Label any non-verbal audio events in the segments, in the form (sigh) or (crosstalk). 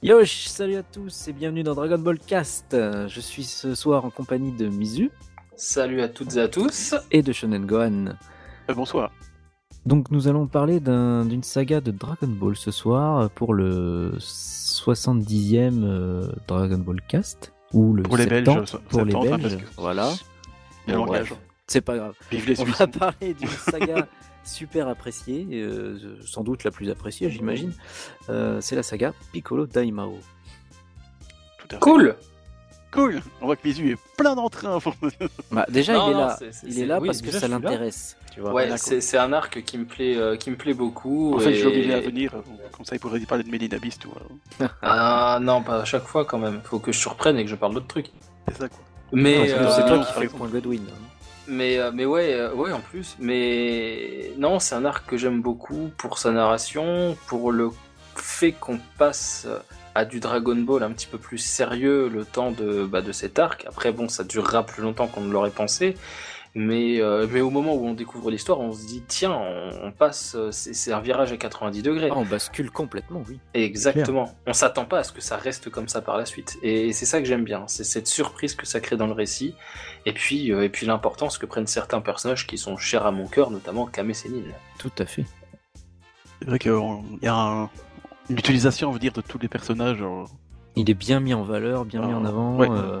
Yosh, salut à tous et bienvenue dans Dragon Ball Cast. Je suis ce soir en compagnie de Mizu. Salut à toutes et à tous. Et de Shonen Gohan. Euh, bonsoir. Donc nous allons parler d'une saga de Dragon Ball ce soir pour le 70e euh, Dragon Ball Cast. Ou le pour les Belges. Pour les Belges, voilà. C'est pas grave. Vive les On va parler d'une saga (laughs) super appréciée, euh, sans doute la plus appréciée, j'imagine. Euh, c'est la saga Piccolo Daimao. Cool Cool On voit que Mizu est plein d'entrain. Bah, déjà, il est là, il est là parce que ça l'intéresse. Ouais, c'est un arc qui me plaît, euh, qui me plaît beaucoup. En fait, je suis à venir, comme ça il pourrait parler de Mélina Beast. (laughs) ah non, pas à chaque fois quand même. Faut que je surprenne et que je parle d'autres trucs. C'est ça quoi. Mais c'est toi qui fais le point Godwin. Hein. Mais, euh, mais ouais, euh, ouais, en plus. Mais non, c'est un arc que j'aime beaucoup pour sa narration, pour le fait qu'on passe à du Dragon Ball un petit peu plus sérieux le temps de, bah, de cet arc. Après, bon, ça durera plus longtemps qu'on ne l'aurait pensé. Mais, euh, mais au moment où on découvre l'histoire, on se dit tiens, on, passe, c'est un virage à 90 degrés. Ah, on bascule complètement, oui. Exactement. On s'attend pas à ce que ça reste comme ça par la suite. Et c'est ça que j'aime bien, c'est cette surprise que ça crée dans le récit. Et puis, euh, et puis l'importance que prennent certains personnages qui sont chers à mon cœur, notamment Kame Sennin. Tout à fait. C'est vrai qu'il y a une utilisation, on veut dire, de tous les personnages. Il est bien mis en valeur, bien mis en ah, avant. Euh,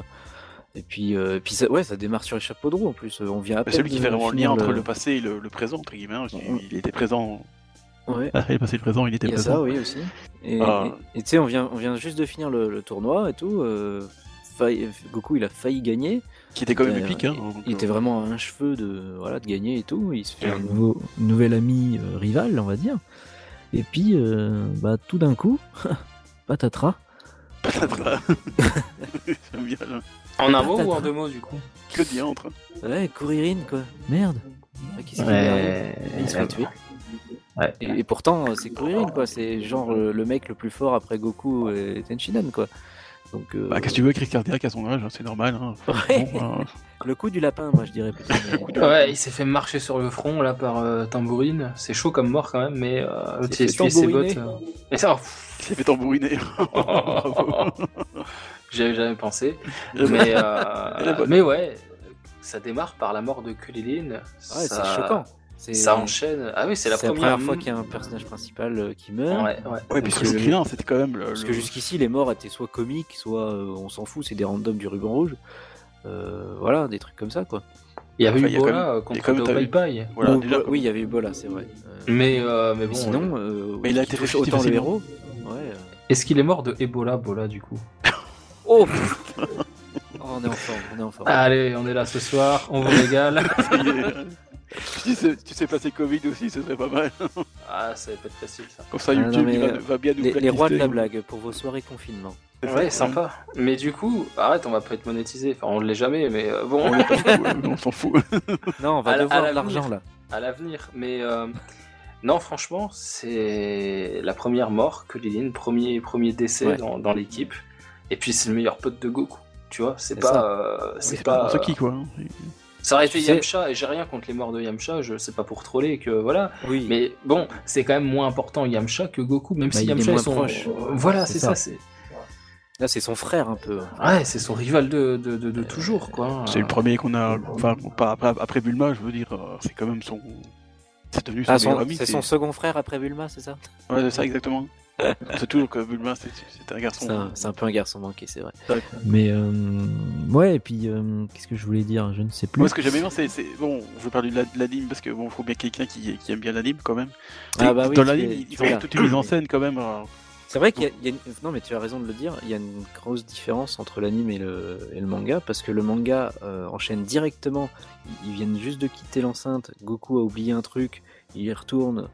et puis, euh, puis ça, ouais, ça démarre sur les chapeaux de roue en plus. On vient C'est lui qui fait vraiment le lien entre le passé et le, présent, entre guillemets. Hein. Il, était présent. Ouais. Ah, le passé et le présent, il était il y a présent. ça, oui, aussi. Et ah. tu sais, on vient, on vient juste de finir le, tournoi et tout. Euh, Goku, il a failli gagner. Qui était quand même épique. Hein, il, était vraiment à un cheveu de, voilà, de gagner et tout. Il se fait un nouveau, nouvel ami euh, rival, on va dire. Et puis, euh, bah, tout d'un coup, (laughs) patatras. Patatras. (laughs) J'aime bien là. En un mot ou en deux mots du coup Que diantre Ouais, Kuririn quoi. Merde. Qu'est-ce qu'il ouais... Il se fait tuer. Ouais. Et, pourtant, c'est Kuririn quoi. C'est genre le, mec le plus fort après Goku et Tenshinhan quoi. Donc, euh... bah, qu'est-ce que tu veux, Chris Cardiac à son âge, hein, c'est normal. Hein. (laughs) Ouais. Bon, bah... Le coup du lapin, moi je dirais plutôt. (laughs) Mais... ouais, il s'est fait marcher sur le front là par euh, Tambourine. C'est chaud comme mort quand même, mais euh, il s'est fait ses bottes. Euh... Et ça, il s'est fait tambouriner. (laughs) J'avais jamais pensé. (laughs) Mais, euh, mais ouais, ça démarre par la mort de Kulilin. Ouais, ça... c'est choquant. Ça enchaîne. Ah oui, c'est la première, fois qu'il y a un personnage principal euh, qui meurt. Ouais, ouais. ouais puisque Krillin, c'était quand même. Le, Parce que jusqu'ici, les morts étaient soit comiques, soit euh, on s'en fout, c'est des randoms du ruban rouge. Euh, voilà, des trucs comme ça, quoi. Il y avait eu Bola contre Pai Pai. Voilà, déjà, oui, il y avait eu Bola, c'est vrai. mais, mais bon. sinon, mais il a été autant le héros. Ouais. Est-ce qu'il est mort de Ebola, Bola, du coup? (laughs) Oh, (laughs) oh On est en forme, on est en forme. Allez, on est là ce soir, on vous régale. (laughs) tu, sais, tu sais passer Covid aussi, ce serait pas mal. ah, ça va pas être facile ça. Comme ça, YouTube va, bien nous Les, les rois de la blague pour vos soirées confinement. Ouais, sympa. Mais du coup, arrête, on va pas être monétisé. Enfin, on l'est jamais, mais euh, bon. on s'en fout. (laughs) non, on va devoir de l'argent là. À l'avenir. Mais euh, non, franchement, c'est la première mort que Lilin, premier, premier décès dans, dans l'équipe. Et puis c'est le meilleur pote de Goku. Tu vois, c'est pas. c'est pas. pas qui quoi. Hein. Ça aurait été Yamcha, et j'ai rien contre les morts de Yamcha, je sais pas pour troller que voilà. Oui. Mais bon, c'est quand même moins important Yamcha que Goku, même bah, si Yamcha est, son... proche. Voilà, c'est ça. c'est Là, c'est son frère un peu. Ouais, c'est son rival de, de, de, toujours, quoi. C'est le premier qu'on a. Enfin, après, après Bulma, je veux dire, euh, c'est quand même son. C'est devenu son, ah, C'est son second frère après Bulma, c'est ça? Ouais, c'est ça, exactement c'est toujours que Bulma, c'est un garçon. C'est un, peu un garçon manqué, c'est vrai. Mais euh, ouais, et puis euh, qu'est-ce que je voulais dire? Je ne sais plus. Moi, ce que j'aimais bien, c'est bon, je veux parler de l'anime parce que bon, faut bien quelqu'un qui, qui, aime bien l'anime quand même. Ah bah oui, dans l'anime, ils font toute une mise en scène quand même. C'est vrai qu'il y, a, non mais tu as raison de le dire, il y a une grosse différence entre l'anime et le, et le, manga parce que le manga euh, enchaîne directement. Ils viennent juste de quitter l'enceinte. Goku a oublié un truc, il y retourne.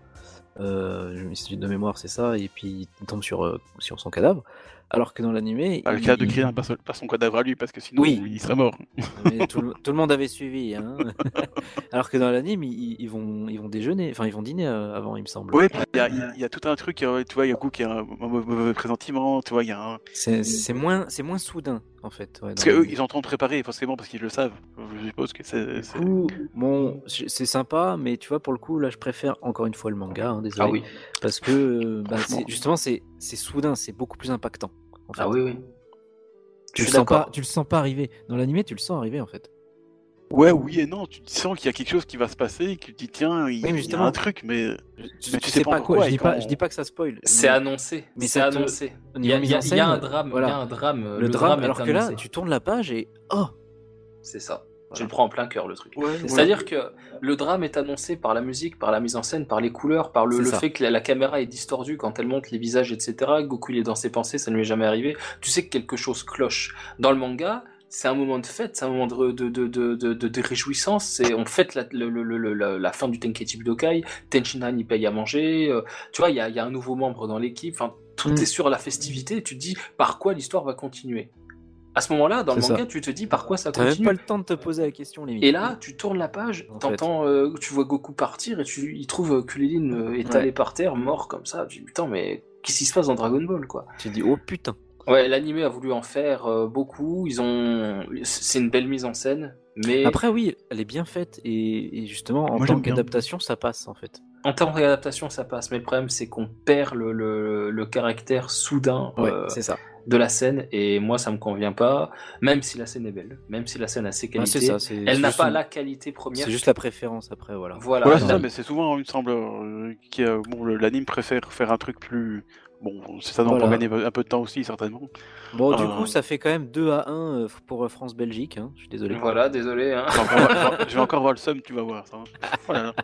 Euh, de mémoire, c'est ça, et puis il tombe sur, euh, sur son cadavre. Alors que dans l'animé. Ah, le cas de Krillin, pas, son cadavre à lui, parce que sinon oui. il serait mort. (laughs) Mais tout, le monde avait suivi. Hein. (laughs) Alors que dans l'anime, ils, vont, ils vont déjeuner, enfin ils vont dîner euh, avant, il me semble. Oui, il y a, y a, tout un truc, tu vois, il y a Goku qui a un mauvais présentiment, tu vois, il y a un. C'est moins, moins soudain en fait. parce qu'eux, ils sont en train de préparer, forcément, parce qu'ils le savent. Je suppose que c'est. Bon, c'est sympa, mais tu vois, pour le coup, là, je préfère encore une fois le manga, hein, désolé. Ah oui. Parce que, bah, justement, c'est c'est soudain, c'est beaucoup plus impactant. en fait. Ah oui, oui. tu je le sens pas, tu le sens pas arriver. Dans l'animé, tu le sens arriver en fait. Ouais, oui et non. Tu sens qu'il y a quelque chose qui va se passer et que tu te dis, tiens, il, mais il y a un truc, mais. Tu, Mais tu sais pas quoi. Je dis pas, je dis pas que ça spoil. C'est mais annoncé. mais c'est annoncé. Il y, a, niveau il y a- mise en il y a un drame. voilà. Il y a un drame. le, drame, alors que là, tu tournes la page et oh, C'est ça. Voilà. Tu le prends en plein cœur, le truc. Ouais, C'est-à-dire que le drame est annoncé par la musique, par la mise en scène, par les couleurs, par le, fait que la, la caméra est distordue quand elle monte les visages, etc. Goku il est dans ses pensées, ça ne lui est jamais arrivé. Tu sais que quelque chose cloche. Dans le manga, c'est un moment de fête, c'est un moment de, de, de, de, de, de- de réjouissance. C'est, on fête la, le- le- le- le- la fin du Tenkaichi Budokai. Tenshinhan il paye à manger. euh, tu vois, il y a, il y a un nouveau membre dans l'équipe. Enfin, tout Mm. est sur la festivité. Et tu te dis par quoi l'histoire va continuer? À ce moment-là, dans le ça. manga, tu te dis par quoi ça t'as continue. pas le temps de te poser la question limite. Et là, tu tournes la page, En t'entends, euh, tu vois Goku partir et tu, il trouve euh, Kulilin euh, étalé par terre, mort comme ça. Tu dis putain, mais qu'est-ce qui se passe dans Dragon Ball quoi? Tu te dis oh putain. Ouais, l'animé a voulu en faire euh, beaucoup. Ils ont, c'est une belle mise en scène, mais Après oui, elle est bien faite et, et justement en Moi, tant qu'adaptation, ça passe en fait. en termes d'adaptation, ça passe. Mais le problème, c'est qu'on perd le, le, le caractère soudain Ouais, euh, c'est ça. De la scène, et moi, ça me convient pas. Même si la scène est belle, même si la scène a ses qualités, ça. elle n'a pas une- la qualité première. C'est juste la préférence après voilà. Voilà. Voilà, c'est ça, mais c'est souvent, il me semble, euh, y a- bon, l'anime préfère faire un truc plus. Bon, c'est ça, pour Voilà. gagner un peu de temps aussi, certainement. Bon, du Euh. coup, ça fait quand même 2 à 1 euh, pour France-Belgique. hein. Je suis désolé. Voilà, désolé. Hein. Enfin, on va- je vais encore voir le seum, tu vas voir ça. Oh là là.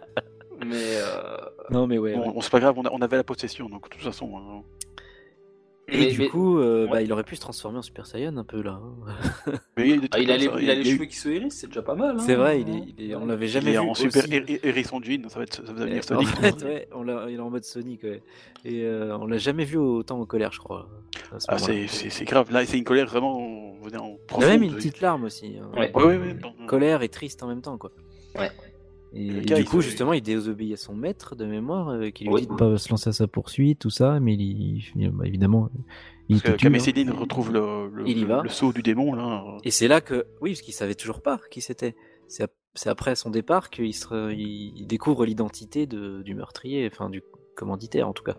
Mais euh, Non, mais ouais. Bon, ouais. bon, c'est pas grave, on, a- on avait la possession, donc de toute façon. hein. Et mais- du mais- coup, euh, ouais. bah, il aurait pu se transformer en Super Saiyan un peu là. hein. (laughs) Mais il a ah, il les, il a il cheveux qui se hérissent, c'est déjà pas mal. hein. C'est vrai, il est, il est- on l'avait il jamais est vu en super aussi. hérisson jean, ça va, être, ça va devenir (laughs) En Sonic. fait, ouais, on l'a- il est en mode Sonic, ouais. Et euh, on l'a jamais vu autant en colère, je crois. ce Ah, c'est grave, là c'est une colère vraiment en Il a même une petite larme aussi. hein. Ouais. Ouais, ouais, ouais. bon. Colère et triste en même temps, quoi. Ouais. Et, du coup, justement, il désobéit à son maître de mémoire, euh, qui lui Oui. dit de pas se lancer à sa poursuite, tout ça, mais il, il- bah, évidemment, il Parce que hein. Kamé retrouve le, le, Il y le- va. le sceau du démon, là. Et c'est là que, oui, parce qu'il savait toujours pas qui c'était. C'est ap- c'est après son départ qu'il se- il découvre l'identité de- du meurtrier, enfin du commanditaire en tout cas.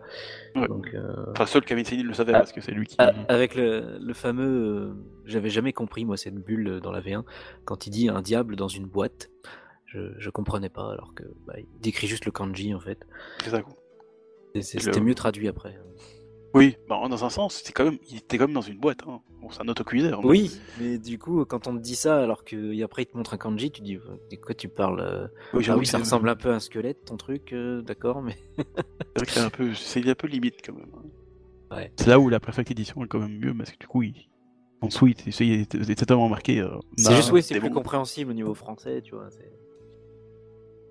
Ouais. Donc, euh, Enfin, seul Kamé le savait, Ah. parce que c'est lui qui. a- avec le, le fameux, euh, j'avais jamais compris moi cette bulle dans la V1 quand il dit un diable dans une boîte. Je, je comprenais pas alors que bah, il décrit juste le kanji en fait. Le- C'était mieux traduit après. Oui, bah, dans un sens, quand même, il était quand même dans une boîte. Hein. Bon, c'est un autocuiseur. mais- Oui, mais du coup quand on te dit ça alors que après il te montre un kanji, tu dis de quoi tu parles euh, Oui, Ah ça ressemble un peu à un squelette, ton truc, euh, d'accord, mais C'est un peu, c'est un peu limite quand même. hein. Ouais. C'est là où la Perfect Edition est quand même mieux, parce que du coup, il... en dessous, il est totalement marqué. euh, c'est bah, juste oui, c'est plus compréhensible au niveau français, tu vois.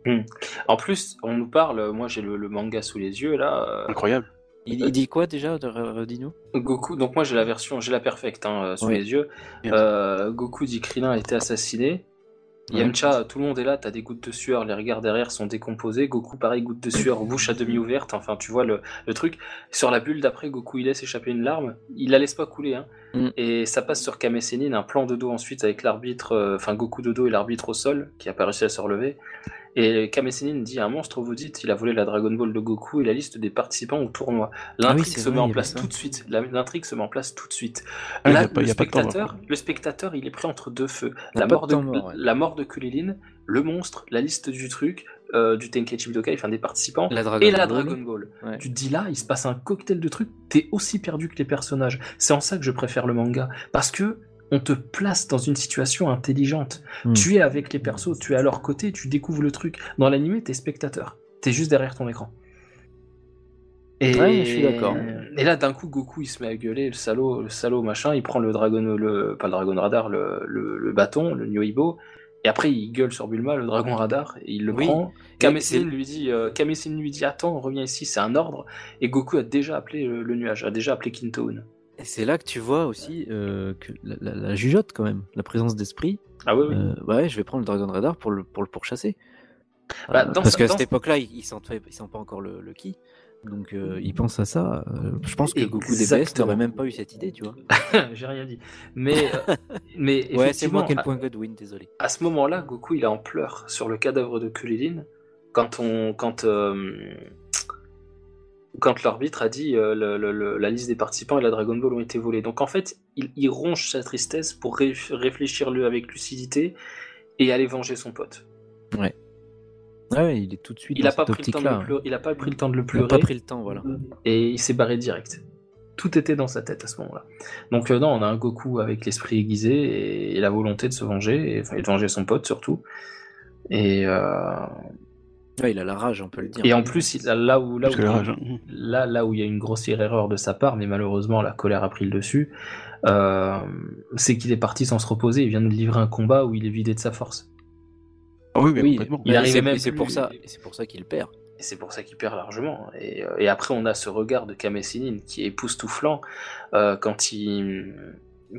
C'est- En plus, on nous parle, moi j'ai le, le manga sous les yeux là. euh, Incroyable. Il, il dit quoi déjà, redis-nous? Goku, donc moi j'ai la version, j'ai la perfecte hein, euh, sous Oui. les yeux. Euh, Goku dit Krillin a été assassiné. Ouais. Yamcha, tout le monde est là, t'as des gouttes de sueur, les regards derrière sont décomposés. Goku, pareil, gouttes de sueur, bouche à demi ouverte. Enfin, tu vois le, le truc. Sur la bulle d'après, Goku il laisse échapper une larme. Il la laisse pas couler. Hein. Mm. Et ça passe sur Kame Sennin, un plan de dos ensuite avec l'arbitre, euh, enfin Goku de dos et l'arbitre au sol, qui a pas réussi à se relever. Et Kame Sennin dit un monstre, vous dites, il a volé la Dragon Ball de Goku et la liste des participants au tournoi. L'intrigue Ah oui, c'est se vrai, met en place tout de suite. L'intrigue se met en place tout de suite. Ah, Là, pas- le, spectateur, le spectateur, il est pris entre deux feux. La mort, de de, temps mort, ouais. la mort de Kulilin, le monstre, la liste du truc, euh, du Tenkaichi Budokai, enfin des participants, La et la. Dragon Ball. Ouais. Tu te dis là, il se passe un cocktail de trucs, t'es aussi perdu que les personnages. C'est en ça que je préfère le manga. Parce que on te place dans une situation intelligente. Hmm. Tu es avec les persos, tu es à leur côté, tu découvres le truc. Dans l'animé, t'es spectateur. T'es juste derrière ton écran. Et, Ouais, je suis d'accord. Et là, d'un coup, Goku, il se met à gueuler, le salaud, le salaud, machin. Il prend le dragon, le, pas le dragon radar, le, le, le bâton, le Nyoibo. Et après, il gueule sur Bulma, le dragon radar, et il le Oui. prend. C'est- lui dit, euh, lui dit, attends, reviens ici, c'est un ordre. Et Goku a déjà appelé le, le nuage, a déjà appelé Kintoon. Et c'est là que tu vois aussi euh, que la, la- la jugeote quand même, la présence d'esprit. Ah oui, oui. Euh, ouais, je vais prendre le Dragon Radar pour le, pour le pourchasser. Bah, Euh, dans parce qu'à cette époque-là, il, il sent, il sent pas encore le, le ki. Donc euh, il pense à ça. Euh, je pense que Goku DBS Exactement. n'aurait même pas eu cette idée, tu vois. (laughs) J'ai rien dit. Mais, euh, (laughs) mais Ouais, c'est moi qui ai le point Godwin, désolé. à ce moment-là, Goku il est en pleurs sur le cadavre de Kulilin quand on quand quand l'arbitre a dit euh, le- le- le- la liste des participants et la Dragon Ball ont été volés. Donc en fait, il, il ronge sa tristesse pour ré- réfléchir lui avec lucidité et aller venger son pote. Ah ouais, il est tout de suite Il n'a pas, pris le temps de le pleurer- il a pas pris le temps de le Il a pleurer pas pris le temps, voilà. et il s'est barré direct. Tout était dans sa tête à ce moment-là. Donc euh, non, on a un Goku avec l'esprit aiguisé et, et la volonté de se venger, et, enfin et de venger son pote surtout. Et, euh, Ouais, il a la rage, on peut le dire. et en plus, il a là où là Parce où que la rage, hein. là, là où il y a une grossière erreur de sa part, mais malheureusement la colère a pris le dessus, euh, c'est qu'il est parti sans se reposer. Il vient de livrer un combat où il est vidé de sa force. Ah oui, mais Oui, complètement. il mais arrivait c'est- même et c'est pour ça, et c'est pour ça qu'il perd. Et c'est pour ça qu'il perd largement. Et, euh, et après, on a ce regard de Kamesinin qui est époustouflant euh, quand il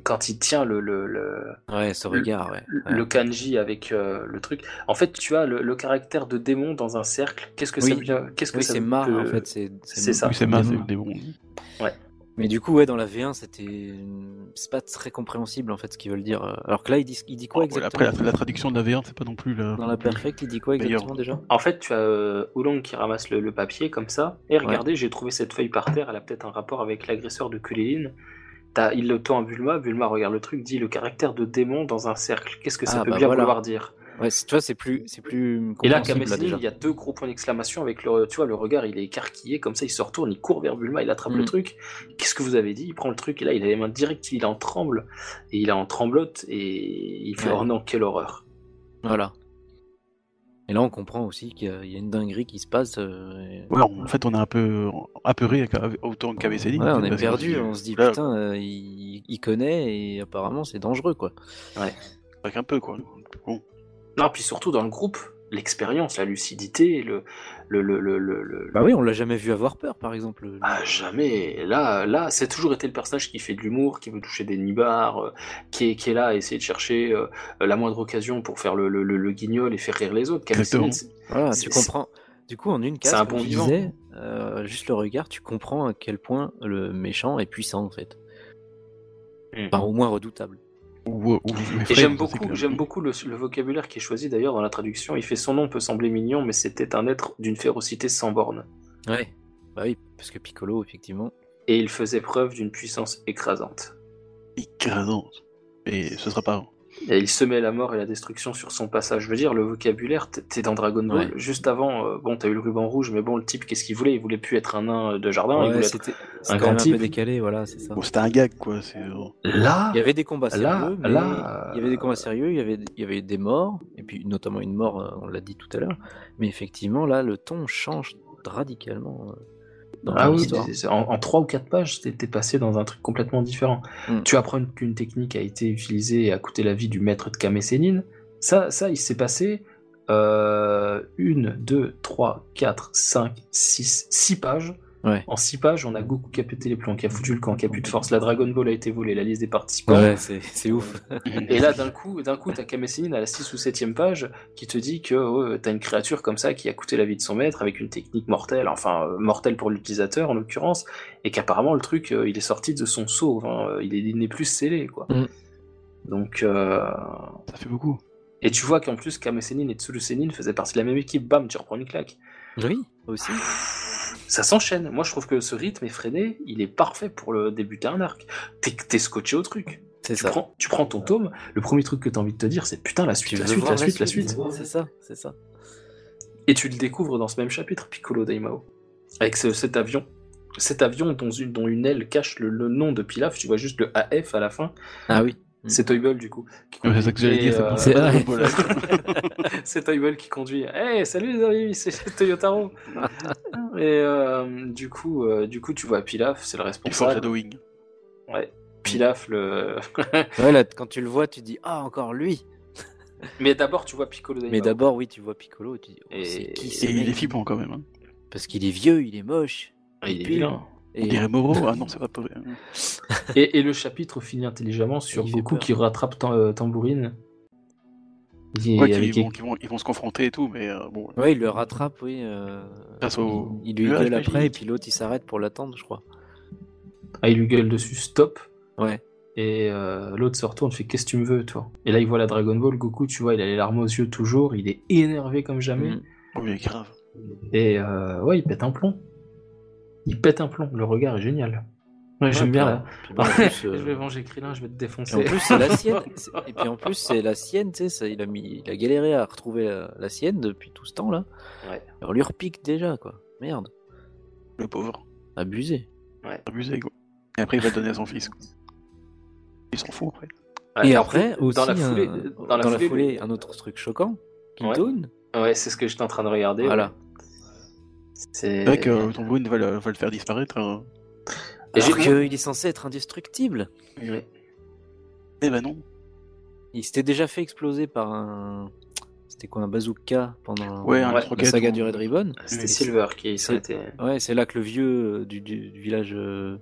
quand il tient le, le, le, Ouais, ce regard, ouais. Ouais. le kanji avec euh, le truc. En fait, tu as le, le caractère de démon dans un cercle. Qu'est-ce que ça Oui. veut Qu'est-ce que Oui, ça c'est marre, que- en fait. C'est c'est ça. Oui, c'est démon. c'est des bons. Mais du coup, ouais, dans la V1, c'était. C'est pas très compréhensible, en fait, ce qu'ils veulent dire. Alors que là, il dit, il dit quoi Bon, exactement? Après, la, la traduction de la V1, c'est pas non plus le. Dans la Perfect, il dit quoi exactement déjà? En fait, tu as euh, Oolong qui ramasse le, le papier comme ça. Et regardez, j'ai trouvé cette feuille par terre. Elle a peut-être un rapport avec l'agresseur de Kulilin. T'as- Il le tend à Bulma. Bulma regarde le truc, dit le caractère de démon dans un cercle. Qu'est-ce que ça Ah, peut bah bien voilà. vouloir dire? Ouais, c'est- tu vois, c'est plus, c'est plus Et là, Kamesini, il y a deux gros points d'exclamation avec le, tu vois, le regard, il est écarquillé comme ça, il se retourne, il court vers Bulma, il attrape Mm. le truc. Qu'est-ce que vous avez dit? Il prend le truc et là, il a les mains directes, il en tremble et il est en tremblote et il fait Ouais. oh non, quelle horreur. Voilà. Et là, on comprend aussi qu'il y a- une dinguerie qui se passe. euh, Ouais, en fait, on est un peu apeuré autant qu'AVCD. Ouais, on est perdu, on se dit là, putain, euh, il, il connaît et apparemment c'est dangereux quoi. Avec un peu, quoi. Bon. Non, puis surtout dans le groupe, l'expérience, la lucidité, le, le, le, le, Bah oui, on l'a jamais vu avoir peur par exemple. Ah, jamais. Là, là, c'est toujours été le personnage qui fait de l'humour, qui veut toucher des nibards, euh, qui, est, qui est là à essayer de chercher euh, la moindre occasion pour faire le, le, le, le guignol et faire rire les autres. Exactement. Voilà, tu comprends. Du coup, en une case, un bon vivant. disais, euh, juste le regard, tu comprends à quel point le méchant est puissant en fait. Mm. Enfin, au moins redoutable. Ou, ou, ou Et j'aime beaucoup, j'aime beaucoup le, le vocabulaire qui est choisi d'ailleurs dans la traduction. Il fait son nom peut sembler mignon, mais c'était un être d'une férocité sans borne. Ouais. Bah oui, parce que Piccolo, effectivement. Et il faisait preuve d'une puissance écrasante. Écrasante. Et ce sera pas. Et il semait la mort et la destruction sur son passage. Je veux dire, le vocabulaire, t'es dans Dragon Ball. Ouais. Juste avant, euh, bon, t'as eu le ruban rouge, mais bon, le type, qu'est-ce qu'il voulait? Il voulait plus être un nain de jardin, il Ouais, voulait être... c'était un grand un type. peu décalé, voilà, c'est ça. Bon, c'était un gag, quoi. C'est. Là, Il y avait des combats Là- sérieux, mais là, il y avait des combats euh, sérieux, il y avait, il y avait des morts, et puis notamment une mort, euh, on l'a dit tout à l'heure. Mais effectivement, là, le ton change radicalement euh, dans Ah oui, en, en 3 ou 4 pages, t'es t'es passé dans un truc complètement différent. Mm. Tu apprends qu'une technique a été utilisée et a coûté la vie du maître de Kamessénine. Ça, ça, il s'est passé euh, une, deux, trois, quatre, cinq, six, six pages. Ouais. En 6 pages, on a Goku qui a pété les plombs, qui a foutu le camp, qui a plus de force. La Dragon Ball a été volée, la liste des participants. Ouais, c'est c'est ouf. Et là, d'un coup, d'un coup, t'as Kamessénine à la 6 ou 7 page qui te dit que ouais, t'as une créature comme ça qui a coûté la vie de son maître avec une technique mortelle, enfin euh, mortelle pour l'utilisateur en l'occurrence, et qu'apparemment le truc, euh, il est sorti de son seau, hein, euh, il est- il n'est plus scellé, quoi. Mm. Donc, euh, Ça fait beaucoup. et tu vois qu'en plus, Kamessénine et Tsuru Sennin faisaient partie de la même équipe, bam, tu reprends une claque. Oui, aussi. Ça s'enchaîne. Moi, je trouve que ce rythme effréné, il est parfait pour le débuter un arc. T'es scotché au truc. Tu ça. prends, tu prends ton tome, le premier truc que t'as envie de te dire, c'est putain, la suite, la suite, voir la suite, la suite. C'est ça, c'est ça. Et tu le découvres dans ce même chapitre, Piccolo Daimao. Avec ce- cet avion. Cet avion dont une, dont une aile cache le, le nom de Pilaf, tu vois juste le AF à la fin. Ah oui. Mm. C'est Toyball du coup. c'est ça que j'allais conduit, dire. euh, (laughs) C'est là. (laughs) c'est Toyball qui conduit. Hey, salut les amis, c'est (laughs) Toyotaro. Et euh, du coup, euh, du coup, tu vois Pilaf, c'est le Il faut responsable. shadowing. Ouais. Pilaf, le. Ouais, là, quand tu le vois, tu dis ah encore lui. Mais d'abord, tu vois Piccolo. Mais d'abord, oui, tu vois Piccolo, tu dis oh, Et- c'est qui Et il est flippant quand même. hein. Parce qu'il est vieux, il est moche. Ah, il est vilain. On Et dirait Moro. Ah non, c'est pas vrai. (laughs) Et, et le chapitre finit intelligemment sur Goku qui rattrape Tam- euh, Tambourine. Et Ouais, avec- vont, vont, ils vont se confronter et tout, mais euh, bon. ouais, il le rattrape, oui. euh, au il, il lui gueule après, et puis l'autre il s'arrête pour l'attendre, je crois. Ah, il lui gueule dessus, stop. Ouais. Et euh, l'autre se retourne, fait qu'est-ce que tu me veux, toi? Et là, il voit la Dragon Ball. Goku, tu vois, il a les larmes aux yeux toujours. Il est énervé comme jamais. Mm. Oh, mais grave. Et euh, ouais, il pète un plomb. Il pète un plomb. Le regard est génial. Ouais, j'aime Ouais, bien. puis là. bon, en (laughs) plus, euh, je vais venger Krillin, je vais te Et défoncer. en plus, c'est la sienne. (laughs) Et puis en plus, c'est la sienne, tu sais. ça- Il a, mis... il a galéré à retrouver la, la sienne depuis tout ce temps-là. Ouais. On lui repique déjà, quoi. Merde, Le pauvre. abusé. Abusé, quoi. Et après, il va le donner à son fils, quoi. Il s'en fout, après. Ouais, et après, aussi, dans la foulée, un... dans la foulée, un autre truc choquant qui Ouais. tourne. Ouais, c'est ce que j'étais en train de regarder. Voilà. C'est vrai que euh, ton va le, va le faire disparaître. hein. Et Alors qu'il est censé être indestructible. Ouais. Eh ben non. Il s'était déjà fait exploser par un. C'était quoi un bazooka pendant Ouais, un Ouais, la saga ou- du Red Ribbon C'était Oui. Silver qui était. Ouais, c'est là que le vieux euh, du, du- du village euh,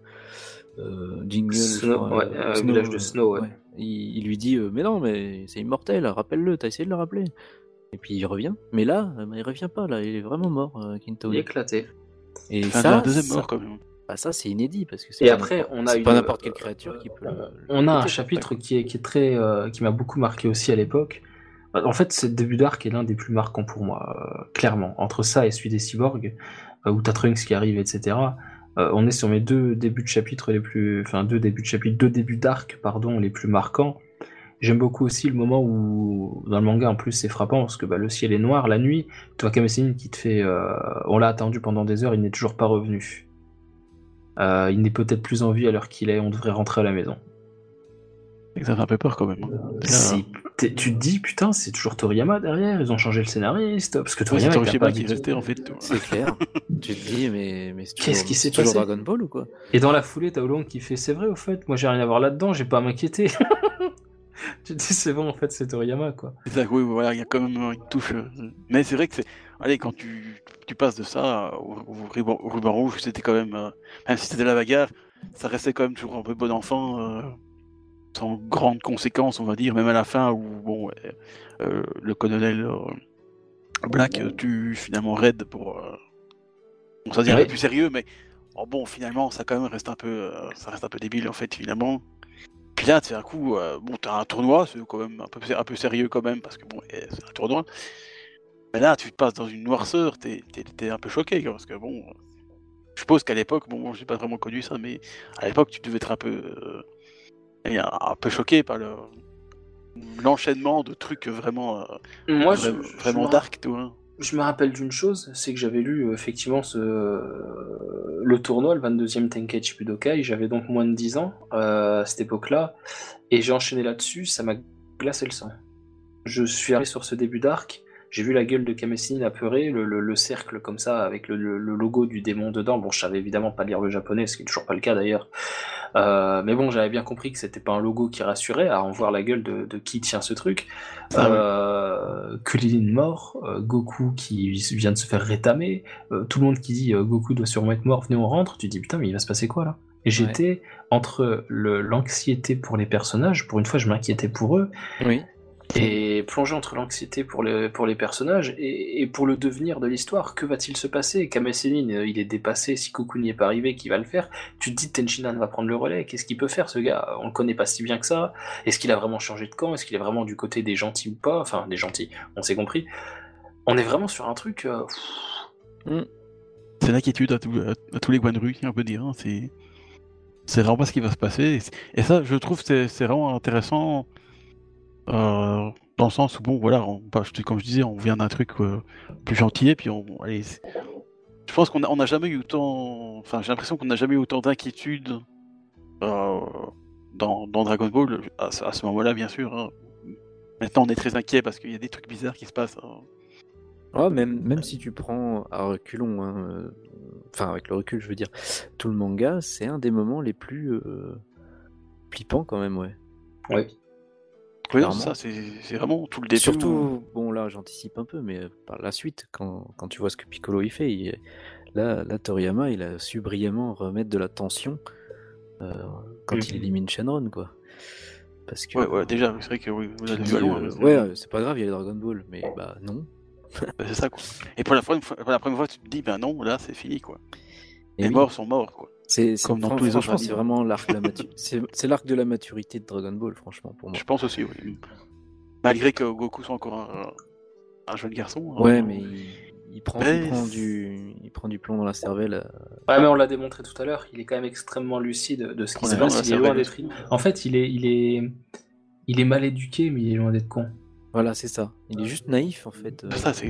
euh, Jingle, Snow, ouais, euh, village de Snow, ouais. Il, il lui dit euh, mais non mais c'est immortel, rappelle-le, t'as essayé de le rappeler. Et puis il revient, mais là, euh, il revient pas là, il est vraiment mort, euh, Kinto. Il est éclaté. Et Enfin, ça, deuxième ça- mort, quand même. bah, ça c'est inédit parce que c'est Et pas après, n'importe- on a une- pas n'importe quelle créature qui peut. le On a un chapitre qui est, qui est très, euh, qui m'a beaucoup marqué aussi à l'époque. Euh, En fait, ce début d'arc est l'un des plus marquants pour moi, euh, clairement. Entre ça et celui des cyborgs, euh, où t'as Trunks qui arrive, etc. euh, on est sur mes deux débuts de chapitre les plus, enfin deux débuts de chapitre, deux débuts d'arc, pardon, les plus marquants. J'aime beaucoup aussi le moment où, dans le manga, en plus, c'est frappant parce que bah, le ciel est noir la nuit. Tu vois Kamesine qui te fait, euh, on l'a attendu pendant des heures, il n'est toujours pas revenu. Euh, il n'est peut-être plus en vie à l'heure qu'il est, on devrait rentrer à la maison. Et Ça fait un peu peur, quand même. hein. Si- t'es- tu te dis, putain, c'est toujours Toriyama derrière, ils ont changé le scénariste, parce que ouais, Toriyama c'est pas qui restait, en fait. C'est clair. (laughs) tu te dis mais, mais c'est Qu'est-ce qui s'est toujours passé Dragon Ball ou quoi? Et dans la foulée, t'as Oolong qui fait, c'est vrai au fait, moi j'ai rien à voir là-dedans, j'ai pas à m'inquiéter. (laughs) (laughs) tu te dis, c'est bon, en fait, c'est Toriyama, quoi. C'est ça, oui, voilà, il y a quand même une touche. euh, Mais c'est vrai que c'est. Allez, quand tu, tu passes de ça au, au ruban, au ruban rouge, c'était quand même. euh, Même si c'était la bagarre, ça restait quand même toujours un peu bon enfant, euh, sans grandes conséquences, on va dire, même à la fin où, bon, euh, le colonel Black tue finalement Red pour. Bon, ça dire Ouais. plus sérieux, mais. oh, bon, finalement, ça quand même reste un peu. ça reste un peu débile, en fait, finalement. Puis là, c'est un coup, euh, bon, t'as un tournoi, c'est quand même un peu, un peu sérieux quand même, parce que bon, eh, c'est un tournoi. Mais là, tu te passes dans une noirceur, t'es t'es un peu choqué, parce que bon, euh, je suppose qu'à l'époque, bon, moi, j'ai pas vraiment connu ça, mais à l'époque, tu devais être un peu, euh, eh, un, peu choqué par le l'enchaînement de trucs vraiment, euh, Moi, je, vra- je vraiment me dark, tu vois. Je me rappelle d'une chose, c'est que j'avais lu euh, effectivement ce, le tournoi, le 22e Tenkaichi Budokai, j'avais donc moins de 10 ans euh, à cette époque-là, et j'ai enchaîné là-dessus, ça m'a glacé le sang. Je suis arrivé sur ce début d'arc, j'ai vu la gueule de Kamesine apeurée, le, le- le cercle comme ça, avec le, logo du démon dedans. Bon, je savais évidemment pas lire le japonais, ce qui est toujours pas le cas d'ailleurs. Euh, mais bon, j'avais bien compris que c'était pas un logo qui rassurait, à en voir la gueule de, de qui tient ce truc. Ah. Euh, mort, euh, Goku qui vient de se faire rétamer, tout le monde qui dit Goku doit sûrement être mort, venez on rentre, tu te dis putain mais il va se passer quoi là? Et j'étais entre le- l'anxiété pour les personnages, pour une fois je m'inquiétais pour eux, Oui. Et plongé entre l'anxiété pour, les pour les personnages et, et pour le devenir de l'histoire. Que va-t-il se passer? Kame Sennin, euh, il est dépassé, si Goku n'y est pas arrivé, qui va le faire? Tu te dis Tenchinan va prendre le relais, qu'est-ce qu'il peut faire ce gars? On le connaît pas si bien que ça. Est-ce qu'il a vraiment changé de camp? Est-ce qu'il est vraiment du côté des gentils ou pas? Enfin, des gentils, on s'est compris. On est vraiment sur un truc... euh, pff, C'est l'inquiétude à, tous- à- tous les coins de rue, on peut dire. hein, C'est vraiment pas ce qui va se passer. Et, ça, je trouve, c'est c'est vraiment intéressant dans le sens où, bon, voilà, on, bah, je- comme je disais, on vient d'un truc euh, plus gentil, et puis on, allez, je pense qu'on n'a jamais eu autant, enfin, j'ai l'impression qu'on n'a jamais eu autant d'inquiétude euh, dans, dans Dragon Ball à, ce- à ce moment-là, bien sûr. hein. Maintenant, on est très inquiet parce qu'il y a des trucs bizarres qui se passent. hein. Ouais, même, même si tu prends à reculons, hein, euh, enfin avec le recul, je veux dire, tout le manga, c'est un des moments les plus euh, flippants quand même, ouais. ouais. Oui, non, ça, c'est vraiment tout le début. Surtout, bon là j'anticipe un peu, mais euh, par la suite, quand, quand tu vois ce que Piccolo il fait, il- là, là Toriyama il a su brillamment remettre de la tension euh, quand il élimine Shenron, quoi. Parce que Ouais, ouais, déjà, c'est vrai que oui, avez te vu à loin, euh, ouais, c'est pas grave, il y a les Dragon Ball, mais bah non. bah, c'est ça quoi. Et pour la, première fois, pour la première fois, tu te dis, ben non, là, c'est fini quoi. Et les oui. morts sont morts quoi. C'est Comme dans tous les autres c'est vraiment l'arc de la (laughs) matu- c'est c'est l'arc de la maturité de Dragon Ball, franchement, pour moi. Je pense aussi, oui. Malgré que Goku soit encore un, un jeune garçon. hein. Ouais, mais il, il prend, il prend du, il prend du plomb dans la cervelle. euh, Ouais, mais on l'a démontré tout à l'heure, il est quand même extrêmement lucide de ce qui se passe. la Il est loin cervelle. d'être. En fait, il est, il est, il est mal éduqué, mais il est loin d'être con. Voilà, c'est ça. Il est juste naïf en fait. euh, Ça, c'est.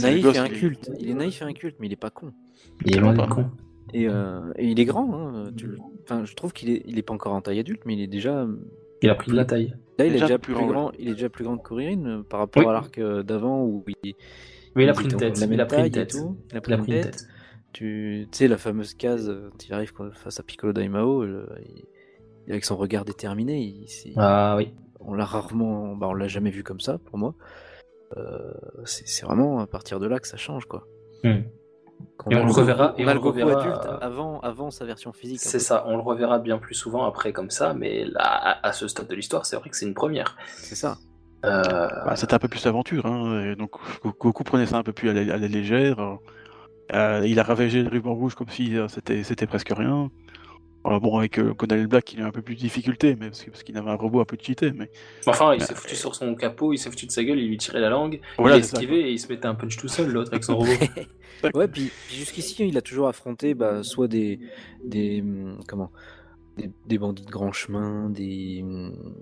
naïf gosse, et inculte. Il est naïf et inculte, mais il est pas con. Il est loin d'être con. Et, euh, et il est grand. Hein. tu le- Enfin, je trouve qu'il est, il est pas encore en taille adulte, mais il est déjà. Il a pris de la taille. Là, il est Déjà déjà plus grand. Il est déjà plus grand que Corinne euh, par rapport Oui. à l'arc euh, d'avant où il. Mais il a pris une tête. de la même Il a pris une tête. tout. Il a pris, une tête. Tu sais, la fameuse case, quand il arrive face à Piccolo Daimao, le- avec son regard déterminé, il- Ah oui. on l'a rarement, bah, on l'a jamais vu comme ça pour moi. Euh, c'est c'est vraiment à partir de là que ça change, quoi. Hmm. Et a on le reverra- et on a on le le Goku reverra, adulte avant, avant sa version physique. C'est peu. ça. On le reverra bien plus souvent après comme ça, mais là, à, à ce stade de l'histoire, c'est vrai que c'est une première. C'est ça. Euh, Bah, c'était un peu plus l'aventure, hein, et donc Go- Goku prenait ça un peu plus à la, à la légère. euh, il a ravagé le ruban rouge comme si euh, c'était c'était presque rien. Euh, bon, avec euh, Conan Black, il a un peu plus de difficulté, mais parce qu'il avait un robot un peu cheaté. Mais Enfin, il Bah, s'est foutu sur son capot, il s'est foutu de sa gueule, il lui tirait la langue, voilà, il esquivait et il se mettait un punch tout seul, l'autre, avec son robot. (laughs) Ouais, puis, puis jusqu'ici, il a toujours affronté bah, soit des, des hum, comment, des, des bandits de grand chemin, des,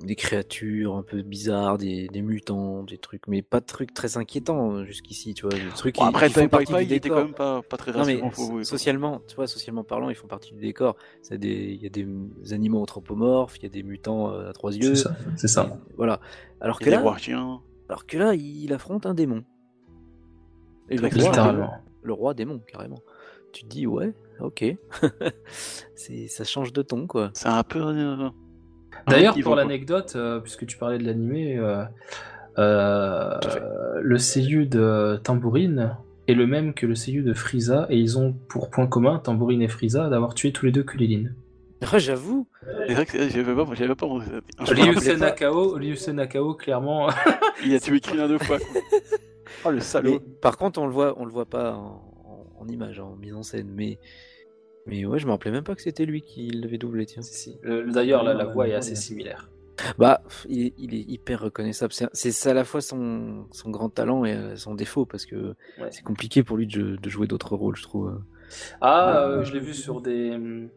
des créatures un peu bizarres, des, des mutants, des trucs, mais pas de trucs très inquiétants euh, jusqu'ici, tu vois, des trucs Bon, qui, après, qui font partie Pai du il était décor. quand même pas, pas très Non mais faut socialement, tu vois, socialement parlant, ils font partie du décor. Il y a des animaux anthropomorphes, il y a des mutants euh, à trois yeux. C'est ça. C'est ça. Et Voilà. Alors que là, alors que là, il affronte un démon. Et le roi, Littéralement. le roi démon, carrément. Tu te dis, ouais, ok. (laughs) c'est, ça change de ton, quoi. C'est un peu. euh, D'ailleurs, pour l'anecdote, euh, puisque tu parlais de l'animé, euh, euh, le seiyuu de Tambourine est le même que le seiyuu de Frieza, et ils ont pour point commun, Tambourine et Frieza, d'avoir tué tous les deux Kulilin. Ah, j'avoue. C'est vrai que j'avais pas, j'avais pas. je me Ryu rappelais pas. Nakao, Nakao, clairement. (laughs) Il a tué Krillin deux fois. quoi. (laughs) Oh le Mais, salaud. par contre, on le voit, on le voit pas en, en- en image, en mise en scène. Mais, mais ouais, je me rappelais même pas que c'était lui qui l'avait doublé, tiens. Si, si. D'ailleurs, la, la voix est assez similaire. Bah, il est, il est hyper reconnaissable. C'est- à la fois son, son grand talent et euh, son défaut parce que Ouais. c'est compliqué pour lui de, de jouer d'autres rôles, je trouve. Ah, euh, je l'ai vu sur des. hum,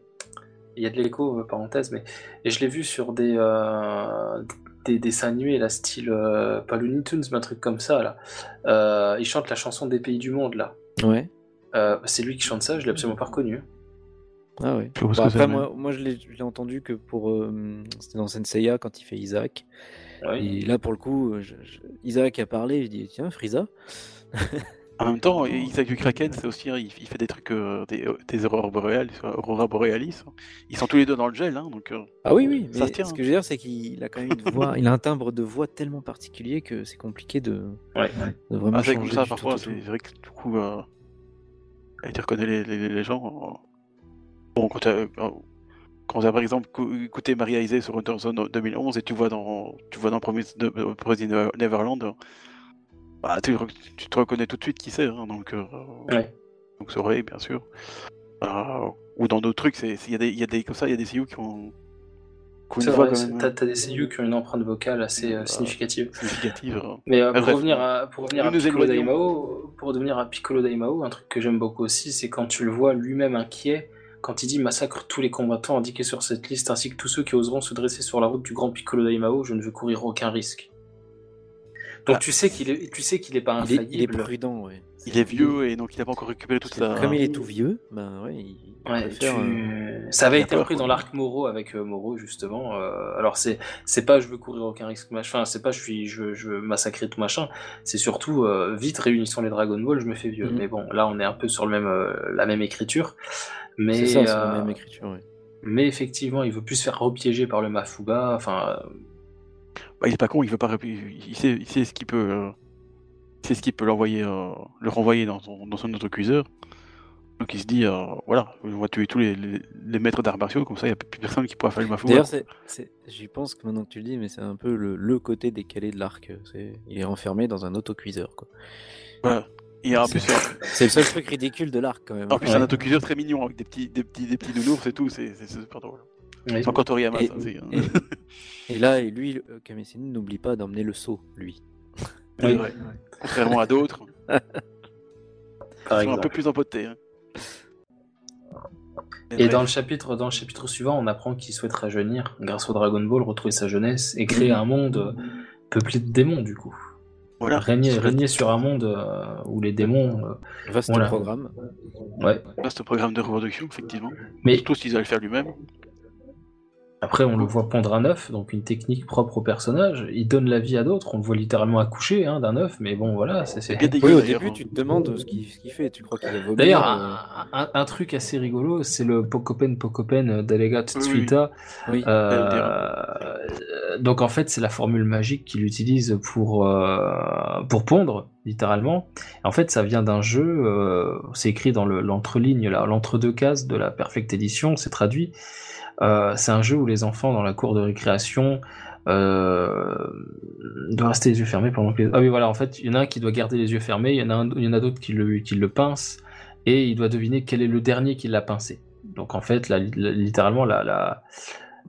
Il y a de l'écho, euh, parenthèse, mais et je l'ai vu sur des, euh, des dessins animés, là, style. pas Looney Tunes, mais un truc comme ça, là. Il chante la chanson des pays du monde, là. Ouais. C'est lui qui chante ça, je l'ai absolument pas reconnu. Ah ouais. Bah, c'est, après, moi, moi je l'ai entendu que pour. euh, C'était dans Senseiya quand il fait Isaac. Oui. Et là, pour le coup, je- je- Isaac a parlé. Je dis tiens, Frieza. En même temps, (laughs) Isaac du Kraken, c'est aussi, hein, il, il fait des trucs, euh, des, euh, des aurores boréales, aurora borealis. Ils sont tous les deux dans le gel, hein, donc. euh, Ah oui, oui. Ça Mais tient, ce hein. que je veux dire, c'est qu'il a quand même une voix. il a un timbre de voix tellement particulier que c'est compliqué de, Ouais. de vraiment Ah, c'est changer comme ça, parfois, c'est vrai que du coup, euh, tu reconnais les, les, les gens. Euh, Bon, quand, t'as- euh, quand t'as, par exemple cou- écouté Maria Isée sur Zone 2011 et tu vois dans, tu vois dans Promise, de, euh, Neverland, euh, bah, tu, tu te reconnais tout de suite qui c'est. hein, donc, euh, Ouais. donc c'est vrai, bien sûr. Euh, ou dans d'autres trucs, il y, a des- il y a des comme ça, il y a des CEO qui ont, C'est vrai, même t'as des seiyuu qui ont une empreinte vocale assez euh, Euh, significative. significative. euh. Mais euh, pour, bref. revenir à, pour revenir à Piccolo. Daimao, pour revenir à Piccolo Daimao, un truc que j'aime beaucoup aussi, c'est quand tu le vois lui-même inquiet, quand il dit massacre tous les combattants indiqués sur cette liste, ainsi que tous ceux qui oseront se dresser sur la route du grand Piccolo Daimao, je ne veux courir aucun risque. Donc Ah. tu sais qu'il est, tu sais qu'il est pas Il est, il est infaillible. prudent, ouais. Il est vieux et donc il n'a pas encore récupéré toute sa. Comme il est tout vieux, ben ouais, il il Ouais, tu- euh, Ça avait été repris dans l'arc Moro avec euh, Moro justement. euh, alors c'est c'est pas je veux courir aucun risque machin, enfin, c'est pas je suis je veux, je veux massacrer tout machin. C'est surtout euh, vite réunissons les Dragon Ball, je me fais vieux. Mhm. Mais bon, là on est un peu sur le même euh, la même écriture. Mais C'est ça, c'est euh, la même écriture, ouais. mais effectivement, il veut plus se faire repiéger par le Mafuga. Enfin, euh, Bah, il est pas con, il veut pas il sait, il sait ce qu'il peut, euh, il sait ce qu'il peut l'envoyer, euh, le renvoyer dans son, dans son autre cuiseur. Donc il se dit, euh, voilà, je vais tuer tous les, les, les maîtres d'arts martiaux, comme ça il n'y a plus personne qui pourra faire le mafou. D'ailleurs, c'est, c'est- j'y pense que maintenant que tu le dis, mais c'est un peu le, le côté décalé de l'arc. C'est, il est enfermé dans un autocuiseur, quoi. Voilà. Et en plus, C'est le seul truc ridicule de l'arc, quand même. en plus Ouais. un autocuiseur très mignon avec des petits, des petits, des petits nounours et tout, c'est super drôle. oui. C'est encore Toriyama, Et- ça. c'est, Et là, et lui, euh, Kamesine n'oublie pas d'emmener le seau, lui. Oui. vrai. Contrairement à d'autres. (laughs) Par Ils sont un peu plus empotés. Hein. Et dans le chapitre, dans le chapitre suivant, on apprend qu'il souhaite rajeunir grâce au Dragon Ball, retrouver sa jeunesse et créer un monde peuplé de démons du coup. Voilà. Régner, sur un monde euh, où les démons. euh, Vaste Voilà. programme. ouais. Un programme de reproduction, effectivement. Mais Surtout s'ils allaient le faire lui-même. Après, on le voit pondre un œuf, donc une technique propre au personnage. Il donne la vie à d'autres. On le voit littéralement accoucher hein, d'un œuf, mais bon, voilà. c'est- c'est- Bien dégueu, Oui, au d'ailleurs, début, hein. tu te demandes ce qu'il qu'il fait. Tu crois qu'il. D'ailleurs, euh, un, un- un truc assez rigolo, c'est le Pocopen Pocopen Delegat Oui, oui. Tsuita. Oui. Euh, donc en fait, c'est la formule magique qu'il utilise pour euh, pour pondre, littéralement. En fait, ça vient d'un jeu. euh, c'est écrit dans le- l'entreligne, là, l'entre-deux cases de la Perfect Edition. C'est traduit. Euh, c'est un jeu où les enfants dans la cour de récréation euh, doivent rester les yeux fermés pendant que les... Ah oui, voilà, en fait, il y en a un qui doit garder les yeux fermés, il y en a, un- il y en a d'autres qui le, qui le pincent, et il doit deviner quel est le dernier qui l'a pincé. Donc en fait, littéralement, la,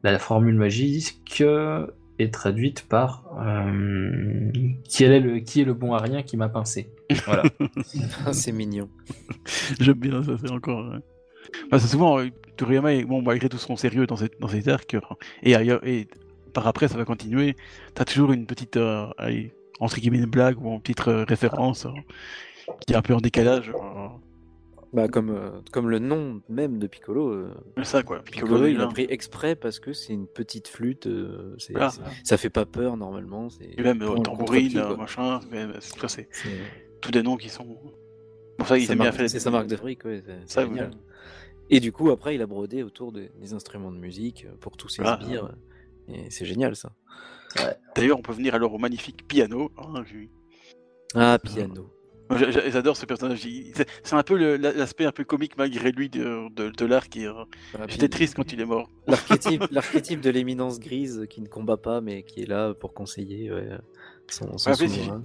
la, formule magique est traduite par euh, quel est le, qui est le bon arien qui m'a pincé. Voilà. (laughs) C'est mignon. (laughs) J'aime bien ça, c'est encore. euh, bah, c'est souvent, euh, Toriyama, est- bon, malgré tout son sérieux dans, cette, dans cet arc, euh, et ailleurs, et par après, ça va continuer, t'as toujours une petite, euh, allez, entre guillemets, une blague ou une petite euh, référence euh, qui est un peu en décalage. euh, Bah, comme, euh, comme le nom même de Piccolo. ça, quoi. Piccolo, il l'a pris exprès parce que c'est une petite flûte. Voilà. Ça fait pas peur normalement. Et même tambourine, machin, c'est tous des noms qui sont. Bon, ça, aiment bien faire. c'est sa marque de fric, ouais, c'est- c'est Ça, génial. Et du coup, après, il a brodé autour des, des instruments de musique euh, pour tous ses Ah. sbires. Et c'est génial ça. D'ailleurs, on peut venir alors au magnifique piano. hein, j'ai- Ah, piano. J'adore ce personnage. C'est un peu l'aspect un peu comique malgré lui de, de, de l'arc. et, euh, Ah, J'étais triste quand il est mort. L'archétype, (laughs) l'archétype de l'éminence grise qui ne combat pas mais qui est là pour conseiller ouais, son, son Ouais,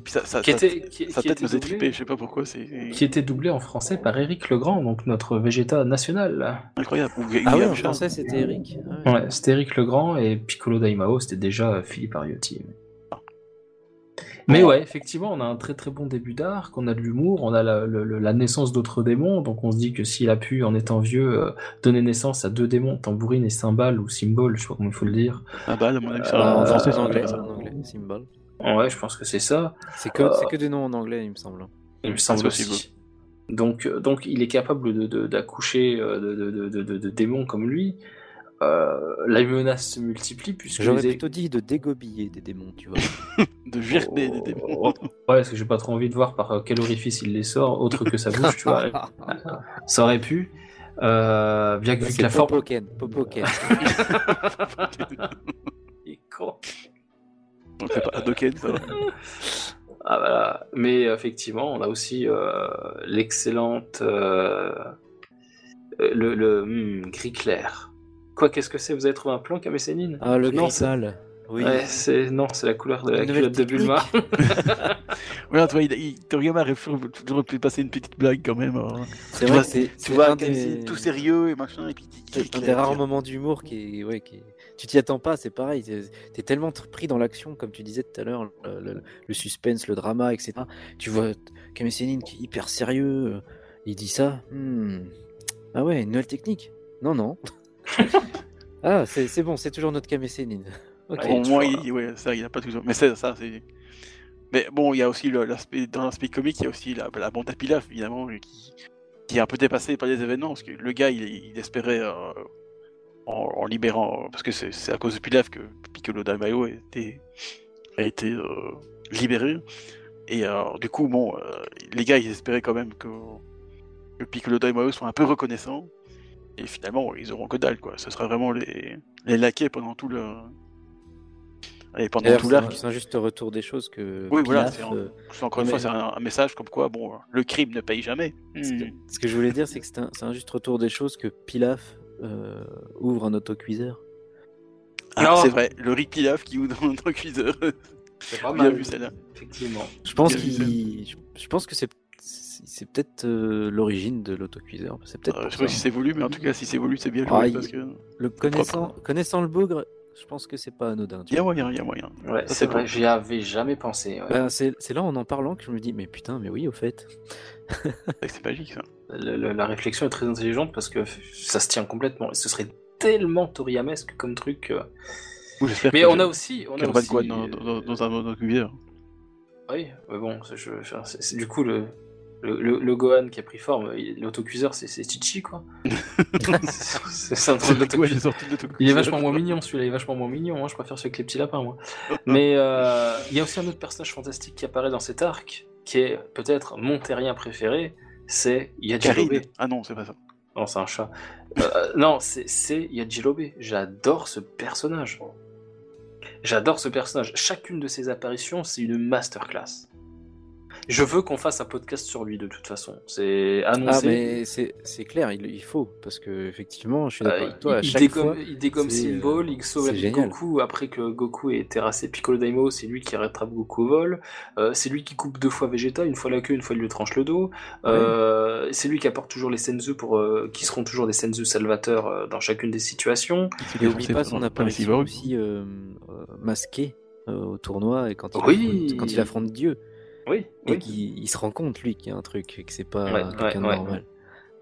puis, ça, ça, qui ça- était, qui, je sais pas pourquoi, c'est qui était doublé en français par Eric Legrand, donc notre Végéta national. incroyable. Ah en français c'était Eric. Ah ouais. Ouais, c'était Eric Legrand et Piccolo Daimao, c'était déjà Philippe Ariotti. Mais ouais, effectivement, on a un très très bon début d'arc, on a de l'humour, on a la, le- le- la naissance d'autres démons, donc on se dit que s'il a pu, en étant vieux, euh, donner naissance à deux démons, tambourine et cymbale, ou symbole, je sais pas comment il faut le dire. Ah bah, à mon avis, Euh, en français, c'est en anglais. en anglais, symbol. Ouais, je pense que c'est ça, C'est que, Euh. c'est que des noms en anglais, il me semble. il me semble aussi. Donc, euh, donc il est capable d'accoucher euh, de, de, de, de- de- de démons comme lui. Euh, la menace se multiplie puisque J'aurais les- plutôt dit de dégobiller des démons, tu vois. (laughs) De gerber des démons. Oh, Ouais, parce que j'ai pas trop envie de voir par quel orifice il les sort, autre que sa bouche, tu vois. (laughs) Ça aurait pu. Euh, bien que vu que la forme. Popoken, Popoken. (laughs) Il est con. Donc c'est pas Hadoken, ça. Ah, voilà. Mais effectivement, on a aussi euh, l'excellente. euh, le le hmm, gris clair. Quoi, qu'est-ce que c'est? Vous avez trouvé un plan, Kamesénine Ah, le Non, gris c'est- sale. Oui. Ouais, c'est non, c'est la couleur de la Une nouvelle culotte de technique. Bulma. (laughs) Ouais, tu vois, il, il, Toriyama aurait toujours pu passer une petite blague quand même. hein. C'est tu vrai vois- que c'est Tu c'est vois, un Kamisi, des... tout sérieux et machin, et puis il un des rares moments d'humour qui est, ouais, qui est- tu t'y attends pas, c'est pareil. T'es es tellement tr- pris dans l'action, comme tu disais tout à l'heure, le, le- le suspense, le drama, etc. Tu vois Kame Sennin qui est hyper sérieux, euh, il dit ça. hmm, Ah ouais, une nouvelle technique Non, non. (laughs) ah, c'est bon, c'est toujours notre Kame Sennin. Ok. Ouais, Au moins, il, ouais, ça, il a pas toujours. Mais c'est ça, c'est. Mais bon, il y a aussi l'aspect dans l'aspect comique, il y a aussi la, la bande à Pilaf, évidemment, qui, qui est un peu dépassée par les événements, parce que le gars, il, il espérait euh, en, en libérant, parce que c'est à cause de Pilaf que Piccolo Daimayo a été, a été euh, libéré. Et euh, du coup, bon, euh, les gars, ils espéraient quand même que, que Piccolo Daimayo soit un peu reconnaissant. Et finalement, ils auront que dalle, quoi. Ce sera vraiment les, les laquais pendant tout le. Allez, pendant tout l'arc. c'est un juste retour des choses que. Oui, voilà, c'est en- encore une fois, c'est un, un message comme quoi, bon, le crime ne paye jamais. Ce que, Hmm. ce que je voulais dire, c'est que c'est un, c'est un juste retour des choses que Pilaf euh, ouvre un autocuiseur. Ah, c'est vrai, le Rick Pilaf qui ouvre dans notre cuiseur. (laughs) C'est pas Bien mal, vu celle-là. effectivement. Je pense qu'il, je, que c'est, peut-être euh, l'origine de l'autocuiseur. C'est peut-être. Euh, je sais pas si c'est voulu, mais en tout cas, si c'est voulu, c'est bien joué. Ah, il- parce que... Le connaissant, connaissant le bougre, je pense que c'est pas anodin. Il y a moyen, il y a moyen. Ouais, c'est vrai, bon. j'y avais jamais pensé. ouais. Ben, c'est, c'est là en en parlant que je me dis, mais putain, mais oui, au fait. c'est magique ça. La réflexion est très intelligente parce que ça se tient complètement. Ce serait tellement Toriyamesque comme truc. euh. Mais on a aussi. On a aussi quoi dans, dans, dans un dans un cuvière. Oui, mais bon, je- enfin, du coup, le, le, le- le Gohan qui a pris forme, l'autocuiseur, c'est Chichi, quoi. (laughs) c'est un truc d'autocuiseur. Il est vachement moins mignon, celui-là, il est vachement moins mignon. Moi, je préfère celui avec les petits lapins, moi. Mais euh, il y a aussi un autre personnage fantastique qui apparaît dans cet arc, qui est peut-être mon terrien préféré, c'est Yajirobe. Ah non, c'est pas ça. Non, c'est un chat. Euh, non, c'est- c'est Yajirobe. J'adore ce personnage. J'adore ce personnage. Chacune de ses apparitions, c'est une masterclass. Je veux qu'on fasse un podcast sur lui de toute façon. C'est Ah, annoncé. mais c'est c'est clair, il, il faut, parce que effectivement, je suis d'accord Euh, avec toi, à il, il dégomme, fois. il dégomme c'est, euh, Symbol, il sauve. Goku après que Goku ait terrassé Piccolo Daimao, c'est lui qui rattrape Goku au vol. Euh, c'est lui qui coupe deux fois Vegeta, une fois la queue, une fois il lui tranche le dos. Euh, c'est lui qui apporte toujours les Senzu pour, euh, qui seront toujours des Senzu salvateurs euh, dans chacune des situations. Et oublie défoncé pas son apparition aussi masquée euh, au tournoi et quand il, Oui. affronte, quand il affronte Dieu Oui, et oui. qu'il il se rend compte lui qu'il y a un truc et que c'est pas Ouais, quelqu'un de ouais, ouais. normal.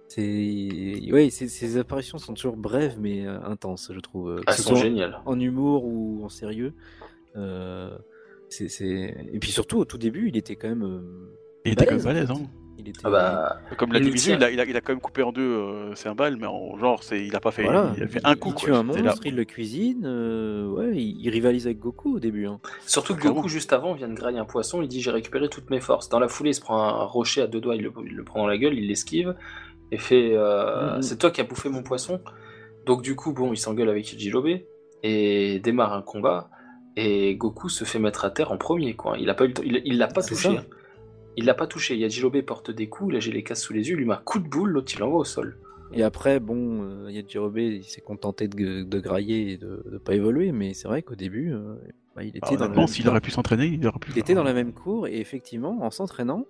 C'est ouais, ces, apparitions sont toujours brèves mais euh, intenses, je trouve. Que Elles ce sont géniales. en humour ou en sérieux. Euh, c'est c'est- et puis surtout au tout début, il était quand même. euh, Il était quand même balèze, balèze, hein. Il était. Ah bah, Comme l'a dit il a, il, a, il a quand même coupé en deux euh, c'est un bal, mais en genre, c'est, il a pas fait, Voilà. il a fait un coup. Il quoi. tue un là. monstre, il le cuisine. euh, ouais, il, il rivalise avec Goku au début. hein. Surtout que. Goku, juste avant, vient de grailler un poisson, il dit j'ai récupéré toutes mes forces. Dans la foulée, il se prend un rocher à deux doigts, il le, il le prend dans la gueule, il l'esquive, et fait euh, Mhm. C'est toi qui as bouffé mon poisson. Donc, du coup, bon, il s'engueule avec Ichirobe, et démarre un combat, et Goku se fait mettre à terre en premier, quoi. Il l'a pas, eu le temps- il, il l'a pas touché. ça. Il l'a pas touché. Yajirobe porte des coups, là j'ai les casse sous les yeux, il lui met un coup de boule, l'autre il l'envoie au sol. Et après, bon, euh, Yajirobe, il s'est contenté de, de grailler et de ne pas évoluer, mais c'est vrai qu'au début, euh, bah, il était Alors, dans la même- s'il aurait pu s'entraîner, il aurait pu. Il était dans la même cour et effectivement, en s'entraînant,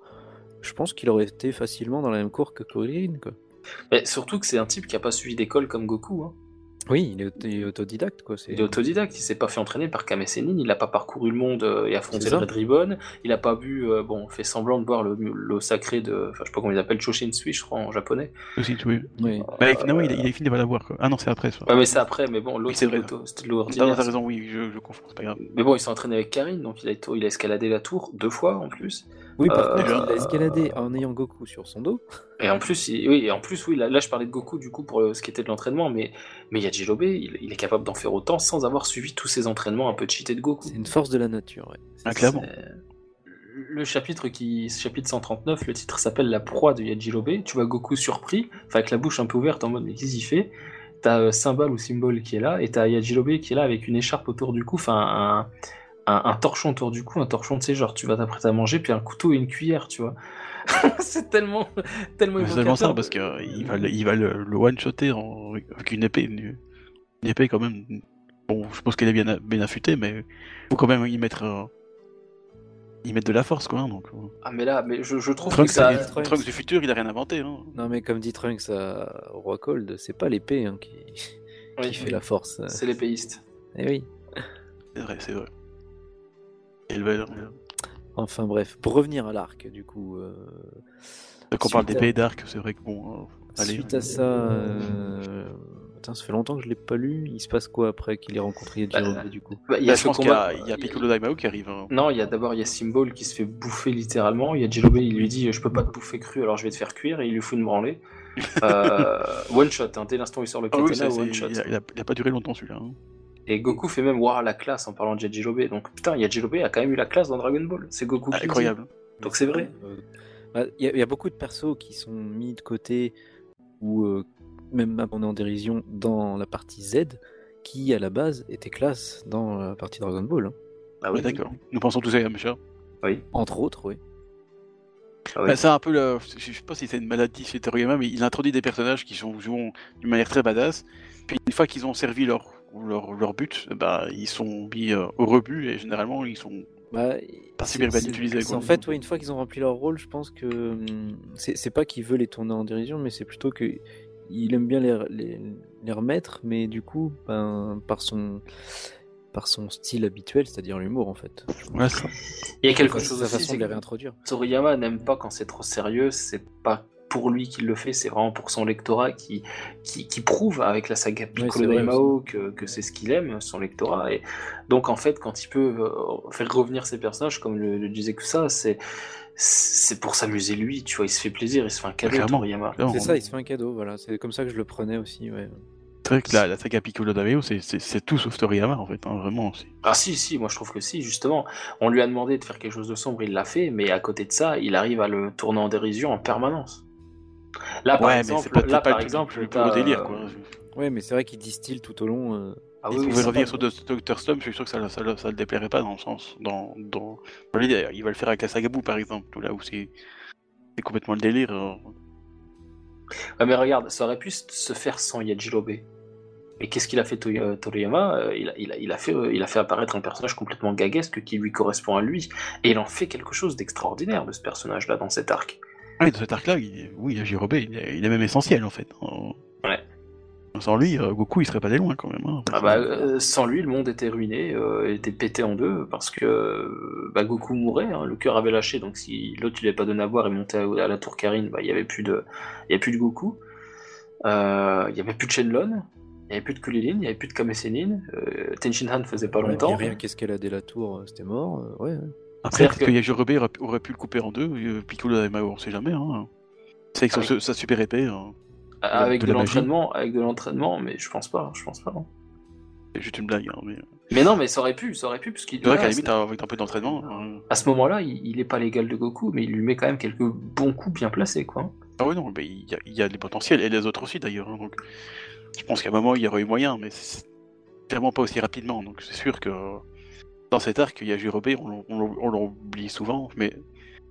je pense qu'il aurait été facilement dans la même cour que Kuririn. Quoi. Mais surtout que c'est un type qui a pas suivi d'école comme Goku. Hein. Oui, il est, auto- il est autodidacte. Quoi. Il est autodidacte, il s'est pas fait entraîner par Kame Sennin, il a pas parcouru le monde euh, et affronté le. Red Ribbon, il a pas bu, euh, bon, fait semblant de boire le, l'eau sacrée de, enfin je sais pas comment ils appellent, Choshinsui je crois en japonais. Aussi, oui. Oui. Mais finalement, il, a- il a fini de pas l'avoir. Ah non, c'est après ça. Ouais mais c'est après, mais bon, l'eau Oui, c'est c'est de vrai. l'auto- c'était de l'eau Non, ordinaire. non, t'as raison, oui, je, je confonds, c'est pas grave. Mais bon, il s'est entraîné avec Karine, donc il a, il a escaladé la tour deux fois en plus. Oui, par Euh, contre, il a escaladé en ayant Goku sur son dos. Et en plus, il- oui, et en plus, oui, là, là, je parlais de Goku du coup pour euh, ce qui était de l'entraînement, mais, mais Yajirobe, il, il est capable d'en faire autant sans avoir suivi tous ses entraînements un peu cheatés de Goku. C'est une force de la nature. ouais. Ah, clairement. C'est- Le chapitre qui, ce chapitre 139, le titre s'appelle La proie de Yajirobe. Tu vois Goku surpris, enfin avec la bouche un peu ouverte en mode mais qu'est-ce qu'il fait? T'as euh, Symbol ou Symbol qui est là, et t'as Yajirobe qui est là avec une écharpe autour du cou, enfin un, un, un torchon autour du cou, un torchon de ces genre tu vas t'apprêter à manger, puis un couteau et une cuillère, tu vois. (laughs) c'est tellement, tellement C'est tellement ça, parce qu'il va, le- il va le, le one-shotter en- avec une épée. Une, une épée, quand même. Bon, je pense qu'elle est bien, bien affûtée, mais faut quand même y mettre. euh, y mettre de la force, quoi. hein, donc, euh. Ah mais là, mais je, je trouve Trunks, que ça... il- Trunks. Trunks du futur, il a rien inventé. Hein. Non, mais comme dit Trunks à au Roi Cold, c'est pas l'épée hein, qui, (laughs) Oui, qui fait la force. C'est l'épéiste. Eh oui. C'est vrai, c'est vrai. Enfin bref, pour revenir à l'arc, du coup. euh, Quand on parle à- d'épée et d'arc, c'est vrai que bon. euh, allez. Suite à ça, euh, putain, ça fait longtemps que je l'ai pas lu. Il se passe quoi après qu'il ait rencontré Yajirobe Bah, du coup Bah, il y Bah, a je ce pense qu'il y combat- a, il y a Piccolo Daimao qui arrive. hein. Non, il y a d'abord il y a Symbol qui se fait bouffer littéralement. Il y a Jirobe, il lui dit je peux pas te bouffer cru, alors je vais te faire cuire, et il lui fout une branlée. (laughs) Euh, one shot, hein, dès l'instant où il sort le Ah oui, katana, one shot. il, a, il a- il a pas duré longtemps celui-là. hein. Et Goku fait même waouh la classe en parlant de Yajirobe. Donc putain, Yajirobe a quand même eu la classe dans Dragon Ball. C'est Goku qui le dit. Incroyable. Donc c'est vrai. Euh, bah, Il y, a- il y a beaucoup de persos qui sont mis de côté ou euh, même abandonnés en dérision dans la partie Z qui à la base étaient classe dans la partie Dragon Ball. hein. Ah Ouais, oui, d'accord. Nous pensons tous à Yamcha. oui. Entre autres, oui. Ah oui. Bah, c'est un peu le... Je sais pas si c'est une maladie chez Toriyama, mais il introduit des personnages qui sont jouent d'une manière très badass. Puis une fois qu'ils ont servi leur, leur, leur but, bah, ils sont mis euh, au rebut et généralement ils sont. Bah, Pas super bien c'est- utilisé, c'est quoi. En fait, ouais, une fois qu'ils ont rempli leur rôle, je pense que hum, c'est c'est pas qu'il veut les tourner en dérision, mais c'est plutôt que il aime bien les, les, les remettre, mais du coup, ben, par son par son style habituel, c'est-à-dire l'humour en fait. Ouais, ça. Il y a quelque chose sa façon de les que réintroduire. Toriyama n'aime pas quand c'est trop sérieux, c'est pas pour lui qu'il le fait, c'est vraiment pour son lectorat qui, qui, qui prouve avec la saga Piccolo vrai Daimao que, que c'est ce qu'il aime, son lectorat. Et donc en fait, quand il peut euh, faire revenir ses personnages, comme le, le disait que ça, c'est c'est pour s'amuser lui, tu vois, il se fait plaisir, il se fait un cadeau Clairement. Toriyama. C'est ça, il se fait un cadeau, voilà. C'est comme ça que je le prenais aussi, ouais. C'est vrai que la, la saga Piccolo d'Aveo, c'est- tout sauf Toriyama en fait, hein, vraiment. c'est- Ah si, si, moi je trouve que si, justement. On lui a demandé de faire quelque chose de sombre, il l'a fait, mais à côté de ça, il arrive à le tourner en dérision en permanence. Là, par ouais, mais exemple, c'est peut-être là, pas par le, exemple, délire euh, quoi. Ouais, mais c'est vrai qu'il distille tout au long. euh, Ah oui, revenir pas- sur Dr. Slump, je suis sûr que ça, ça, ça, ça le déplairait pas dans le sens. Dans, dans... Il va le faire avec la saga Boo par exemple, là où c'est complètement le délire. euh. Mais regarde, ça aurait pu se faire sans Yajirobe. Mais qu'est-ce qu'il a fait euh, Toriyama? Il, a, il, a, il, a fait, il a fait apparaître un personnage complètement gaguesque qui lui correspond à lui. Et il en fait quelque chose d'extraordinaire de ce personnage-là dans cet arc. Ouais, dans cet arc-là, il... oui, Yajirobe, il est, il est même essentiel en fait. Euh, Ouais. Sans lui, euh, Goku il serait pas des loin quand même. hein. Ah bah, euh, sans lui, le monde était ruiné, euh, était pété en deux, parce que euh, bah, Goku mourait, hein, le cœur avait lâché, donc si l'autre il avait pas donné à boire et montait à, à la tour Karine, bah, il y avait plus de, il y avait plus de Goku, Euh, il y avait plus de Shenlong, il y avait plus de Kulilin, il y avait plus de Kame Sennin, euh, Tenshin Han faisait pas ouais, longtemps. puis rien qu'escalader la tour, euh, c'était mort. euh, ouais, ouais. Après, que, que- Yajirobe aurait, pu- aurait pu le couper en deux, euh, Piccolo et Mao, on sait jamais. Hein. C'est avec Ah oui. sa super épée, hein. avec de l'entraînement, avec de l'entraînement, mais je pense pas, je pense pas. hein. c'est juste une blague. Hein, mais... Mais non, mais ça aurait pu, ça aurait pu, parce qu'il C'est vrai qu'à la limite, avec un peu d'entraînement. euh, à ce moment-là, il, il est pas l'égal de Goku, mais il lui met quand même quelques bons coups bien placés, quoi. Ah ouais, non, mais il y, a, il y a les potentiels, et les autres aussi d'ailleurs. hein, donc, je pense qu'à un moment, il y aurait eu moyen, mais c'est clairement pas aussi rapidement. Donc c'est sûr que dans cet arc, il y a on, l'o- on l'o- on l'oublie souvent, mais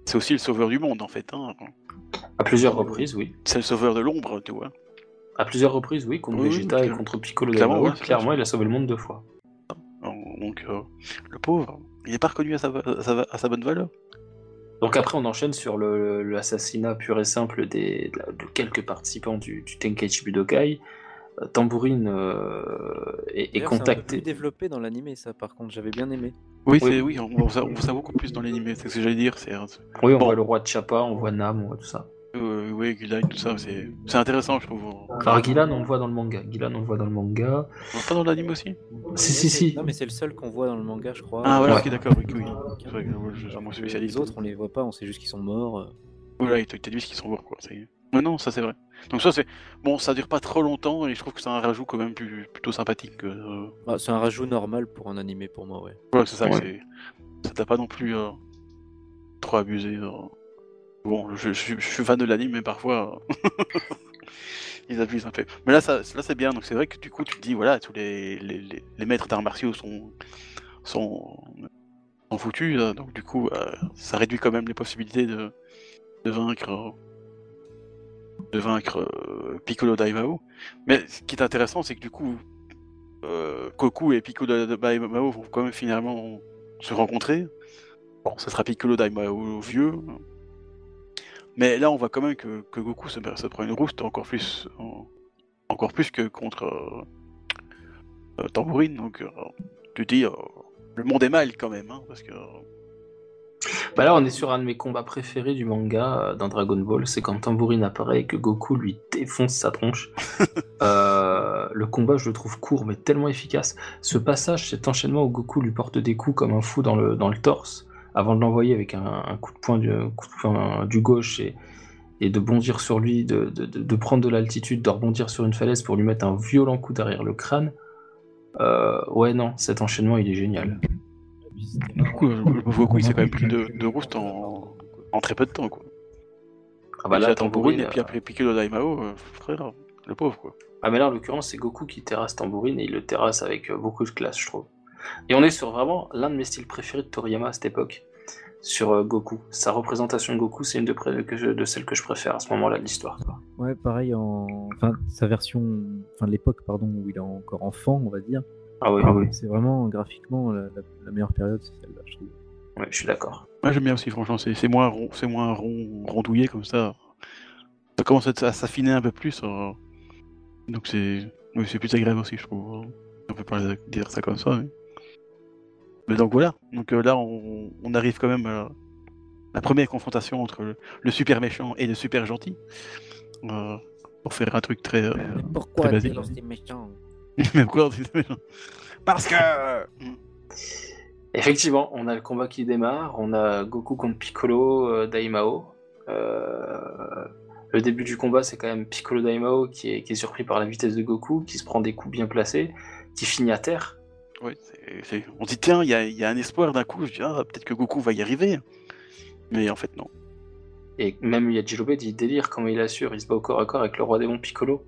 c'est aussi le sauveur du monde en fait. Hein. À plusieurs reprises, oui. C'est le sauveur de l'ombre, tu vois. À plusieurs reprises, oui, contre Oui, Vegeta et contre Piccolo Clairement, ouais, clairement, il a sauvé le monde deux fois. Donc euh, le pauvre, il n'est pas reconnu à sa, à sa- à sa bonne valeur. Donc après, on enchaîne sur le- l'assassinat pur et simple des, de quelques participants du, du Tenkaichi Budokai. Euh, Tambourine euh, est, c'est peu contacté. plus développé dans l'animé, ça, par contre, j'avais bien aimé. Oui, Oui. c'est oui, on, on, voit- on voit ça beaucoup plus dans l'animé, c'est ce que j'allais dire. C'est Oui, on Bon. voit le roi de Chappa, on voit Nam, on voit tout ça. euh, oui, Gulai, tout ça, c'est c'est intéressant, je trouve. Alors Gilan, on le voit dans le manga. Gilan, on le voit dans le manga. voit pas dans l'anime aussi? Si, si, si. Non, mais c'est le seul qu'on voit dans le manga, je crois. Ah voilà, Ouais. ok, d'accord, oui, oui. C'est vrai que moi, je suis moins Les autres, on les voit pas, on sait juste qu'ils sont morts. euh. Voilà, ils te disent qu'ils sont morts, quoi. ça y est. Mais non, ça c'est vrai. Donc ça c'est... Bon, ça dure pas trop longtemps et je trouve que c'est un rajout quand même plus, plutôt sympathique. Que, euh, Ah, c'est un rajout normal pour un animé pour moi, ouais. Voilà, c'est ça, Ouais. c'est... Ça t'a pas non plus euh, trop abusé. euh. Bon, je, je, je suis fan de l'anime, mais parfois... euh, (laughs) Ils abusent un peu. Mais là, ça, là c'est bien. Donc c'est vrai que du coup, tu te dis, voilà, tous les, les, les, les maîtres d'arts martiaux sont, sont, sont foutus. là. Donc du coup, euh, ça réduit quand même les possibilités de, de vaincre, euh, de vaincre euh, Piccolo Daimao. Mais ce qui est intéressant, c'est que du coup, euh, Goku et Piccolo Daimao vont quand même finalement se rencontrer. Bon, ça sera Piccolo Daimao vieux. Mais là, on voit quand même que, Goku se, prend une rouste encore plus, en- encore plus que contre euh, euh, Tambourine. Donc, euh, tu dis, euh, le monde est mal quand même, hein, parce que. Bah là, on est sur un de mes combats préférés du manga euh, d'un Dragon Ball. C'est quand Tambourine apparaît et que Goku lui défonce sa tronche. (laughs) Euh, le combat, je le trouve court mais tellement efficace. Ce passage, cet enchaînement où Goku lui porte des coups comme un fou dans le, dans le torse, avant de l'envoyer avec un, un coup de poing du, un coup de poing du gauche et, et de bondir sur lui, de, de- de- de prendre de l'altitude, de rebondir sur une falaise pour lui mettre un violent coup derrière le crâne. Euh, ouais, non, cet enchaînement, il est génial. Du coup, euh, le pauvre Goku, il s'est quand même pris de, de en, en très peu de temps, quoi. Ah bah là, Tambourine, Tambourine, et puis après Piccolo Daimao, euh, frère, le pauvre, quoi. Ah mais là en l'occurrence c'est Goku qui terrasse Tambourine et il le terrasse avec euh, beaucoup de classe je trouve. Et on est sur vraiment l'un de mes styles préférés de Toriyama à cette époque, sur euh, Goku. Sa représentation de Goku c'est une de, pré- que je- de celles que je préfère à ce moment-là de l'histoire. Ouais, pareil en. Enfin, sa version. Enfin, de l'époque, pardon, où il est encore enfant, on va dire. Ah oui, oui, C'est vraiment graphiquement la, la- la meilleure période, c'est celle-là, je trouve. oui, je suis d'accord. Moi j'aime bien aussi, franchement, c'est c'est moins, rond, c'est moins rond, rondouillé comme ça. Ça commence à s'affiner un peu plus. euh, Donc c'est oui, c'est plus agréable aussi, je trouve. On peut pas dire ça comme ça. mais- Mais donc voilà, donc euh, là on, on arrive quand même à la première confrontation entre le, le super méchant et le super gentil. Euh, pour faire un truc très. euh, Pourquoi Très basique. (laughs) Mais pourquoi Parce que. Effectivement, on a le combat qui démarre, on a Goku contre Piccolo, euh, Daimao. Euh, le début du combat, c'est quand même Piccolo Daimao qui est, qui est surpris par la vitesse de Goku, qui se prend des coups bien placés, qui finit à terre. C'est- c'est- on dit tiens, il y a, il y a un espoir d'un coup. Je dis ah, peut-être que Goku va y arriver. Mais en fait non. Et même Yajirobe dit délire comment il assure, il se bat au corps à corps avec le roi démon Piccolo.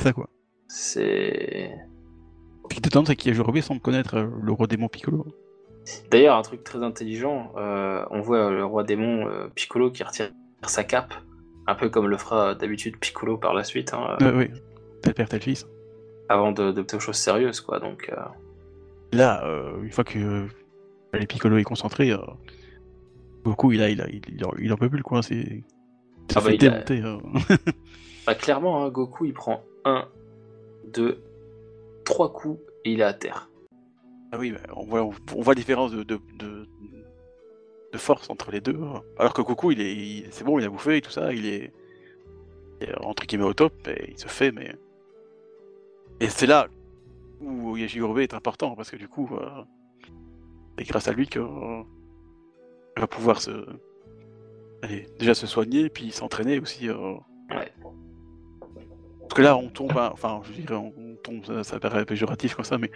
C'est ça quoi? C'est. Ce qui est étonnant, c'est qu'Yajirobe semble connaître euh, le roi démon Piccolo. D'ailleurs, un truc très intelligent, euh, on voit le roi démon euh, Piccolo qui retire sa cape, un peu comme le fera d'habitude Piccolo par la suite, hein, Euh, oui, tel père, tel fils. avant de, de aux choses sérieuses, quoi. Donc, euh, Là, euh, une fois que euh, les Piccolo est concentré, euh, Goku il a, il a, il, il en, il en peut plus le coin. C'est. Ah bah, a- euh. bah, clairement, hein, Goku il prend 1, 2, 3 coups et il est à terre. Ah oui, bah, on voit, on voit la différence de, de, de, force entre les deux. hein. Alors que Goku, il est, c'est bon, il a bouffé et tout ça, il est, entre guillemets au top, et il se fait, mais. Et c'est là où Yajirobe est important, parce que du coup, euh, c'est grâce à lui que euh, va pouvoir se. Allez, déjà se soigner, puis s'entraîner aussi. euh. Parce que là, on tombe, hein, enfin, je dirais, on, tombe, ça, ça paraît péjoratif comme ça, mais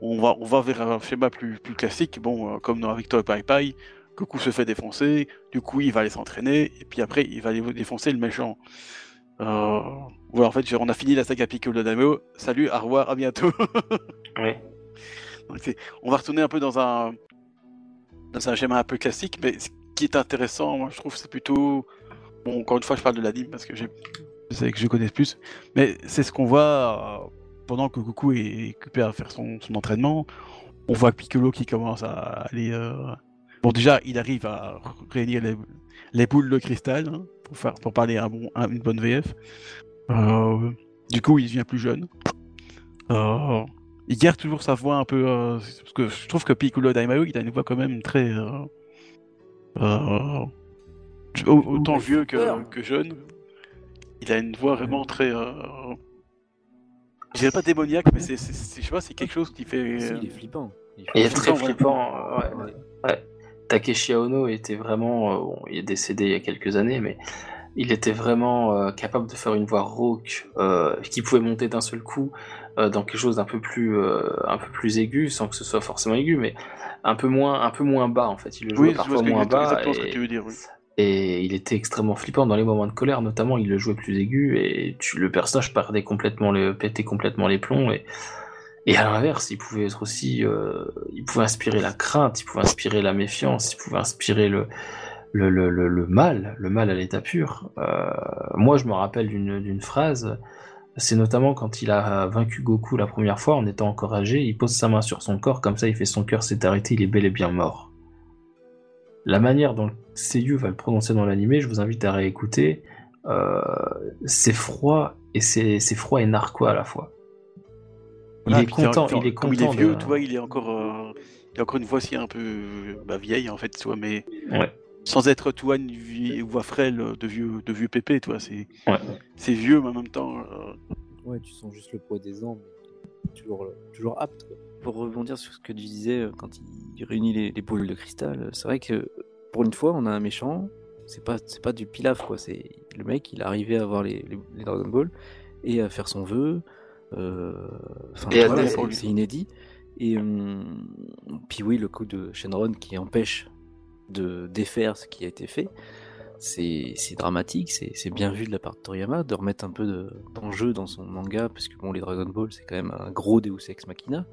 on va, on va vers un schéma plus, plus classique, bon, euh, comme dans Victor et Pai Pai, Goku se fait défoncer, du coup il va aller s'entraîner, et puis après il va aller défoncer le méchant. Euh... Voilà, en fait, on a fini la saga Piccolo Daimao, salut, au revoir, à bientôt. (laughs) Donc, c'est- on va retourner un peu dans un, dans un schéma un peu classique, mais ce qui est intéressant, moi je trouve, c'est plutôt. Bon, encore une fois, je parle de l'anime parce que j'ai- sais que je connais plus, mais c'est ce qu'on voit euh, pendant que Goku est occupé à faire son, son entraînement. On voit Piccolo qui commence à aller. euh, Bon, déjà, il arrive à réunir les, les boules de cristal, hein, pour, faire, pour parler un bon, un- une bonne VF. Euh, du coup, il devient plus jeune. Euh, il garde toujours sa voix un peu. parce que je trouve que Piccolo Daimao, il a une voix quand même très. au- autant vieux que, que jeune. Il a une voix vraiment très. Euh, je dirais pas démoniaque, mais c'est, c'est- c'est- je sais pas, c'est quelque chose qui fait. Si, euh, il est flippant. Il est Il est flippant, très flippant. euh, ouais. Ouais. Ouais. Takeshi Ono était vraiment, euh, bon, il est décédé il y a quelques années, mais il était vraiment euh, capable de faire une voix rauque euh, qui pouvait monter d'un seul coup euh, dans quelque chose d'un peu plus, euh, un peu plus aigu, sans que ce soit forcément aigu, mais un peu moins, un peu moins bas en fait. Il le jouait Oui, parfois moins exactement bas ce que et, tu veux dire. oui. Et il était extrêmement flippant dans les moments de colère, notamment. Il le jouait plus aigu et le personnage perdait complètement pétait complètement les plombs et à l'inverse, il pouvait être aussi, euh, il pouvait inspirer la crainte, il pouvait inspirer la méfiance, il pouvait inspirer le, mal, le mal à l'état pur. Euh, moi, je me rappelle d'une d'une phrase, c'est notamment quand il a vaincu Goku la première fois en étant encore âgé, il pose sa main sur son corps, comme ça il fait son cœur s'est arrêté, il est bel et bien mort. La manière dont Seiyu va le prononcer dans l'animé, je vous invite à réécouter, euh, c'est froid et c'est froid et narquois à la fois. Il Voilà, est content, il est comme content. il est vieux, de- tu vois, il est encore, euh, il a encore une voix si un peu euh, bah, vieille en fait, tu vois, mais Ouais. sans être tu vois une vie- voix frêle de vieux, de vieux pépé, tu vois, c'est, Ouais. c'est vieux, mais en même temps, euh, Ouais, tu sens juste le poids des ans, mais toujours, toujours apte. quoi. Pour rebondir sur ce que tu disais euh, quand il réunit les, les boules de cristal, euh, c'est vrai que pour une fois, on a un méchant. C'est pas, c'est pas du pilaf quoi. C'est le mec, il est arrivé à avoir les, les, les Dragon Ball et à faire son vœu. euh, voilà, c'est inédit. Et hum, puis oui, le coup de Shenron qui empêche de défaire ce qui a été fait, c'est c'est dramatique, c'est c'est bien vu de la part de Toriyama de remettre un peu de- d'enjeu dans son manga, parce que bon, les Dragon Ball, c'est quand même un gros Deus Ex Machina.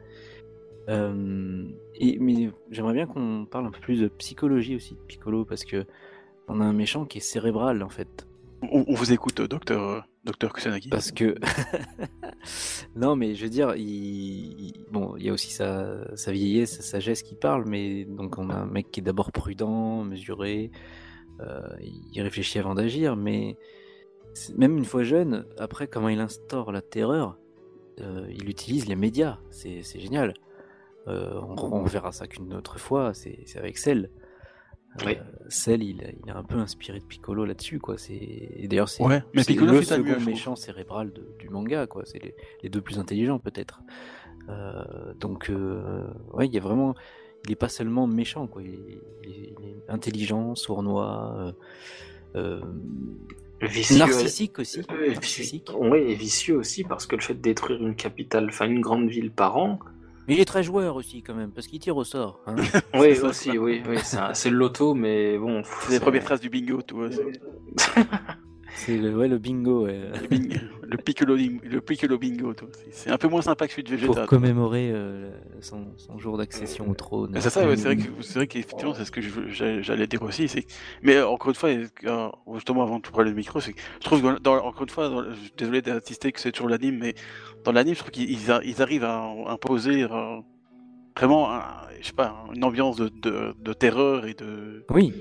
Euh, et, mais j'aimerais bien qu'on parle un peu plus de psychologie aussi de Piccolo, parce que on a un méchant qui est cérébral en fait. on, on vous écoute, docteur, euh, docteur Kusanagi. Parce que. (laughs) non, mais je veux dire, il... il- bon, il y a aussi sa... sa vieillesse, sa sagesse qui parle, mais donc on a un mec qui est d'abord prudent, mesuré, euh, il réfléchit avant d'agir, mais même une fois jeune, après, comment il instaure la terreur, euh, il utilise les médias, c'est génial. Euh, on, on verra ça qu'une autre fois, c'est c'est avec Cell. Euh, Oui. Cell, il, il est un peu inspiré de Piccolo là-dessus, quoi. C'est et d'ailleurs c'est Ouais, mais c'est Piccolo le second mieux, méchant cérébral de- du manga, quoi. C'est les, les deux plus intelligents peut-être. Euh, donc euh, ouais, il y a vraiment, il est pas seulement méchant, quoi. Il est, il est- il est intelligent, sournois, euh, euh, Vicieux. narcissique aussi. Euh, narcissique. Oui, et vicieux aussi parce que le fait de détruire une capitale, enfin une grande ville par an, Mais il est très joueur aussi quand même, parce qu'il tire au sort. hein. (laughs) oui aussi, oui, oui, c'est le loto, mais bon. C'est les premières traces du bingo, tu vois. (laughs) c'est- le, ouais, le bingo. ouais. Le, bing- le piccolo, le piccolo bingo. C'est- un peu moins sympa que celui de Pour Vegeta. commémorer euh, son, son jour d'accession au trône. C'est ça, ouais, c'est vrai que c'est vrai qu'effectivement c'est ce que j'allais dire aussi. Mais euh, encore une fois, euh, justement avant de prendre le micro, c'est je trouve que dans, encore une fois, dans- je suis désolé d'insister que c'est toujours l'anime, mais dans l'anime, je trouve qu'ils arrivent à imposer euh, vraiment, un- je sais pas, une ambiance de, de, de terreur et de. Oui.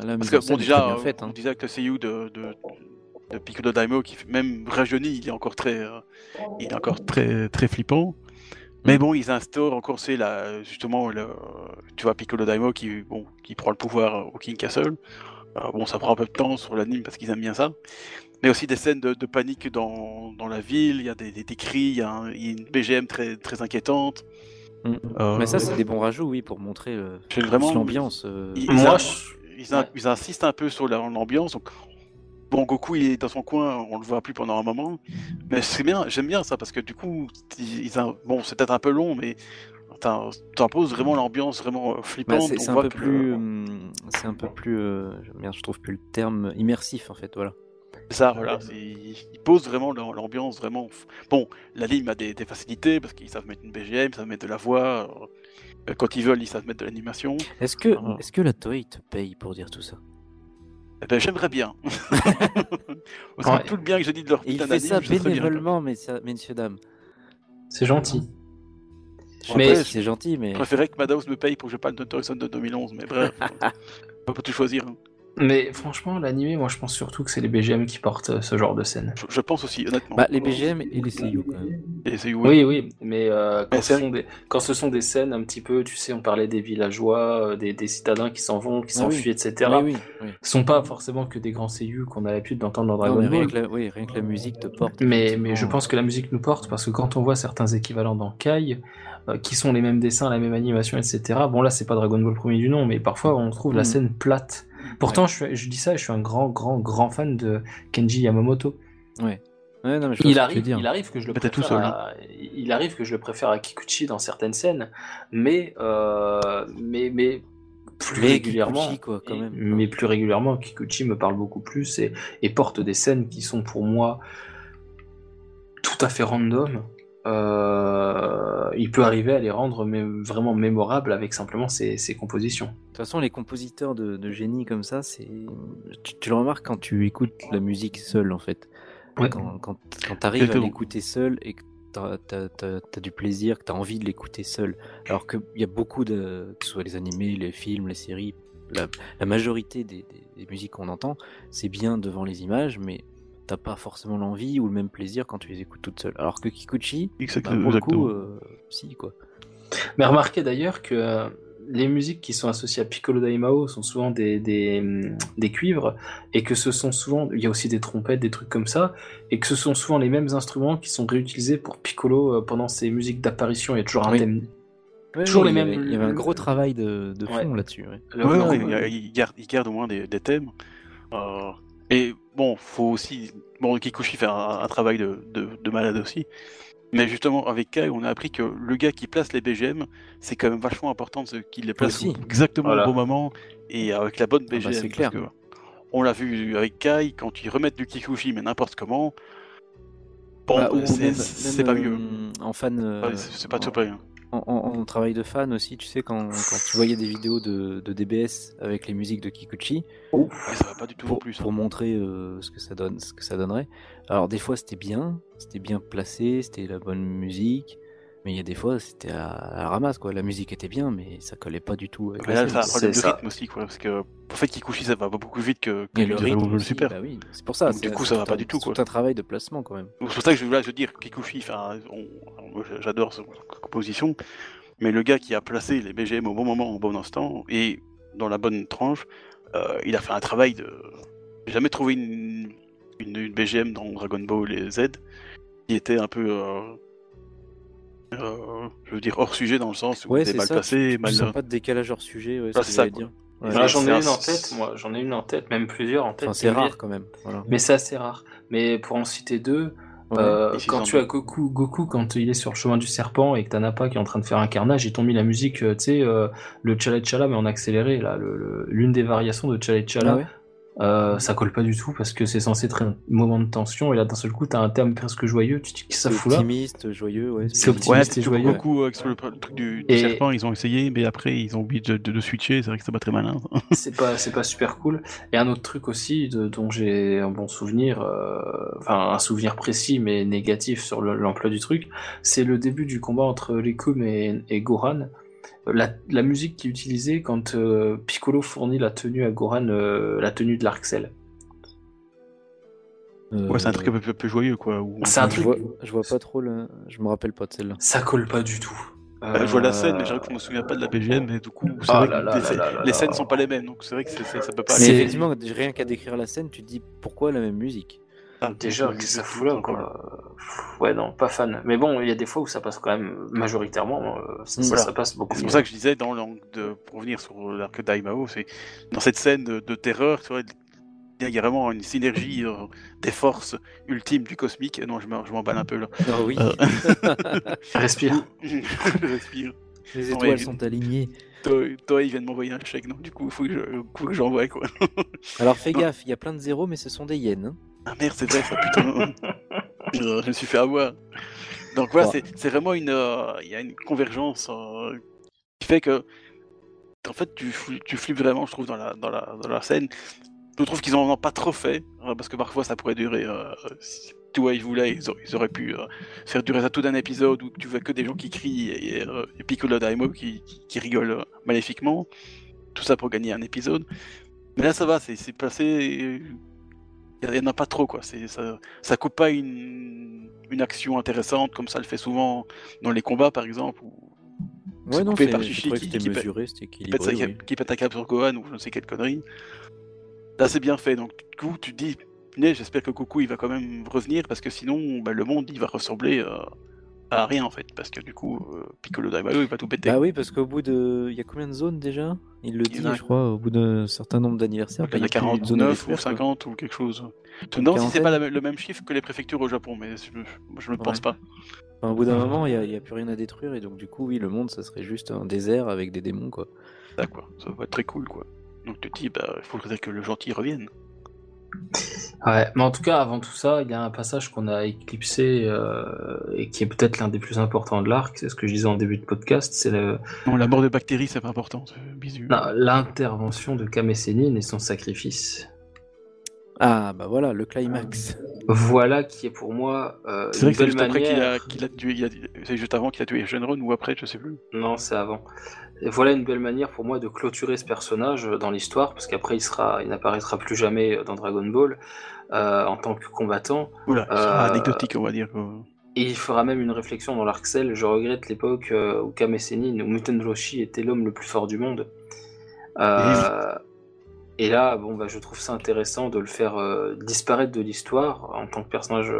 La Parce que bon déjà, euh, faite, on hein. disait que le seiyuu de, de, de Piccolo Daimyo, qui fait- même rajeuni, il est encore très, euh, il est encore très très flippant. Mais Mm. bon, ils instaurent encore, c'est là, justement, le, tu vois, Piccolo Daimyo qui, bon, qui prend le pouvoir au King Castle. Euh, bon, ça prend un peu de temps sur l'anime parce qu'ils aiment bien ça. Mais aussi des scènes de, de panique dans, dans la ville, il y a des, des, des cris, il y, a un- il y a une BGM très, très inquiétante. Mm. Euh, Mais ça, c'est des bons rajouts, oui, pour montrer euh, l'ambiance. euh, Ils, Moi, ils, je- ils, in- ouais. ils insistent un peu sur la- l'ambiance. Donc, bon, Goku, il est dans son coin, on le voit plus pendant un moment. Mais c'est bien, j'aime bien ça parce que du coup, ils, ils in- bon, c'est peut-être un peu long, mais t'imposes vraiment l'ambiance vraiment euh, bah, flippante. c'est on c'est un peu que- plus, hum, c'est un peu plus, euh, merde, je trouve plus le terme immersif en fait, voilà. C'est ça, voilà. ils posent vraiment l'am- l'ambiance vraiment. Bon, l'anime a des, des facilités parce qu'ils savent mettre une BGM, ils savent mettre de la voix. euh, Quand ils veulent, ils savent mettre de l'animation. Est-ce que, Ah. est-ce que la Toei te paye pour dire tout ça? Eh ben, j'aimerais bien. (laughs) Ouais. tout le bien que j'ai dit de leur Et il putain fait ça je bénévolement, messieurs, messieurs dames. C'est gentil. Je Mais- c'est gentil, mais Je préférais que Madhouse me paye pour que je parle de Horizon de 2011, mais bref. (laughs) on peut tout choisir. hein. Mais franchement, l'animé, moi je pense surtout que c'est les BGM qui portent euh, ce genre de scène. Je, je pense aussi, honnêtement. bah, les BGM et les seiyuu quand même. Et c'est- Oui, oui, mais euh, quand, Mais ce sont des, quand ce sont des scènes un petit peu, tu sais, on parlait des villageois, euh, des, des citadins qui s'en vont, qui Ah oui. s'enfuient, etc. Oui, oui, oui. Ce sont pas forcément que des grands seiyuu qu'on a l'habitude d'entendre dans Dragon rien Ball. que, la, oui, rien que la musique te porte. Mais, mais je pense que la musique nous porte parce que quand on voit certains équivalents dans Kai, euh, qui sont les mêmes dessins, la même animation, etc. Bon là c'est pas Dragon Ball premier du nom, mais parfois on trouve la Mm. scène plate. Pourtant je, dis ça, je suis un grand grand grand fan de Kenji Yamamoto. Ouais, non, mais je Il arrive, dire. il arrive que je le tout préfère seul, à, il arrive que je le préfère à Kikuchi dans certaines scènes, mais euh, mais mais plus Mais régulièrement, Kikuchi, quoi, quand même. mais plus régulièrement, Kikuchi me parle beaucoup plus et, et porte des scènes qui sont pour moi tout à fait random. Euh, il peut arriver à les rendre mé- vraiment mémorables avec simplement ses, ses compositions. De toute façon, les compositeurs de, de génie comme ça, c'est tu, tu le remarques quand tu écoutes la musique seule, en fait. Ouais. Quand, quand, quand tu arrives à l'écouter seul et que tu as, du plaisir, que tu as envie de l'écouter seul. Alors qu'il y a beaucoup de. que ce soit les animés, les films, les séries, la, la majorité des, des- des musiques qu'on entend, c'est bien devant les images, mais t'as pas forcément l'envie ou le même plaisir quand tu les écoutes toutes seules. Alors que Kikuchi, bah, Exactement. pour le coup, euh, si, quoi. Mais remarquez d'ailleurs que euh, les musiques qui sont associées à Piccolo Daimao sont souvent des, des, hum, des cuivres, et que ce sont souvent, il y a aussi des trompettes, des trucs comme ça, et que ce sont souvent les mêmes instruments qui sont réutilisés pour Piccolo euh, pendant ses musiques d'apparition. Il y a toujours un Oui. thème. Ouais, Toujours les mêmes- Il y avait un gros travail de, de fond Ouais. là-dessus. ouais. Le- Ouais, le- ouais, il, il garde, il garde au moins des, des thèmes. Euh, et bon, faut aussi. Bon, Kikuchi fait un, un travail de, de, de malade aussi. Mais justement, avec Kai, on a appris que le gars qui place les BGM, c'est quand même vachement important de ce- qu'il les place Aussi. exactement Voilà. au bon moment et avec la bonne bah, BGM. c'est parce clair. que on l'a vu avec Kai, quand ils remettent du Kikuchi, mais n'importe comment. Bon, Bah, c'est c'est pas mieux. En fan. euh, Ouais, c'est c'est pas en- tout hein. En, en- en travail de fan aussi, tu sais, quand, quand tu voyais des vidéos de, de DBS avec les musiques de Kikuchi, ça va pas du tout pour, plus. hein. pour montrer euh, ce, que ça donne, ce que ça donnerait. Alors, des fois, c'était bien, c'était bien placé, c'était la bonne musique, mais il y a des fois, c'était à, à la ramasse, quoi. La musique était bien, mais ça collait pas du tout avec Mais la là, ça a problème de c'est rythme aussi, quoi. Parce que, en fait, Kikuchi, ça va beaucoup plus vite que, que le Dragon rythme aussi, Super. bah oui, c'est pour ça. Donc, du c'est- coup, c'est ça va pas un- du tout, c'est quoi. tout un travail de placement, quand même. C'est pour ça que je, là, je veux dire, Kikuchi, j'adore sa composition, mais le gars qui a placé les BGM au bon moment, au bon instant, et dans la bonne tranche, euh, il a fait un travail de. J'ai jamais trouvé une, une, une BGM dans Dragon Ball et Z qui était un peu. euh, euh, je veux dire hors sujet dans le sens où Ouais, c'est mal ça. placé, tu, mal. tu sens pas de décalage hors sujet, ouais, Ah, c'est c'est ça, dire. Voilà, j'en c'est ai un- une en tête, moi, j'en ai une en tête, même plusieurs en tête. Enfin, c'est rare quand même. Voilà. Mais c'est assez rare. Mais pour en citer deux, Ouais. euh, quand tu as Goku, Goku, quand il est sur le chemin du serpent et que t'as Nappa qui est en train de faire un carnage, ils t'ont mis la musique, euh, tu sais, euh, le Chala Chala, mais en accéléré, là, l'une des variations de Chala Chala. Ah ouais Euh, ça colle pas du tout parce que c'est censé être un moment de tension et là d'un seul coup t'as un terme presque joyeux, tu te dis que ça fout là. optimiste, joyeux, ouais. C'est optimiste. Ouais, et joyeux. beaucoup avec sur le, le truc du, du Et- serpent, ils ont essayé, mais après ils ont oublié de, de, de switcher, c'est vrai que c'est pas très malin. (laughs) c'est pas c'est pas super cool et un autre truc aussi de, dont j'ai un bon souvenir euh, enfin un souvenir précis mais négatif sur le- l'emploi du truc c'est le début du combat entre Rikum et, et Gohan la, la musique qui est utilisée quand euh, Piccolo fournit la tenue à Gohan euh, la tenue de l'Arcel Euh, Ouais, c'est un truc un peu, peu- peu joyeux quoi. où- C'est un je truc- vois, je vois pas trop le. Je me rappelle pas de celle-là. ça colle pas du tout Bah, je vois la scène, mais Euh, j'avoue que je me souviens pas de la BGM, mais du coup, c'est Ah vrai là que là les, là les là. scènes sont pas les mêmes, donc c'est vrai que ça peut pas C'est- Mais aller. effectivement, rien qu'à décrire la scène, tu te dis pourquoi la même musique Ah, Déjà, qu'est-ce que ça c'est fout là, quoi. Ouais, non, pas fan. Mais bon, il y a des fois où ça passe quand même majoritairement, euh, ça, ça- Voilà. ça passe beaucoup C'est pour ça que je disais, dans l'angle de, pour revenir sur l'arc d'Aimao, c'est dans cette scène de, de terreur, tu vois, il y a vraiment une synergie euh, des forces ultimes du cosmique. Non, je m'en- je m'emballe un peu là. Ah oui, Euh. (laughs) Respire. (laughs) je respire. les non, étoiles mais- sont alignées. Toi, toi, il vient de m'envoyer un chèque, donc du coup, il faut que je- faut que j'envoie quoi. Alors fais Non. gaffe, il y a plein de zéros, mais ce sont des yens. hein. Ah merde, c'est vrai ça, putain. (laughs) Je me suis fait avoir. Donc voilà, Ouais. c'est- vraiment une, euh, il y a une convergence euh, qui fait que, en fait, tu, tu flippes vraiment, je trouve, dans la, dans la, dans la scène. Je trouve qu'ils en ont pas trop fait, euh, parce que parfois ça pourrait durer. Si tu vois, ils voulaient, ils auraient, ils auraient pu faire durer ça tout d'un épisode où tu vois que des gens qui crient et, euh, et Piccolo Daimo qui, qui, euh, maléfiquement. Tout ça pour gagner un épisode. Mais là, ça va, c'est c'est passé. Il n'y en a pas trop, quoi. C'est ça, ça coupe pas une, une action intéressante comme ça le fait souvent dans les combats, par exemple. Où Ouais, non, coupé c'est- par Chichi qui- qui mesuré, qui pète, équilibré. sa- oui. qui pète un câble sur Gohan ou je ne sais quelle connerie. Là, c'est bien fait. Donc, du coup, tu te dis, j'espère que Goku il va quand même revenir parce que sinon, bah, le monde il va ressembler euh, à rien en fait. Parce que du coup, euh, Piccolo Daimao il va tout péter. Bah oui, parce qu'au bout de. Il y a combien de zones déjà? Il le dit, je crois, au bout d'un certain nombre d'anniversaires. Il y en a bah, a plus de zones à 49 ou détruire, quoi. 50 ou quelque chose. Je me demande si c'est pas le même chiffre que les préfectures au Japon, mais je, ne pense pas. Au bout d'un moment, il n'y a, plus rien à détruire, et donc du coup, oui, le monde, ça serait juste un désert avec des démons, quoi. Ça, quoi. ça va être très cool, quoi. Donc tu te dis, bah, il faudrait que le gentil revienne. Ouais, mais en tout cas, avant tout ça, il y a un passage qu'on a éclipsé euh, et qui est peut-être l'un des plus importants de l'arc. C'est ce que je disais en début de podcast. C'est le- Non, la mort de bactéries, c'est pas important. l'intervention de Kame Sennin et son sacrifice. Ah, bah voilà, le climax. Voilà qui est pour moi euh, C'est vrai une que c'est belle juste après qu'il manière. a, qu'il a tué. il a- C'est juste avant qu'il a tué Shenron ou après, je sais plus. Non, c'est avant. Et voilà une belle manière pour moi de clôturer ce personnage dans l'histoire, parce qu'après il sera, il n'apparaîtra plus jamais dans Dragon Ball euh, en tant que combattant. Voilà, c'est pas Euh, anecdotique, on va dire. Et il fera même une réflexion dans l'arc Cell. Je regrette l'époque euh, où Kame Sennin ou Muten Roshi était l'homme le plus fort du monde. Euh, et là, bon, bah, je trouve ça intéressant de le faire disparaître de l'histoire en tant que personnage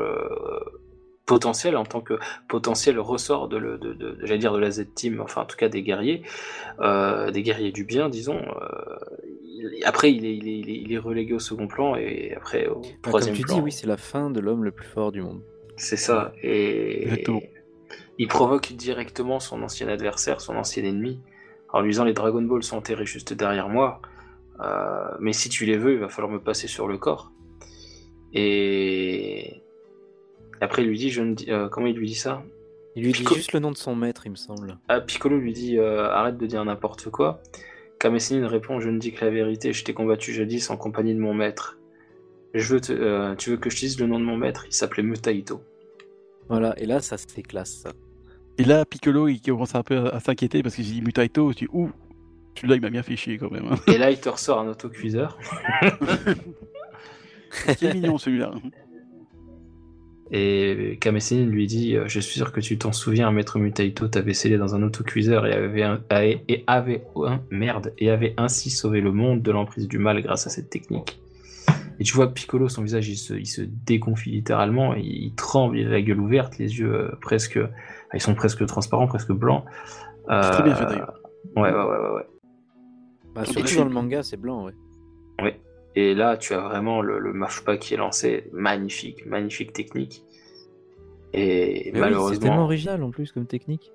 potentiel, en tant que potentiel ressort de, le, de, dire de la Z-Team, enfin en tout cas des guerriers, euh, des guerriers du bien, disons. Euh, il- après, il est, il, est, il, est, il est relégué au second plan et après au Bah, comme troisième tu plan. dis, oui, c'est la fin de l'homme le plus fort du monde. C'est ça. Et Exactement. il provoque directement son ancien adversaire, son ancien ennemi, en lui disant les Dragon Ball sont enterrés juste derrière moi. Euh, mais si tu les veux, il va falloir me passer sur le corps. Et après, il lui dit, je ne dis, euh, comment il lui dit ça? Il lui dit juste le nom de son maître, il me semble. ah, Piccolo lui dit, euh, arrête de dire n'importe quoi. Kame Sennin répond, je ne dis que la vérité. Je t'ai combattu jadis en compagnie de mon maître. Je veux te- euh, tu veux que je te dise le nom de mon maître? Il s'appelait Mutaito. Voilà, et là, ça c'est classe, ça. Et là, Piccolo, il commence un peu à, s'inquiéter parce qu'il se dit Mutaito, tu dis, ouh, celui-là, il m'a bien fait chier quand même. hein. Et là, il te ressort un autocuiseur. (laughs) Qui est mignon celui-là. Et Kame Sennin lui dit euh, Je suis sûr que tu t'en souviens, Maître Mutaito t'avait scellé dans un autocuiseur et avait, un- et avait un- merde, et avait ainsi sauvé le monde de l'emprise du mal grâce à cette technique. Et tu vois Piccolo, son visage, il se, il se déconfie littéralement, il, il tremble, il a la gueule ouverte, les yeux euh, presque. Ils sont presque transparents, presque blancs. C'est très bien fait, Euh, d'ailleurs. Ouais, ouais, ouais, ouais. ouais. Bah, Et surtout dans le manga, c'est blanc, ouais. Et là, tu as vraiment le, le Mafpa qui est lancé. Magnifique, magnifique technique. Et Mais oui, c'est tellement malheureusement, original en plus comme technique.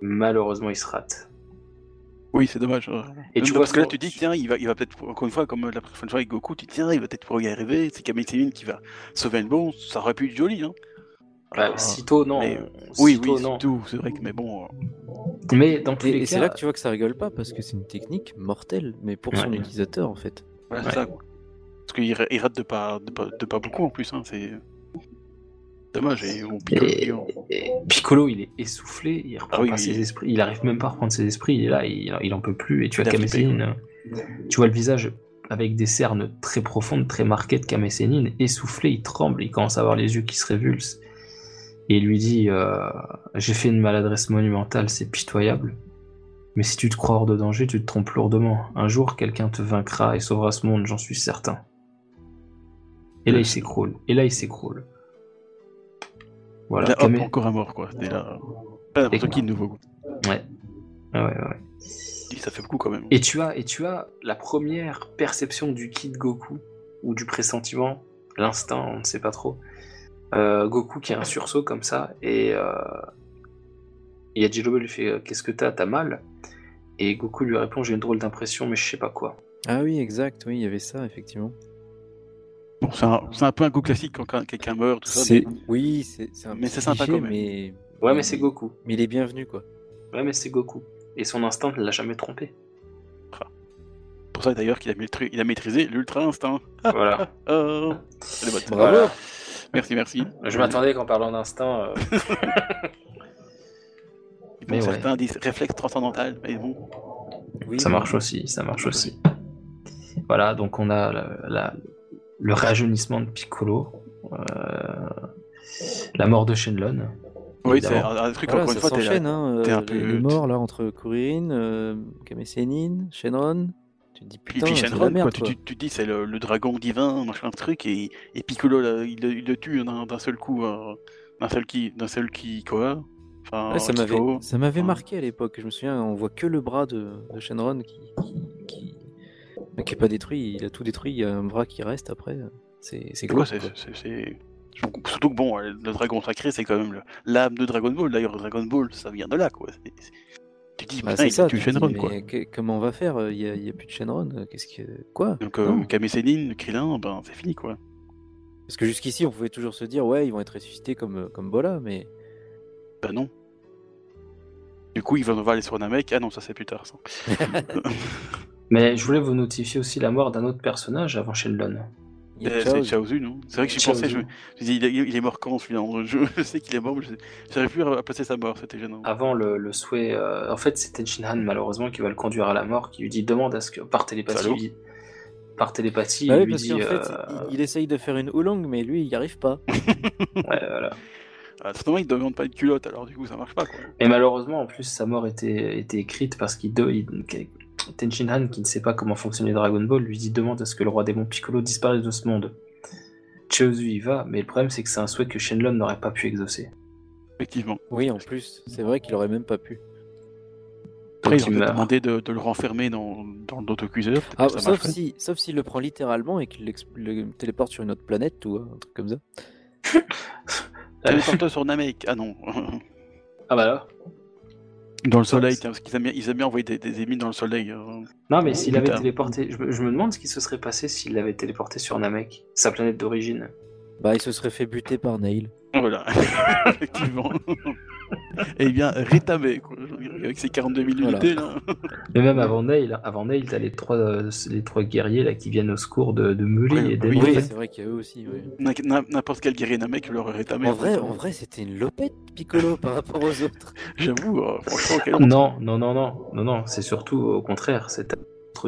malheureusement, il se rate. Oui, c'est dommage. Et tu Même vois parce que là, son- tu dis, tiens, il va, il va peut-être, encore une fois, comme la prochaine fois avec Goku, tu dis, tiens, il va peut-être pouvoir y arriver, c'est Kame Sennin qui va sauver le bon, ça aurait pu être joli, hein. Ouais, Ah, sitôt, non. mais- Oui, Sitôt, oui, non. c'est tout, c'est vrai que, mais bon, euh, Mais dans tous Et, les et c'est cas, là que tu vois que ça rigole pas parce que c'est une technique mortelle, mais pour son Ouais. utilisateur en fait. voilà, Ouais. c'est ça, quoi. Parce qu'il ra- il rate de pas, de pas, de pas beaucoup en plus, hein, c'est dommage. Et on pique Et, et Piccolo, il est essoufflé, il reprend Ah oui, pas oui. ses esprits, il arrive même pas à reprendre ses esprits, il est là, il, il en peut plus. Et tu vois a Kame flippé, Sennin, tu vois le visage avec des cernes très profondes, très marquées de Kame Sennin, essoufflé, il tremble, il commence à avoir les yeux qui se révulsent. Et il lui dit euh, J'ai fait une maladresse monumentale, c'est pitoyable. Mais si tu te crois hors de danger, tu te trompes lourdement. Un jour, quelqu'un te vaincra et sauvera ce monde, j'en suis certain. Et là, il s'écroule. Et là, il s'écroule. Voilà. là, hop, Kame- encore un mort, quoi. C'était là. Pas n'importe qui de nouveau. Ouais. Ouais, ouais, ouais. Et Ça fait beaucoup quand même. Et tu as, et tu as la première perception du Kid Goku, ou du pressentiment, l'instinct, on ne sait pas trop. Euh, Goku qui a un sursaut comme ça, et, euh, et Yajirobe lui fait euh, Qu'est-ce que t'as? T'as mal? Et Goku lui répond J'ai une drôle d'impression, mais je sais pas quoi. Ah oui, exact, oui, il y avait ça effectivement. Bon, c'est un, peu un coup classique quand quelqu'un meurt, tout ça. Mais- oui, c'est un Mais petit c'est sympa cliché, quand même. mais Ouais, mais c'est Goku. mais il est bienvenu quoi. Ouais, mais c'est Goku. Et son instinct ne l'a jamais trompé. pour ça d'ailleurs qu'il a, maîtri- il a maîtrisé l'ultra instinct. (laughs) Voilà. Oh. Bravo. Voilà. Merci, merci. Je m'attendais qu'en parlant d'instinct. euh, (laughs) Bon, Mais ouais. certains disent réflexe transcendantal, mais bon. Oui, Ça marche aussi, ça marche aussi. Voilà, donc on a la- la- le rajeunissement de Piccolo, euh, la mort de Shenlong. Oui, c'est un, un truc, Voilà, encore une fois, t'es hein, t'es un euh, peu- les, les morts là entre Kuririn, euh, Kame Sennin, Shenron. Tu te dis Puis, putain, puis c'est de Shenron, la merde quoi, tu, quoi. tu, tu dis c'est le, le dragon divin, machin truc, et, et Piccolo, là, il, le- il le tue d'un d'un seul coup, euh, d'un seul qui, d'un seul qui, quoi. Enfin, Ouais, ça m'avait, ça m'avait marqué à l'époque. Je me souviens, on voit que le bras de, de Shenron qui, qui, qui, mais qui est pas détruit. Il a tout détruit. Il y a un bras qui reste après. C'est, c'est c'est- Surtout que bon, le dragon sacré, c'est quand même l'âme de Dragon Ball. D'ailleurs, Dragon Ball, ça vient de là, quoi. C'est- c'est- Tu te dis, Bah, putain, ça. a tu te dis, Shenron, quoi. que- comment on va faire Il a, il y a plus de Shenron. Qu'est-ce que quoi? Donc, euh, Non. Kame Sennin, Krillin, ben, c'est fini, quoi. Parce que jusqu'ici, on pouvait toujours se dire ouais, ils vont être ressuscités comme comme Bola, mais Bah non. Du coup, il va, on va aller sur Namek. Ah non, ça c'est plus tard, ça. (laughs) (laughs) Mais je voulais vous notifier aussi la mort d'un autre personnage avant Euh, Chaos. c'est Chaozu, non C'est vrai que j'y pensais, je me je me dis, il, est- il est mort quand celui-là je, (laughs) je sais qu'il est mort, mais j'arrive plus à placer sa mort, c'était gênant. Avant le, le souhait. euh, en fait, c'est Tenshinhan, malheureusement, qui va le conduire à la mort, qui lui dit demande à ce que. Par télépathie. Lui- Par télépathie, Bah il oui, lui parce dit. fait, euh, il, il essaye de faire une oolong, mais lui, il y arrive pas. (laughs) ouais, voilà. Ah, Certainement, il ne demande pas de culotte, alors du coup, ça marche pas, quoi. Et malheureusement, en plus, sa mort était, était écrite parce qu'il. Il- Tenshinhan, qui ne sait pas comment fonctionner Dragon Ball, lui dit demande à ce que le roi démon Piccolo disparaisse de ce monde. Chaozu y va, mais le problème c'est que c'est un souhait que Shenlong n'aurait pas pu exaucer. Effectivement. Oui, en plus, c'est vrai qu'il aurait même pas pu. Après, Donc il demandé de, de le renfermer dans, dans l'autocuiseur. Ah, sauf si, sauf s'il le prend littéralement et qu'il le téléporte sur une autre planète ou un truc comme ça. (laughs) (laughs) Téléporteur sur Namek. Ah non. Ah bah là dans le soleil, tiens, parce qu'ils aiment bien, ils aiment bien envoyer des, des ennemis dans le soleil. euh. Non, mais s'il avait téléporté. Je me, je me demande ce qui se serait passé s'il l'avait téléporté sur Namek, sa planète d'origine. Bah, il se serait fait buter par Nail. Voilà, (laughs) effectivement. Et bien, rétamé, quoi. Avec ses 42 000 Voilà. unités, là. Mais même avant Nail, avant Nail, t'as les trois, euh, les trois guerriers là qui viennent au secours de, de et bah oui, c'est vrai qu'il y a eux aussi. N'importe quel guerrier Namek l'aurait rétamé. En vrai, donc, en vrai, c'était une lopette Piccolo par rapport aux autres. (laughs) J'avoue, euh, franchement. Non, non, non, non, non, non, c'est surtout au contraire, c'est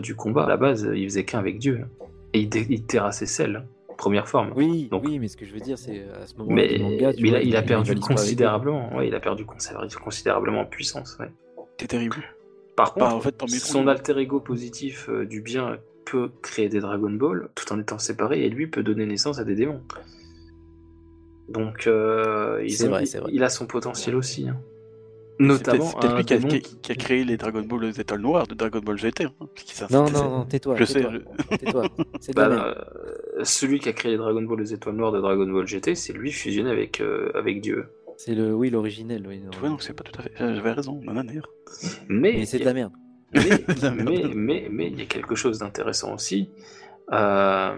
du combat. À la base, il faisait qu'un avec Dieu. Et il, il terrassait celle. Première forme. Oui, Donc- oui, mais ce que je veux dire, c'est à ce moment Mais, manga, il, vois, a, il a il perdu considérablement. Ouais, il a perdu considé- considérablement en puissance. ouais. C'est terrible. Par contre, Bah, en fait, tant mieux pour son alter ego positif euh, du bien peut créer des Dragon Ball tout en étant séparé et lui peut donner naissance à des démons. Donc, euh, ils C'est ont- vrai, il, c'est vrai. il a son potentiel aussi. hein. C'est Notamment peut-être- c'est peut-être un lui qui a, qui a- qui- a créé les Dragon Ball les étoiles noires de Dragon Ball GT. hein, Non, non, non, tais-toi. Je sais, tais-toi, je- tais-toi. (laughs) C'est Bah, euh, celui qui a créé les Dragon Ball, les étoiles noires de Dragon Ball GT, c'est lui fusionné avec, euh, avec Dieu. C'est le, oui, l'originel. Oui, non. Vois, donc c'est pas tout à fait. J'avais raison, nananère. Mais, Mais c'est de la merde. mais, (laughs) merde. mais, mais, mais il y a quelque chose d'intéressant aussi. Euh,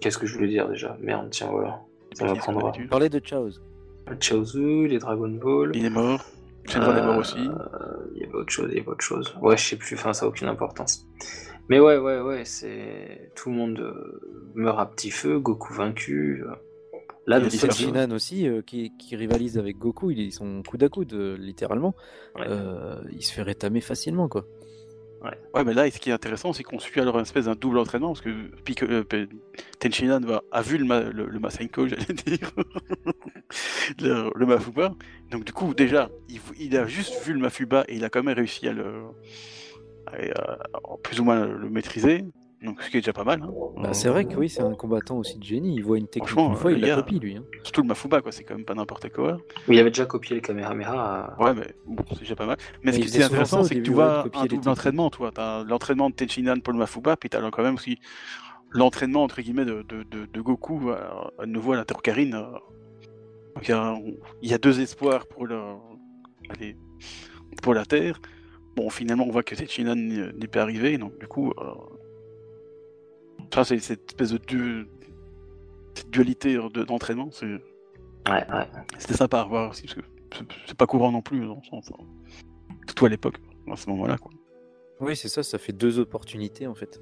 Qu'est-ce que je voulais dire déjà? Merde, tiens, voilà. Ça va prendre. Parler de Chaos. Chaozu, les Dragon Ball. Il est mort. Shenron est mort Euh, aussi. Il y avait autre chose, il y avait autre chose. Ouais, je sais plus, enfin, ça a aucune importance. Mais ouais, ouais, ouais, c'est. Tout le monde euh, meurt à petit feu, Goku vaincu. euh. Là, personnes- Shinan aussi, euh, qui, qui rivalise avec Goku, ils sont coude à coude, euh, littéralement. Ouais. Euh, il se fait rétamer facilement, quoi. Ouais, mais là, ce qui est intéressant, c'est qu'on suit alors une espèce d'un double entraînement, parce que Pico, euh, va- a vu le, ma, le, Masenko, (laughs) j'allais dire, le, Mafuba. Donc du coup, déjà, il, il a juste vu le Mafuba et il a quand même réussi à le, à plus ou moins le maîtriser. Donc ce qui est déjà pas mal. hein. Bah, c'est vrai que oui, c'est un combattant aussi de génie. Il voit une technique Franchement, une fois, euh, il la copie, lui. hein. Surtout le Mafuba, quoi. C'est quand même pas n'importe quoi. Il avait déjà copié le Kamehameha. euh, Ouais, mais bon, c'est déjà pas mal. Mais Mais ce qui est intéressant, c'est que tu vois copier un les double techniques. entraînement, toi. T'as l'entraînement de Tenshinhan pour le Mafuba, puis t'as quand même aussi l'entraînement, entre guillemets, de, de, de, de Goku à, à nouveau à la Terre Karine. euh. Donc il y, a, il y a deux espoirs pour, le, allez, pour la Terre. Bon, finalement, on voit que Tenshinhan n'y n'est pas arrivé, donc du coup... euh, ça, c'est cette espèce de du- cette dualité de- d'entraînement, c'est... Ouais, ouais. C'était sympa à revoir aussi, parce que c'est- pas courant non plus, dans le sens. hein. Surtout à l'époque, à ce moment-là. Quoi. Oui, c'est ça, ça fait deux opportunités, en fait.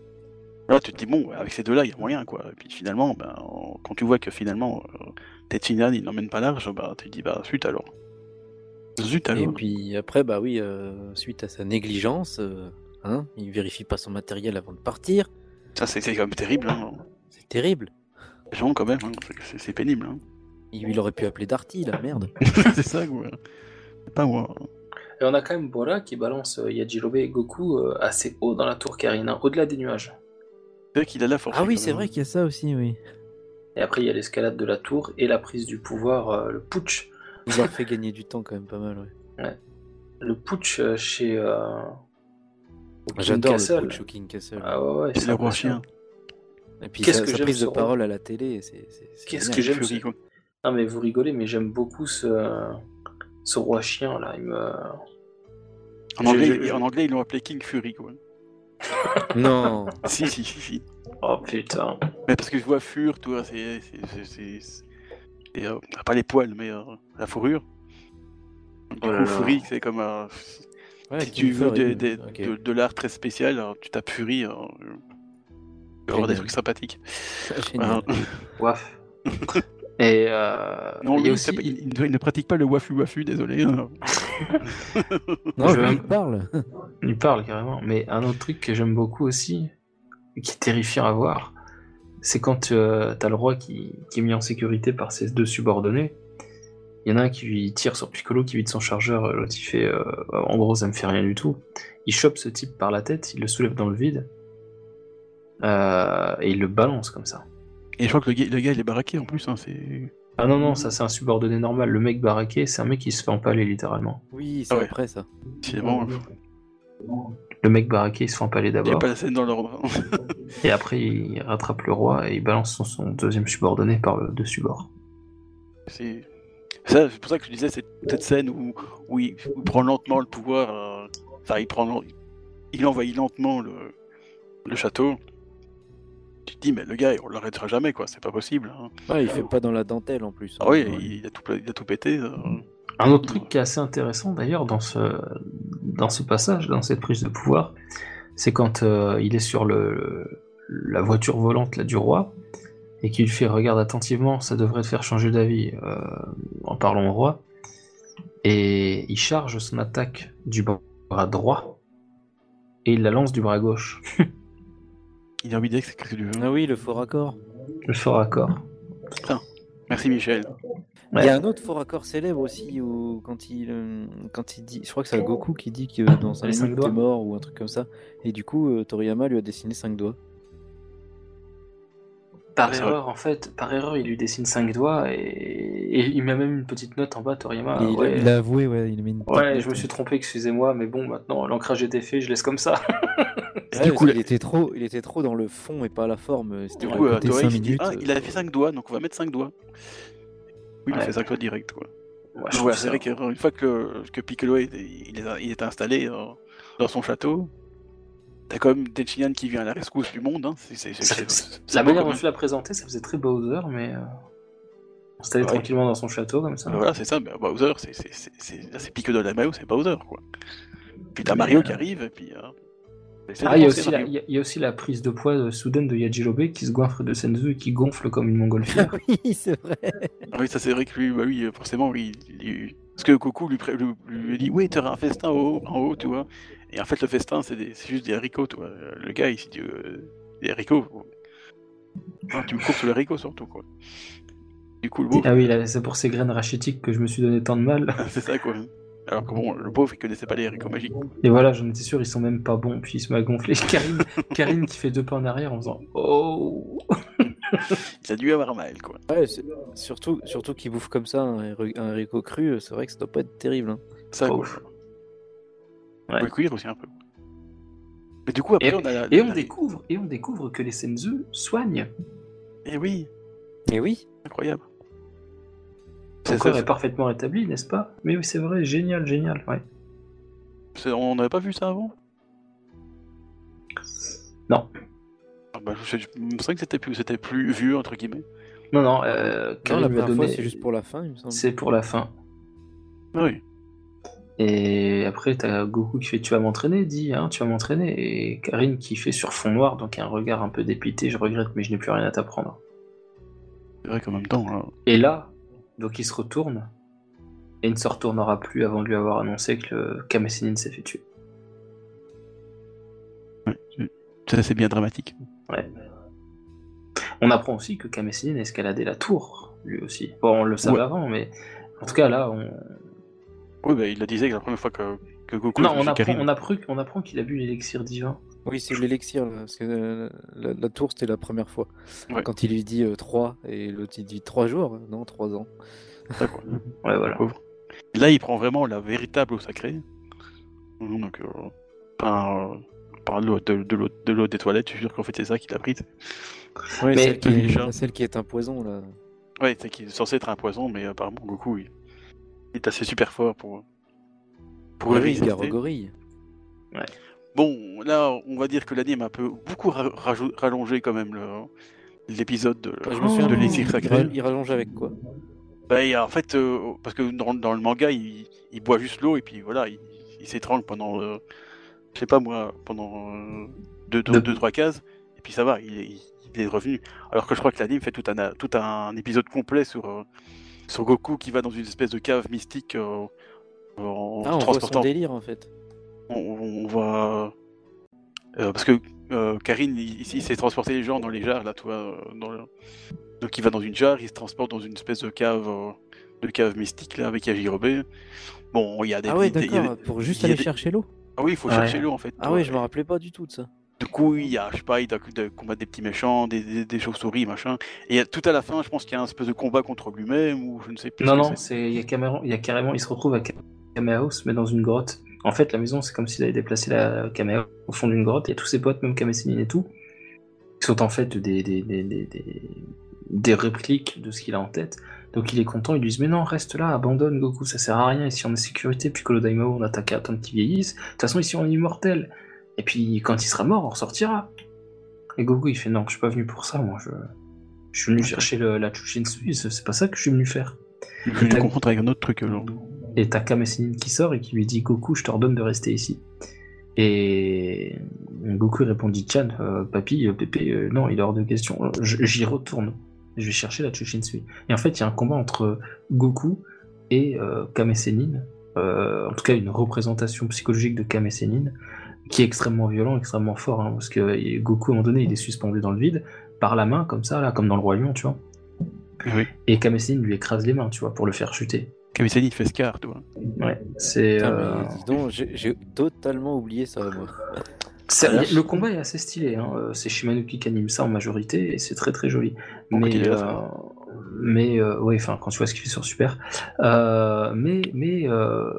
Là, tu te dis, bon, avec ces deux-là, il y a moyen, quoi. Et puis finalement, ben, en- quand tu vois que finalement, euh, Tetsunan, il n'emmène pas large, bah, tu te dis, bah, zut alors. Zut Et alors. puis après, bah oui, euh, suite à sa négligence, euh, hein, il vérifie pas son matériel avant de partir. Ça, c'est quand même terrible, hein. C'est terrible. Gens, quand même, hein, c'est- pénible. Hein. Il, il aurait pu appeler Darty, la merde. (laughs) c'est ça, quoi. C'est pas moi. Et on a quand même Bora qui balance euh, Yajirobe et Goku euh, assez haut dans la tour Karine, hein, au-delà des nuages. C'est vrai qu'il a la force. Ah oui, c'est vrai qu'il y a ça aussi, oui. Et après, il y a l'escalade de la tour et la prise du pouvoir, euh, le putsch. Il leur fait gagner du temps quand même pas mal, ouais. Le putsch euh, chez. J'adore le King Castle. Ah ouais, ouais, C'est le roi chien. Et puis Qu'est-ce sa, que sa j'aime prise ce de roi. parole à la télé, c'est. c'est- c'est Qu'est-ce que j'aime ce-. Non, mais vous rigolez, mais j'aime beaucoup ce, ce roi chien là. Il me... En, anglais, je- en anglais, ils l'ont appelé King Fury, quoi. (laughs) Non, si, (laughs) si, si, si. Oh putain. Mais parce que je vois Fur, toi, c'est. c'est- c'est- c'est- c'est- et, euh, pas les poils, mais euh, la fourrure. Du Oh coup. Fury, c'est comme. euh, Ouais, si tu veux ok. de, de l'art très spécial, alors tu tapes Fury. tu vas avoir des trucs sympathiques. Génial. Voilà. (laughs) Waf. (laughs) Et euh, Non, il lui, aussi. ne- il ne pratique pas le wafu wafu, désolé. hein. (laughs) Non, Je il parle. Il parle carrément. Mais un autre truc que j'aime beaucoup aussi, et qui est terrifiant à voir, c'est quand euh, t'as le roi qui, qui est mis en sécurité par ses deux subordonnés. Il y en a un qui tire sur Piccolo, qui vide son chargeur, euh, l'autre il fait euh, en gros ça me fait rien du tout. Il chope ce type par la tête, il le soulève dans le vide, euh, et il le balance comme ça. Et je crois que le gars, le gars il est baraqué en plus. Hein, c'est... Ah non, non, ça c'est un subordonné normal. Le mec baraqué, c'est un mec qui se fait empaler littéralement. Oui, c'est Ah ouais. après ça. c'est vraiment- Le mec baraqué, il se fait empaler Il n'y a d'abord. pas la scène dans l'ordre. (laughs) Et après, il rattrape le roi et il balance son, son deuxième subordonné par le dessus bord. C'est c'est pour ça que je disais cette, cette scène où, où, il, où il prend lentement le pouvoir. euh, Enfin, il prend, len- il envahit lentement le, le château. Tu te dis, mais le gars, on l'arrêtera jamais, quoi. C'est pas possible. hein. Ouais, il fait pas dans la dentelle en plus. Ah oui, Ouais. il, a tout, pla- il a tout pété. euh. Un autre truc qui est assez intéressant d'ailleurs dans ce, dans ce passage, dans cette prise de pouvoir, c'est quand euh, il est sur le, la voiture volante là, du roi et qu'il lui fait regarde attentivement, ça devrait te faire changer d'avis euh, en parlant au roi. Et il charge son attaque du bras droit et il la lance du bras gauche. (laughs) Il a envie de dire que c'est que du Ah oui, le faux raccord. Le fort accord. Merci Michel. Il y a un autre fort accord célèbre aussi où quand il euh, quand il dit, je crois que c'est Goku qui dit que dans cinq minute t'es mort ou un truc comme ça. Et du coup, euh, Toriyama lui a dessiné cinq doigts. Par erreur, en fait, par erreur, il lui dessine 5 doigts et, et il met même une petite note en bas, Toriyama. Il, a, ouais, il a avoué, ouais, il a mis une. petite Ouais, note, je me suis trompé, excusez-moi, mais bon, maintenant, l'ancrage était fait, je laisse comme ça. (laughs) Ouais, du coup, la- était trop, il était trop dans le fond et pas la forme. C'était du coup, euh, il dit, minutes. ah, il a fait 5 doigts, donc on va mettre 5 doigts. Oui, il a fait 5 doigts direct, quoi. C'est vrai qu'une fois que, que Piccolo est, il est, il est installé dans, dans son château, t'as quand même qui vient à la rescousse du monde. Hein. C'est, La manière dont tu l'as présenté, ça faisait très Bowser, mais. Euh... Installé Ouais. tranquillement dans son château, comme ça. Voilà, c'est ça, mais Bowser, c'est, c'est, c'est, c'est, là, c'est Piccolo de la Mayo, c'est Bowser, quoi. Puis t'as Mario euh, qui arrive, et puis. euh, c'est Ah, il y, a aussi la, Mario. il y a- il y a aussi la prise de poids euh, soudaine de Yajirobe qui se goinfre de Senzu et qui gonfle comme une montgolfière. Ah (laughs) oui, c'est vrai. Ah oui, ça c'est vrai que lui, bah oui, forcément, oui. il- il- Parce que Goku lui, lui, lui dit, oui, t'auras un festin en haut, en haut, tu vois. Et en fait, le festin, c'est, juste des haricots, tu vois. Le gars, il s'est dit, euh, des haricots. tu me cours sur les haricots, surtout, quoi. Du coup, le beau, ah oui, c'est pour ces graines rachétiques que je me suis donné tant de mal. (laughs) c'est ça, quoi. Alors que bon, le pauvre, il connaissait pas les haricots magiques. Et voilà, j'en étais sûr, ils sont même pas bons. Puis il se m'a gonflé. (laughs) Karine, Karine qui fait deux pas en arrière en faisant Oh (laughs) Il a dû avoir mal, quoi. Ouais, surtout, surtout qu'il bouffe comme ça un, un haricot cru, c'est vrai que ça doit pas être terrible. hein. Ça. On Ouais. peut cuire aussi un peu. Mais du coup, après, Et- on a la. Et on la- découvre, et on découvre que les Senzu soignent. Eh oui, Et oui, incroyable. Son C'est- corps c'est- est parfaitement rétabli, n'est-ce pas? Mais oui, c'est vrai, génial, génial. Ouais. on n'avait pas vu ça avant? Non. Ah bah, je, me semble que c'était plus, c'était plus vieux, entre guillemets. Non, non, euh, non, la première donné. c'est juste pour la fin, il me semble. C'est pour la fin. Ah oui. Et après, t'as Goku qui fait Tu vas m'entraîner, dit, hein, tu vas m'entraîner. Et Karine qui fait sur fond noir, donc un regard un peu dépité Je regrette, mais je n'ai plus rien à t'apprendre. C'est vrai qu'en même temps, hein, Et là, donc il se retourne. Et il ne se retournera plus avant de lui avoir annoncé que le Kame Sennin s'est fait tuer. ça c'est bien dramatique. Ouais. On apprend aussi que Kame Sennin a escaladé la tour, lui aussi. Bon, on le savait Ouais. avant, mais en tout cas là, on, Oui, bah, il le disait que la première fois que, que Goku non, on apprend, on apprend, on apprend qu'il a bu l'élixir divin. Oui, c'est l'élixir, parce que euh, la, la tour c'était la première fois. Ouais. Quand il lui dit 3 et l'autre il dit 3 jours, non, 3 ans. Quoi. (laughs) Ouais, voilà. Là, il prend vraiment la véritable eau sacrée. Donc, euh, par, par l'eau de, de l'eau de l'eau des toilettes, je suis sûr qu'en fait c'est ça qu'il a prise. Ouais, Mais- celle, qui est, celle qui est un poison là. Ouais, c'est qu'il est censé être un poison, mais apparemment Goku, il, il est assez super fort pour, pour le Oui, résister. Garogori. Bon, là, on va dire que l'anime a un peu beaucoup ra- rallongé quand même le- l'épisode de, Je me souviens de sacré. il rallonge avec quoi? Bah, et en fait, euh, parce que dans, dans le manga, il, il boit juste l'eau et puis voilà, il, il s'étrangle pendant, euh, je sais pas moi, pendant euh, deux, deux, De- deux, trois cases, et puis ça va, il, est- il est revenu. Alors que je crois que l'anime fait tout un, tout un épisode complet sur, euh, sur Goku qui va dans une espèce de cave mystique euh, en Ah, on voit son transportant. délire en fait. On, on va. euh, parce que euh, Karine, il, il s'est transporté les gens dans les jarres, là, toi. Dans le... Donc il va dans une jarre, il se transporte dans une espèce de cave, euh, de cave mystique, là, avec Yajirobe. Bon, il y a des. Ah ouais, des- d'accord, pour juste aller des- chercher l'eau. Ah oui, il faut Ouais. chercher l'eau, en fait. Ah ouais, je me rappelais pas du tout de ça. Du coup, il y a, je sais pas, il doit combattre des petits méchants, des, des, des chauves-souris, machin. Et tout à la fin, je pense qu'il y a un espèce de combat contre lui-même, ou je ne sais plus. Non, non, c'est. c'est il y a carrément, il y a carrément, il se retrouve à Kamehaos, mais dans une grotte. En fait, la maison, c'est comme s'il avait déplacé la Kamehaos au fond d'une grotte. Il y a tous ses potes, même Kame Sennin et tout, qui sont en fait des, des, des, des, des, des répliques de ce qu'il a en tête. Donc il est content, ils lui disent Mais non, reste là, abandonne Goku, ça sert à rien. Ici on est sécurité, puis Kolo Daimao, on attaque à attendre qu'il vieillisse. De toute façon, ici on est immortel. Et puis quand il sera mort, on ressortira. Et Goku, il fait Non, je suis pas venu pour ça, moi. Je, je suis venu chercher le, la Chuchinsu, c'est c'est pas ça que je suis venu faire. Je le confondre avec un autre truc. alors. Et t'as Kame Sennin qui sort et qui lui dit Goku, je t'ordonne de rester ici. Et Goku répondit Chan, euh, papy, euh, Pépé, euh, non, il est hors de question. Euh, J'y retourne. Je vais chercher la Chuchinsui. Et en fait, il y a un combat entre Goku et euh, Kame Sennin. Euh, en tout cas, une représentation psychologique de Kame Sennin qui est extrêmement violent, extrêmement fort. hein, parce que euh, Goku, à un moment donné, il est suspendu dans le vide. par la main, comme ça, là, comme dans le Roi Lion, tu vois. Oui. Et Kame Sennin lui écrase les mains, tu vois, pour le faire chuter. Kamisani, il fait Scar, tu vois. Ouais, c'est. Euh, mais dis donc, j'ai j'ai totalement oublié ça, moi. Vache. le combat est assez stylé, hein. euh, c'est Shimanuki qui anime ça en majorité, et c'est très très joli. Bon, mais, là, euh, mais euh, ouais, enfin, quand tu vois ce qu'il fait sur Super. Euh, mais, mais, euh,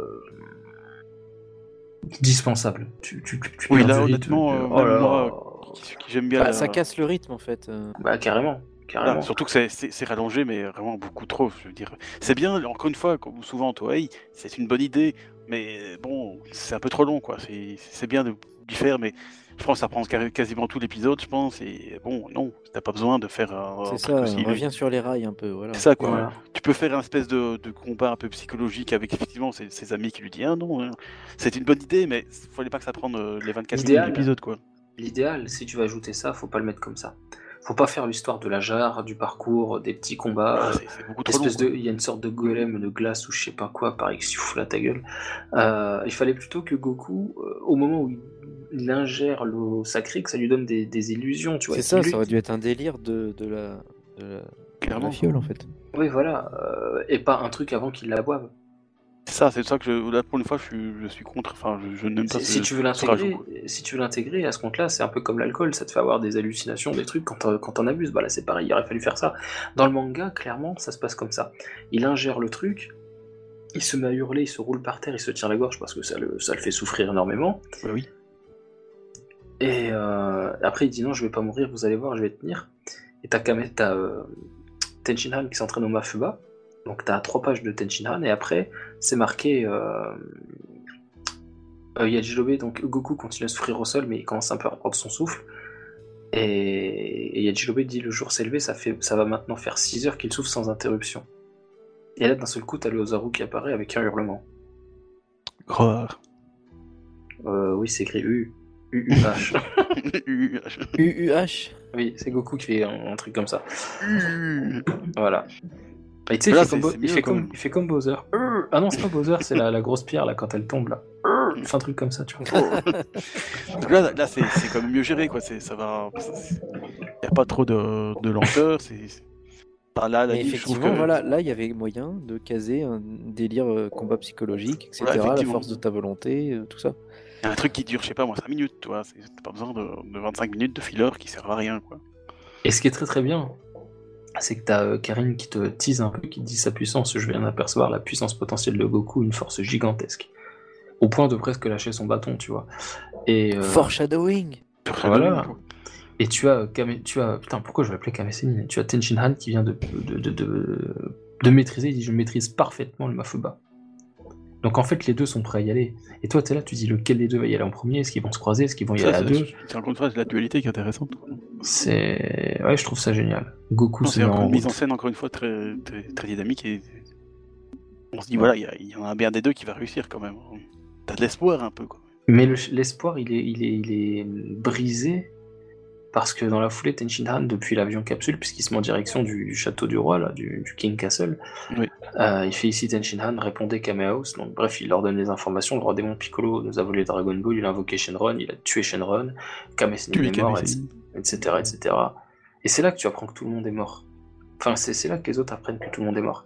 dispensable. Tu, tu, tu, tu Oui, là, rythme, honnêtement, euh, oh là là. moi, Qui, qui j'aime bien. Bah, la- ça casse le rythme en fait. Bah, carrément, carrément. Voilà, surtout que c'est- c'est c'est rallongé, mais vraiment beaucoup trop. Je veux dire, c'est bien. Encore une fois, comme souvent en Toei, c'est une bonne idée, mais bon, c'est un peu trop long, quoi. C'est c'est bien de d'y faire, mais je pense que ça prend quasi- quasiment tout l'épisode, je pense. Et bon, non, t'as pas besoin de faire un. C'est ça, aussi- on revient sur les rails un peu. Voilà. C'est ça, quoi. Voilà. Tu peux faire un espèce de, de combat un peu psychologique avec effectivement ses, ses amis qui lui disent ah non, hein, c'est une bonne idée, mais fallait pas que ça prenne euh, les 24 minutes de l'épisode, quoi. L'idéal, si tu veux ajouter ça, faut pas le mettre comme ça. Faut pas faire l'histoire de la jarre, du parcours, des petits combats. Ah, c'est c'est beaucoup trop long. espèce de, quoi. il y a une sorte de golem de glace ou je sais pas quoi, pareil, qui souffle à ta gueule. Euh, il fallait plutôt que Goku, euh, au moment où il, il ingère l'eau sacrée, que ça lui donne des, des illusions, tu vois. C'est ça, ça aurait dû être un délire de, de la, de la, de Clairement. la fiole en fait. Oui, voilà, euh, et pas un truc avant qu'il la boive. C'est ça, c'est ça que je, là, pour une fois, je suis, je suis contre. Enfin, je, je n'aime pas Si, ce- si tu veux ce l'intégrer, si tu veux l'intégrer à ce compte-là, c'est un peu comme l'alcool, ça te fait avoir des hallucinations, des trucs quand t'en- quand t'en abuses. Bah là, c'est pareil, il aurait fallu faire ça. Dans le manga, clairement, ça se passe comme ça. Il ingère le truc, il se met à hurler, il se roule par terre, il se tire la gorge parce que ça le, ça le fait souffrir énormément. Bah oui. Et euh, après, il dit non, je vais pas mourir, vous allez voir, je vais tenir. Et t'as t'as, euh, Tenshinhan qui s'entraîne au Mafuba. Donc t'as trois pages de Tenshinhan, et après, c'est marqué. Euh, euh, Yajirobe, donc Goku continue à souffrir au sol, mais il commence un peu à reprendre son souffle. Et, et Yajirobe dit le jour s'est levé, ça, fait, ça va maintenant faire 6 heures qu'il souffre sans interruption. Et là, d'un seul coup, t'as le Ozaru qui apparaît avec un hurlement. Rare. Euh, oui, c'est écrit U. U-U-H. UUH (laughs) oui, c'est Goku qui fait un, un truc comme ça. Voilà. Et tu sais, il, Là, fait comme il fait comme, même. il fait comme Bowser. Ah non, c'est pas Bowser, c'est la, la grosse pierre là quand elle tombe là. Il fait un truc comme ça, tu vois. (laughs) Donc là, là c'est c'est quand même mieux géré, quoi. C'est- Ça va. Il n'y a pas trop de, de lenteur. C'est. là, trouve effectivement, que- voilà, là il y avait moyen de caser un délire euh, combat psychologique, etc. Voilà, la force de ta volonté, euh, tout ça. Il y a un truc qui dure, je sais pas moi, 5 minutes, tu vois. c'est- T'as pas besoin de, de 25 minutes de filler qui sert à rien, quoi. Et ce qui est très très bien, c'est que t'as euh, Karine qui te tease un peu, qui te dit sa puissance. Je viens d'apercevoir la puissance potentielle de Goku, une force gigantesque. Au point de presque lâcher son bâton, tu vois. Et, euh, Foreshadowing Voilà. Et tu as, Kame- tu as, putain, pourquoi je vais appeler Kame Sennin Tu as Tenshinhan qui vient de, de, de, de, de maîtriser, il dit je maîtrise parfaitement le Mafuba. Donc en fait, les deux sont prêts à y aller. Et toi, tu es là, tu dis lequel des deux va y aller en premier? Est-ce qu'ils vont se croiser? Est-ce qu'ils vont y aller à deux? C'est encore une fois c'est la dualité qui est intéressante. C'est. Ouais, je trouve ça génial. Goku C'est une mise en scène, encore une fois, très, très, très dynamique. Et on se dit, voilà, il y, en a bien des deux qui va réussir quand même. T'as de l'espoir un peu, quoi. Mais le- l'espoir, il est, il, est, il est brisé parce que dans la foulée, Tenshinhan, depuis l'avion capsule, puisqu'il se met en direction du château du roi, là, du, du King Castle, Oui. euh, il fait ici Tenshinhan, répondez Kamehaos. Donc, bref, il leur donne les informations. Le roi démon Piccolo nous a volé Dragon Ball, il a invoqué Shenron, il a tué Shenron, Kame Sennin Tu es est mort, etc. Etc., etc. Et c'est là que tu apprends que tout le monde est mort. Enfin, c'est là que les autres apprennent que tout le monde est mort.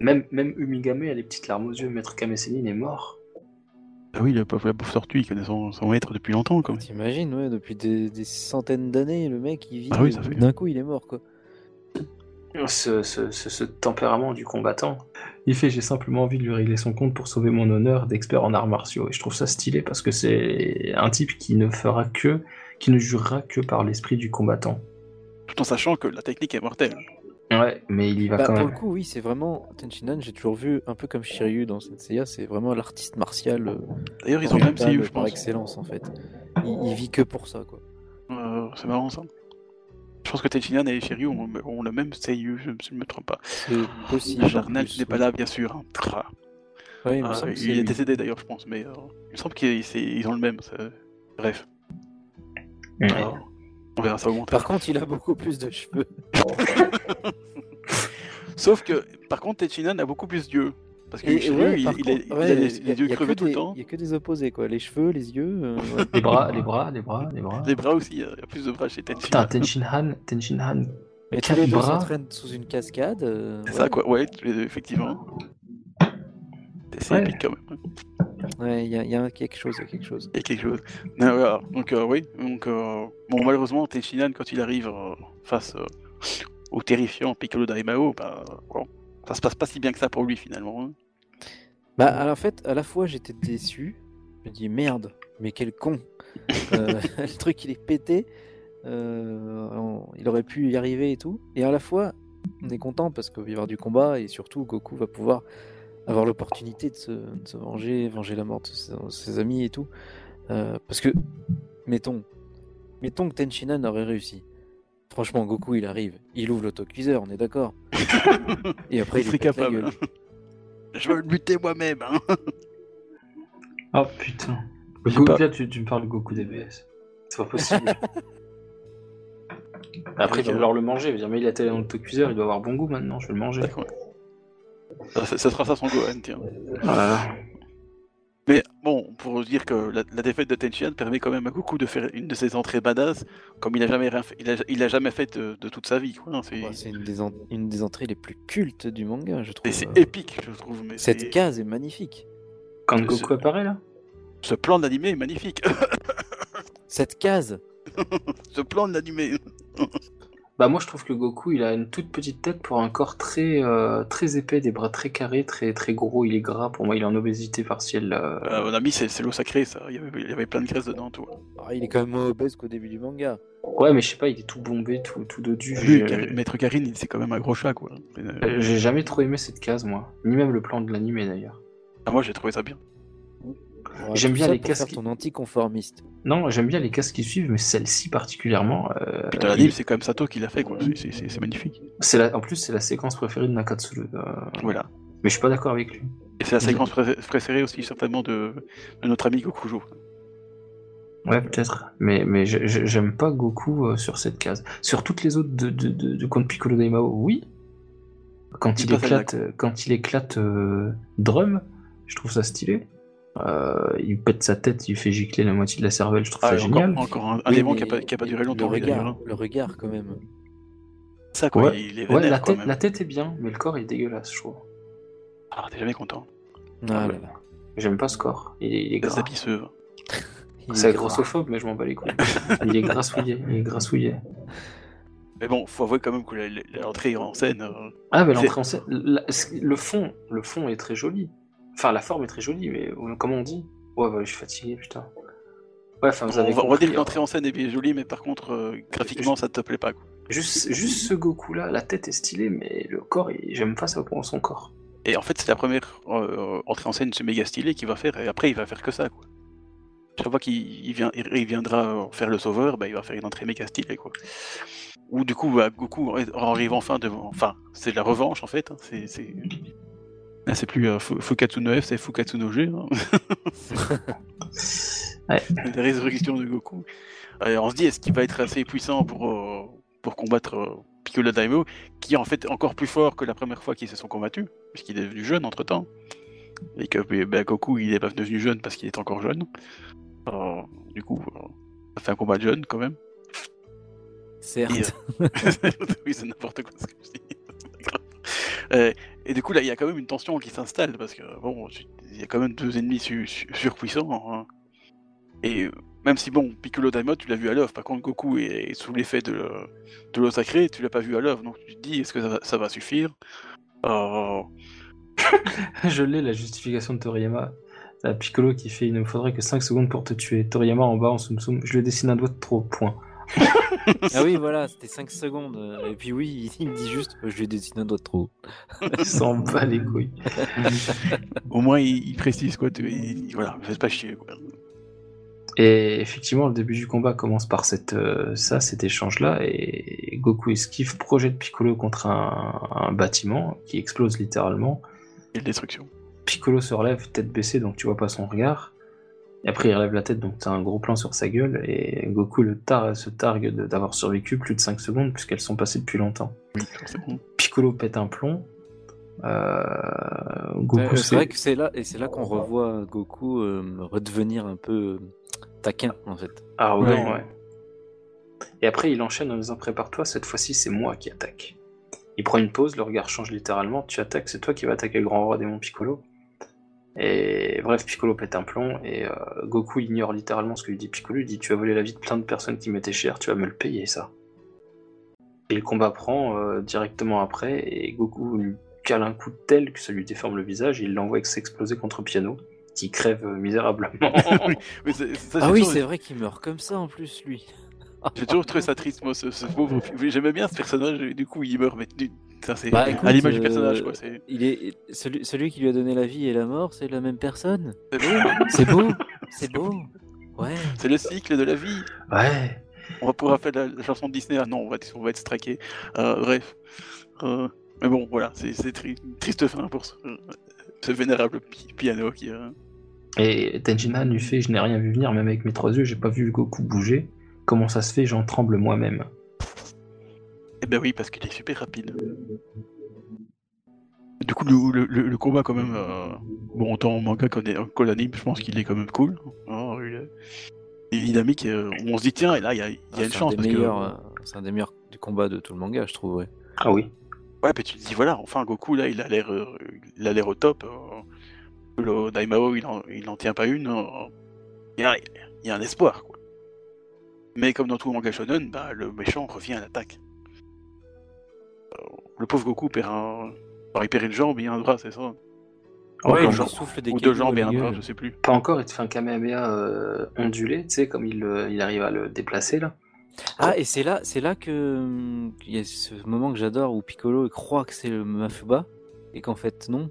Même, même Umigame a les petites larmes aux yeux, Maître Kame Sennin est mort. Ah oui, le pauvre, la pauvre tortue, il connaît son, son maître depuis longtemps, quand même. T'imagines, ouais, depuis des, des centaines d'années, le mec il vit, Ah oui, ça fait- d'un coup il est mort quoi. ce, ce- ce- ce tempérament du combattant. Il fait j'ai simplement envie de lui régler son compte pour sauver mon honneur d'expert en arts martiaux. Et je trouve ça stylé parce que c'est un type qui ne fera que, qui ne jurera que par l'esprit du combattant. Tout en sachant que la technique est mortelle. Ouais, mais il y va Bah, quand pour même. le coup, oui, c'est vraiment Tenshinhan, j'ai toujours vu un peu comme Shiryu dans Senseiya, c'est vraiment l'artiste martial euh, D'ailleurs, ils ont le même CU, je par pense. excellence en fait. Il, il vit que pour ça quoi. Euh, c'est marrant, ça. Je pense que Tenshinhan et Shiryu ont, ont le même CU, je ne me trompe pas. C'est possible. plus, n'est pas là, bien sûr. hein. Ouais, il me Ah, il est décédé d'ailleurs, je pense, mais euh, il me semble qu'ils ont le même. Bref, Ouais. Alors, on verra ça au montage. Par contre, il a beaucoup plus de cheveux. (laughs) Sauf que, par contre, Tenshinhan a beaucoup plus d'yeux. Parce que Et- ouais, il, par il a- contre, il a ouais, les, y les a- yeux crevés tout le temps. Il y a que des opposés, quoi. Les cheveux, les yeux. euh, (laughs) ouais. Les bras, les bras, les bras, les bras. Les bras aussi, il y a plus de bras chez Tenshin. Putain, Tenshin Han, Tenshin Han. Mais tous les deux bras. s'entraînent sous une cascade. euh, C'est ouais. ça, quoi. Ouais, tous les deux, effectivement. C'est Ouais. épique quand même. Ouais, il y, a- il y a quelque chose, il y a quelque chose. Il y a quelque chose. Non, voilà. Donc, euh, oui. Donc, euh, bon, malheureusement, Tenshinhan, quand il arrive euh, face au terrifiant Piccolo Daimao, bah, bon, ça se passe pas si bien que ça pour lui finalement. hein. Bah, alors, en fait, à la fois, j'étais déçu. Je me dis, merde, mais quel con. (laughs) (laughs) Le truc, il est pété. On- il aurait pu y arriver et tout. Et à la fois, on est content parce qu'il va y avoir du combat et surtout, Goku va pouvoir avoir l'opportunité de se, de se venger, venger la mort de ses, ses amis et tout. Euh, parce que, mettons, mettons que Tenshinhan aurait réussi. Franchement, Goku, il arrive, il ouvre l'autocuiseur, on est d'accord. et après, il, Il la capable. gueule. Je veux le buter moi-même. Hein. Oh putain. Goku, pas. là, tu, tu me parles de Goku DBS. C'est pas possible. (laughs) Après, il va vouloir le manger. Il va dire, mais il a télé dans l'autocuiseur, il doit avoir bon goût maintenant, je vais le manger. D'accord. Ça, ça- ça sera ça son Gohan, tiens. Voilà. Mais bon, pour dire que la, la défaite de Tenshinhan permet quand même à Goku de faire une de ses entrées badass, comme il a jamais rien fait, il a, il a jamais fait de, de toute sa vie. Quoi. hein, C'est Ouais, c'est une, des en- une des entrées les plus cultes du manga, je trouve. et c'est Euh, épique, je trouve. Mais Cette c'est- case est magnifique. Quand Ce- Goku apparaît là? ce plan d'animé est magnifique. Cette case (laughs) ce plan de l'animé. Bah moi je trouve que Goku il a une toute petite tête pour un corps très euh, très épais, des bras très carrés, très très gros, il est gras, pour moi il est en obésité partielle. euh. Euh, mon ami, c'est c'est l'eau sacrée, ça. Il y, avait, il y avait plein de graisse dedans, tout. Ah, Il est quand même moins obèse qu'au début du manga. Ouais mais je sais pas, il est tout bombé, tout, tout dodu. Lui, J'ai- Kar- Maître Karine, il- c'est quand même un gros chat, quoi. Euh, euh, J'ai jamais trop aimé cette case moi, ni même le plan de l'animé d'ailleurs. ah, moi, j'ai trouvé ça bien. Ouais, J'aime bien les faire qui- ton anticonformiste. Non, j'aime bien les cases qui suivent, mais celle-ci particulièrement. euh, Puis dans l'anime, c'est quand même Sato qui l'a fait, quoi. C'est- magnifique. c'est la... En plus, c'est la séquence préférée de Nakatsuru. euh, Voilà. Mais je suis pas d'accord avec lui. Et c'est la séquence pré- préférée aussi, certainement, de, de notre ami Gokujo. Ouais, peut-être. Mais, mais j'aime pas Goku euh, sur cette case. Sur toutes les autres de, de, de, de Contre Piccolo Daimao, oui. Quand il éclate, quand il éclate euh, Drum, je trouve ça stylé. Euh, il pète sa tête, il fait gicler la moitié de la cervelle, je trouve ça Ah, génial. encore, encore un, un Oui, élément qui a pas, qui a pas duré longtemps. Le regard, hein. le regard quand même. Ça, quoi, Ouais. il est Ouais, vénère, la quand tête, même. la tête est bien, mais le corps est dégueulasse, je trouve. Ah, t'es jamais content. Ah ouais. là là. J'aime pas ce corps. Il est, il est gras. (laughs) C'est grossophobe, mais je m'en bats les couilles. il est grassouillé, il est grassouillé. Mais bon, faut avouer quand même que l'entrée en scène. euh, Ah, mais l'entrée en scène, la- le fond, le fond est très joli. Enfin, la forme est très jolie, mais comment on dit? Ouais, bah, je suis fatigué, putain. Ouais, enfin, vous on, avez va, on va dire que hein. l'entrée en scène est bien jolie, mais par contre, euh, graphiquement, ça te plaît pas. Quoi. Juste, juste ce Goku-là, la tête est stylée, mais le corps, il- j'aime pas ça pour son corps. Et en fait, c'est la première euh, entrée en scène ce méga stylé qu'il va faire, et après, il va faire que ça. Quoi. Chaque fois qu'il il vient, il viendra faire le sauveur, bah, il va faire une entrée méga stylée. Quoi. Ou du coup, bah, Goku arrive enfin devant. Enfin, c'est de la revanche en fait. hein, C'est. C'est- Là, c'est plus euh, Fukatsu no F, c'est Fukatsu no G. hein. (laughs) Ouais. (laughs) La résurrection de Goku. Euh, on se dit, est-ce qu'il va être assez puissant pour, euh, pour combattre euh, Piccolo Daimyo, qui est en fait encore plus fort que la première fois qu'ils se sont combattus, puisqu'il est devenu jeune entre temps. Et que eh ben, Goku, il est pas devenu jeune parce qu'il est encore jeune. Euh, du coup, euh, ça fait un combat de jeune quand même. Certes. Euh, (laughs) oui, c'est n'importe quoi ce que je dis. Et du coup, là, il y a quand même une tension qui s'installe parce que, bon, il y a quand même deux ennemis su- su- surpuissants. hein. Et euh, même si, bon, Piccolo Daimyo, tu l'as vu à l'œuvre, par contre, Goku est, est sous l'effet de, l'eau sacrée, tu l'as pas vu à l'œuvre, donc tu te dis, est-ce que ça va, suffire? Euh, (laughs) je l'ai, la justification de Toriyama. Piccolo qui fait il ne me faudrait que 5 secondes pour te tuer. Toriyama en bas en soum soum, je lui dessine un doigt de trop, point. Ah oui, voilà, (laughs) c'était 5 secondes. Et puis oui, il me dit juste, je lui ai dessiné un doigt de trop. Il s'en bat les couilles. au moins, il, il précise, quoi, tu, il- voilà, faites pas chier, quoi. Et effectivement, le début du combat commence par cette, euh, ça, cet échange-là, et Goku esquive, projette Piccolo contre un, un bâtiment qui explose littéralement. Quelle destruction. Piccolo se relève, tête baissée, donc tu vois pas son regard. Et après, il relève la tête, donc t'as un gros plan sur sa gueule, et Goku le tar se targue d'avoir survécu plus de 5 secondes, puisqu'elles sont passées depuis longtemps. Oui. Piccolo pète un plomb. Euh, Goku, Ouais, c'est vrai que c'est là et c'est là qu'on revoit Goku euh, redevenir un peu euh, taquin en fait. arrogant, Ouais. ouais. Et après, il enchaîne en disant Prépare-toi, cette fois-ci, c'est moi qui attaque. Il prend une pause, le regard change littéralement. Tu attaques, c'est toi qui vas attaquer le grand roi démon Piccolo. Et bref, Piccolo pète un plomb et euh, Goku ignore littéralement ce que lui dit Piccolo. Il dit Tu as volé la vie de plein de personnes qui m'étaient chères, tu vas me le payer, ça. Et le combat prend euh, directement après et Goku lui cale un coup tel que ça lui déforme le visage et il l'envoie s'exploser contre Piano, qui crève misérablement. (laughs) Mais c'est- ça, Ah oui, toujours- c'est vrai qu'il meurt comme ça en plus lui. J'ai toujours trouvé ça triste, moi, ce, ce pauvre. (laughs) J'aimais bien ce personnage, et du coup, il meurt, mais c'est Bah, écoute, à l'image du euh, personnage, quoi. C'est Il est celui, celui qui lui a donné la vie et la mort, c'est la même personne. c'est beau, C'est beau, (laughs) c'est beau. Ouais. c'est le cycle de la vie. ouais. On va pouvoir faire la, la chanson de Disney. Ah non, on va, on va être straqué. Euh, bref. Euh, mais bon, voilà, c'est c'est tri- une triste fin pour ce, ce vénérable pi- piano qui. euh, Et Tenjinan lui fait Je n'ai rien vu venir, même avec mes trois yeux, j'ai pas vu Goku bouger. Comment ça se fait J'en tremble moi-même. Eh ben oui, parce qu'il est super rapide. Du coup, le, le- combat, quand même, euh, bon, autant en manga qu'en qu'en anime, je pense qu'il est quand même cool. Oh, il, est, il est dynamique, euh, on se dit, tiens, et là, il y a, il y a Ah, une chance. un Parce que, euh, c'est un des meilleurs du combat de tout le manga, je trouve. Ouais. Ah oui. ouais, puis tu te dis, voilà, enfin, Goku, là, il a l'air euh, il a l'air au top. euh, le Daimao, il en, il en tient pas une. euh, il y, a, il y a un espoir, quoi. Mais comme dans tout manga shonen, bah, le méchant revient à l'attaque. Euh, le pauvre Goku perd un... alors, il perd une jambe et un bras, c'est ça Ouais, il souffle des Ou deux jambes et un bras, je sais plus. Pas encore, il te fait un Kamehameha euh, ondulé, tu sais, comme il, euh, il arrive à le déplacer là. Ah, et c'est là, c'est là que hum, il y a ce moment que j'adore où Piccolo croit que c'est le Mafuba et qu'en fait non.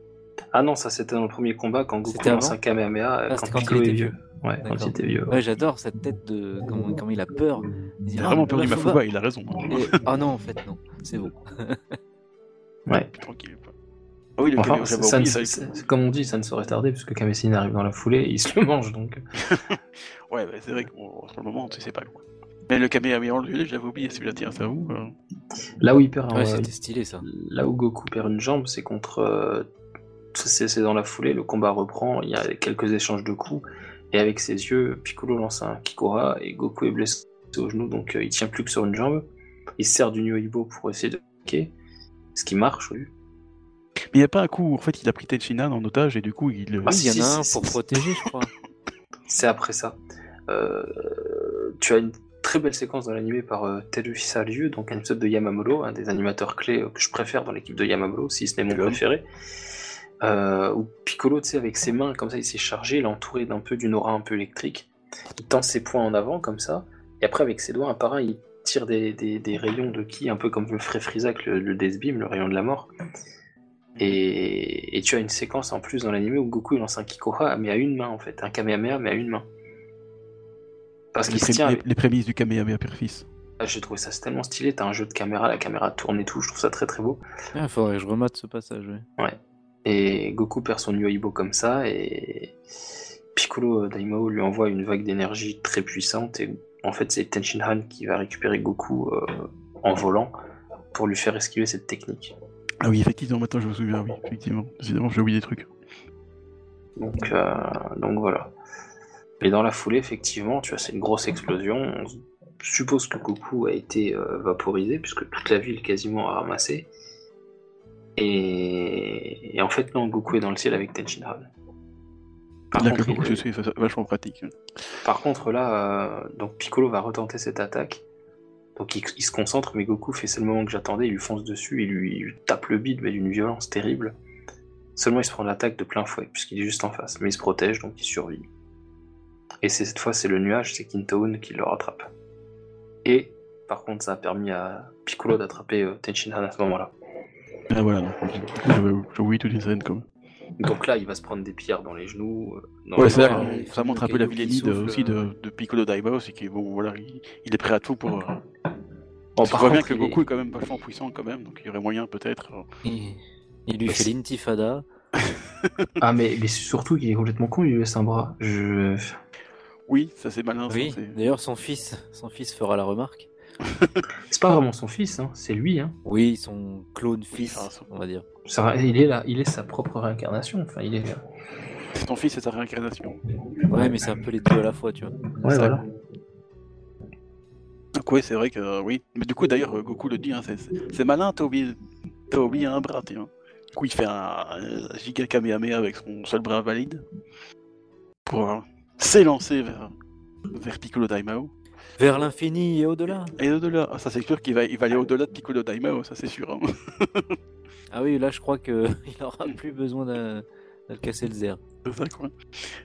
Ah non, ça c'était dans le premier combat quand Goku C'était lance un Kamehameha euh, Ah, quand quand il Piccolo était est vieux. vieux. Ouais, quand il était vieux. ouais. Ouais, j'adore cette tête de quand, quand il a peur. Il dit, Il a Ah, vraiment peur du Mafuba. Mafuba, il a raison. Et- Ah non, en fait non, c'est bon. (laughs) Ouais. Tranquille. Ah oui, le Enfin, j'avais ça ne- oublié ça. c'est- c'est- comme on dit, ça ne saurait tarder puisque Kamessine arrive dans la foulée et il se le mange donc. (laughs) Ouais, bah, c'est vrai que sur le moment, tu sais pas quoi. Mais le Kamehameha l'avais oublié, celui-là, tiens, ça où euh, Là où il perd un- Ouais, c'était stylé ça. Là où Goku perd une jambe, c'est contre. euh, c'est dans la foulée, le combat reprend, il y a quelques échanges de coups, et avec ses yeux, Piccolo lance un Kikora, et Goku est blessé au genou, donc euh, il tient plus que sur une jambe. Il se sert du Nyoibo pour essayer de ce qui marche, oui. Mais il n'y a pas un coup où en fait il a pris Tenchinan en otage et du coup il. Ah, si, il y en a un pour protéger, je crois. (laughs) C'est après ça. Euh, tu as une très belle séquence dans l'animé par euh, Ryu, donc un épisode de Yamamoto, un des animateurs clés euh, que je préfère dans l'équipe de Yamamoto, si ce n'est mon préféré. Euh, où Piccolo, tu sais, avec ses mains, comme ça, il s'est chargé, il est entouré d'un peu d'une aura un peu électrique. Il tend ses poings en avant, comme ça, et après, avec ses doigts, un par un, il tire des, des- des rayons de ki, un peu comme le ferait Frieza avec le, le Death Beam, le rayon de la mort. Et, et tu as une séquence en plus dans l'animé où Goku il lance un Kikoha, mais à une main en fait, un Kamehameha, mais à une main. Parce qu'il se tient. les- les prémices du Kamehameha père-fils. Ah, J'ai trouvé ça tellement stylé. T'as un jeu de caméra, la caméra tourne et tout. Je trouve ça très très beau. Il faudrait que je remate ce passage. ouais. Et Goku perd son Yoibo comme ça. Et Piccolo euh, Daimao lui envoie une vague d'énergie très puissante. Et en fait, c'est Tenshinhan qui va récupérer Goku euh, en volant pour lui faire esquiver cette technique. Ah oui, effectivement, maintenant je me souviens, oui, effectivement. Évidemment, j'ai oublié des trucs. Donc, euh, donc voilà. Et dans la foulée, effectivement, tu as cette grosse explosion. On suppose que Goku a été euh, vaporisé, puisque toute la ville quasiment a ramassé. Et... et en fait, non, Goku est dans le ciel avec Tenshinhan. Par contre, je suis vachement pratique. par contre, là, euh, donc Piccolo va retenter cette attaque. Donc il, il se concentre, mais Goku fait c'est le moment que j'attendais, il lui fonce dessus, il lui, il tape le bide, mais d'une violence terrible. Seulement il se prend l'attaque de plein fouet, puisqu'il est juste en face, mais il se protège, donc il survit. Et c'est cette fois c'est le nuage, c'est Kintoon qui le rattrape. Et par contre ça a permis à Piccolo d'attraper euh, Tenshinhan à ce moment-là. Ah voilà, donc, j'avais oublié toutes les scènes comme. Donc là il va se prendre des pierres dans les genoux. euh, dans Ouais, les ça montre un peu la qui vilainie aussi de, de Piccolo Daimao, c'est qu'il bon, voilà, il, il est prêt à tout pour. euh, on voit bien que est- Goku est quand même vachement puissant quand même, donc il y aurait moyen peut-être. euh, Il, il lui fait l'intifada. (laughs) Ah mais, mais surtout qu'il est complètement con, il lui laisse un bras. Je... Oui, ça c'est malin. Oui, d'ailleurs son fils, son fils fera la remarque. C'est pas vraiment son fils, hein, c'est lui. Hein. Oui, son clone fils, enfin, son- on va dire. Ça- il, est là, il est sa propre réincarnation. Enfin, il est... C'est ton fils et sa réincarnation. Ouais, mais c'est un peu les deux à la fois, tu vois. Ouais, voilà. Donc oui, c'est vrai que euh, oui. Mais du coup, d'ailleurs, euh, Goku le dit, hein, c'est- malin, t'as oublié, t'as oublié un bras, tiens. Du coup, il fait un, un giga Kamehameha avec son seul bras valide pour euh, s'élancer vers, vers Piccolo Daimao. Vers l'infini et au-delà. Et au-delà, ah, ça c'est sûr qu'il va, il va aller au-delà de Piccolo Daimao, ça c'est sûr. hein. (laughs) Ah oui, là, je crois qu'il (laughs) aura plus besoin d'un de casser le zère.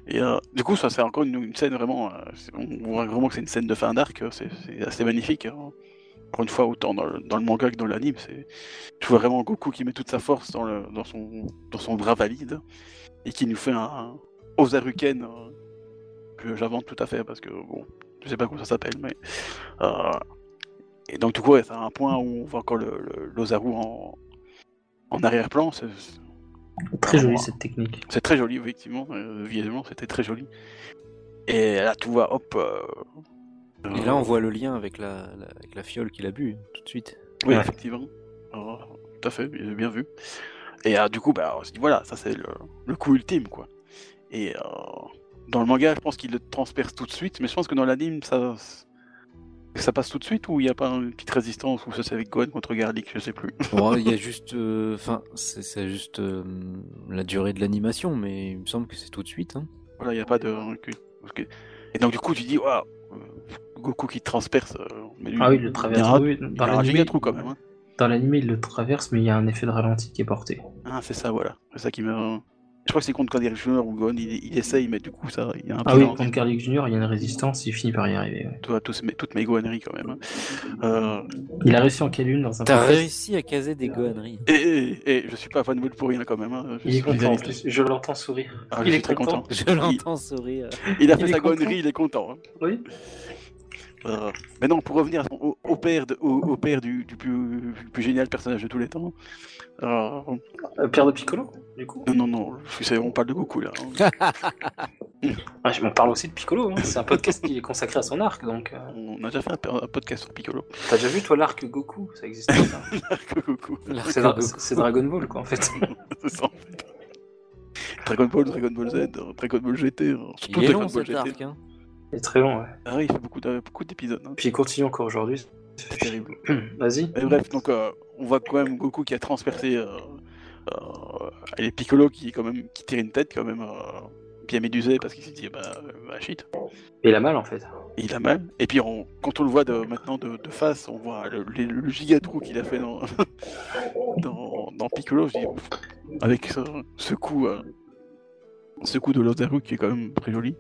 Et euh, du coup, ça c'est encore une, une scène vraiment. euh, on voit vraiment que c'est une scène de fin d'arc, euh, c'est c'est assez magnifique. hein. Encore une fois, autant dans le, dans le manga que dans l'anime, c'est. Tu vois vraiment Goku qui met toute sa force dans, le, dans, son, dans son bras valide et qui nous fait un, un Ozaruken euh, que j'invente tout à fait parce que bon, je sais pas comment ça s'appelle, mais. euh, et donc, du coup, ouais, c'est un point où on voit encore le, le- l'Ozaru en, en arrière-plan. c'est- Très jolie cette technique. c'est très joli, effectivement. euh, visuellement, c'était très joli. Et là, tu vois, hop. euh, Et là, on voit le lien avec la, la- avec la fiole qu'il a bu, tout de suite. Oui, Ouais. effectivement. Euh, tout à fait, bien, bien vu. Et euh, du coup, bah, on se dit, voilà, ça c'est le, le coup ultime, quoi. Et euh, dans le manga, je pense qu'il le transperce tout de suite, mais je pense que dans l'anime, ça, ça passe tout de suite ou il n'y a pas une petite résistance ou ça c'est avec Gohan contre Garlic, je sais plus. (laughs) Bon, il y a juste. euh, Enfin, c'est c'est juste euh, la durée de l'animation, mais il me semble que c'est tout de suite. hein. Voilà, il n'y a pas de. ok. Et donc, du coup, tu dis, waouh, euh, Goku qui transperce. mais lui, Ah oui, il le il y traverse. Oui, il y dans a un l'animé, giga trou quand même. hein. dans l'animé, il le traverse, mais il y a un effet de ralenti qui est porté. Ah, c'est ça, voilà. C'est ça qui me. Je crois que c'est contre Kadir Junior ou Gohan, il, il essaye, mais du coup, ça, il y a un Ah oui, contre Garlic Junior, il y a une résistance, il finit par y arriver. ouais. Toi, tous toutes mes gohanneries quand même. hein. Euh, Il a réussi en quelle une dans un T'as réussi à caser des gohanneries. et, et, et je suis pas fanboy pour rien quand même. hein. Je Il est suis content en plus, je l'entends sourire. Ah, je il suis est très content. content. Je l'entends sourire. Il a fait sa content. gohannerie, il est content. hein. Oui. Euh, mais non, pour revenir au, au père, de- au, au père du, du plus, du plus génial personnage de tous les temps. euh, Euh, Pierre de Piccolo, du coup. non, non, non, on parle de Goku là. hein. (laughs) Ah, je- on parle aussi de Piccolo, hein. c'est un podcast qui est consacré à son arc, donc. euh, On a déjà fait un, un podcast sur Piccolo. T'as déjà vu toi l'arc Goku? Ça existe (laughs) Goku, L'arc C'est dra- Goku. c'est Dragon Ball quoi en fait. (laughs) c'est ça en fait. Dragon Ball, Dragon Ball Z, Dragon Ball GT, euh, surtout Il est Dragon long Ball cet GT. arc. Hein. C'est très long, ouais. Ah oui, il fait beaucoup de- beaucoup d'épisodes. hein. Puis il continue encore aujourd'hui. C'est terrible. (clears throat) Vas-y. Mais bref, donc euh, on voit quand même Goku qui a transpercé euh, euh, et Piccolo qui quand même qui tire une tête quand même euh, bien médusé parce qu'il s'est dit bah, bah shit, Et il a mal en fait. Et il a mal. Et puis on, quand on le voit de, maintenant de, de face, on voit le, le, le giga trou qu'il a fait dans, (laughs) dans, dans Piccolo, je dis, avec ce, ce coup, euh, ce coup de Lozaru qui est quand même très joli.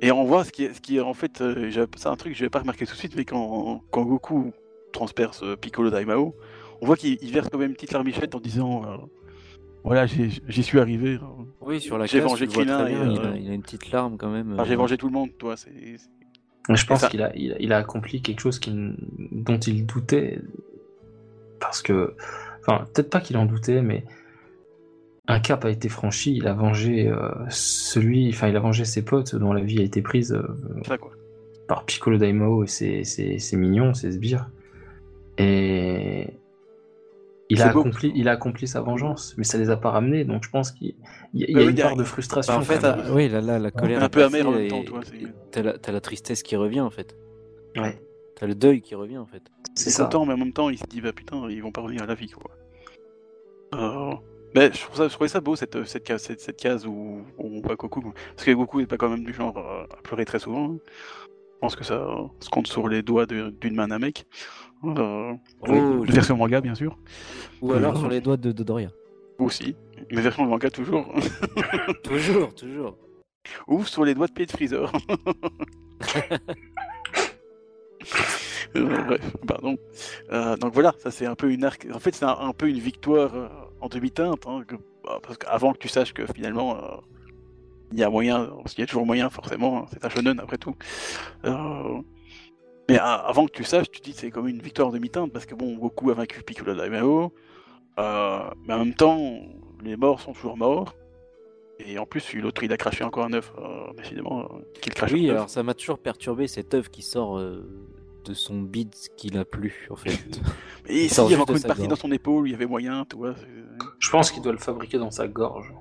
Et on voit ce qui est, ce qui est en fait, euh, c'est un truc que je n'avais pas remarqué tout de suite, mais quand, quand Goku transperce euh, Piccolo Daimao, on voit qu'il il verse quand même une petite larmichette en disant euh, Voilà, j'y suis arrivé. hein. Oui, sur la J'ai vengé tu le vois Krillin il, euh, a, il a une petite larme quand même. Enfin, j'ai vengé tout le monde, toi. C'est Je pense qu'il a, il a, il a accompli quelque chose qui- dont il doutait. Parce que. Enfin, peut-être pas qu'il en doutait, mais. Un cap a été franchi, il a vengé euh, celui. Enfin, il a vengé ses potes dont la vie a été prise euh, quoi. par Piccolo Daimao et ses, ses, ses mignons, ses sbires. Et. Il a, beau. accompli, il a accompli sa vengeance, mais ça les a pas ramenés, donc je pense qu'il il y a, y Bah a oui, une part de frustration. bah, en fait, ah, oui, là, là, la colère. Un peu amer en même temps, toi, T'as la, t'as la tristesse qui revient en fait. Ouais, T'as le deuil qui revient en fait. c'est content, mais en même temps, il se dit, bah putain, ils vont pas revenir à la vie, quoi. Euh, Mais je, trouve ça, je trouvais ça beau, cette, cette, case, cette, cette case où, où on voit Goku. Parce que Goku n'est pas quand même du genre euh, à pleurer très souvent. hein. Je pense que ça euh, se compte sur les doigts d'une main d'un mec. Euh, Oh, version manga, bien sûr. Ou alors Euh, sur les doigts de Dodoria. Aussi. Mais version manga, toujours. (laughs) toujours, toujours. Ou sur les doigts de pied de Freezer. (laughs) Euh, bref, pardon. Euh, donc voilà, ça c'est un peu une arc. En fait, c'est un, un peu une victoire euh, en demi-teinte, hein, que- bah, parce qu'avant que tu saches que finalement euh, il y a moyen, parce qu'il y a toujours moyen forcément. hein, c'est un shonen après tout. Euh, mais a- avant que tu saches, tu te dis c'est comme une victoire en demi-teinte parce que bon, Goku a vaincu Piccolo Daimao, euh, mais en même temps, les morts sont toujours morts. Et en plus, l'autre il a craché encore un œuf, euh, décidément, euh, qu'il crache Oui, œuf. alors ça m'a toujours perturbé cette œuvre qui sort euh, de son bide qu'il a plus, en fait. (laughs) Et sort s'il y avait juste encore de une partie dans son épaule, il y avait moyen, tu vois. c'est- Je pense qu'il doit le fabriquer dans sa gorge.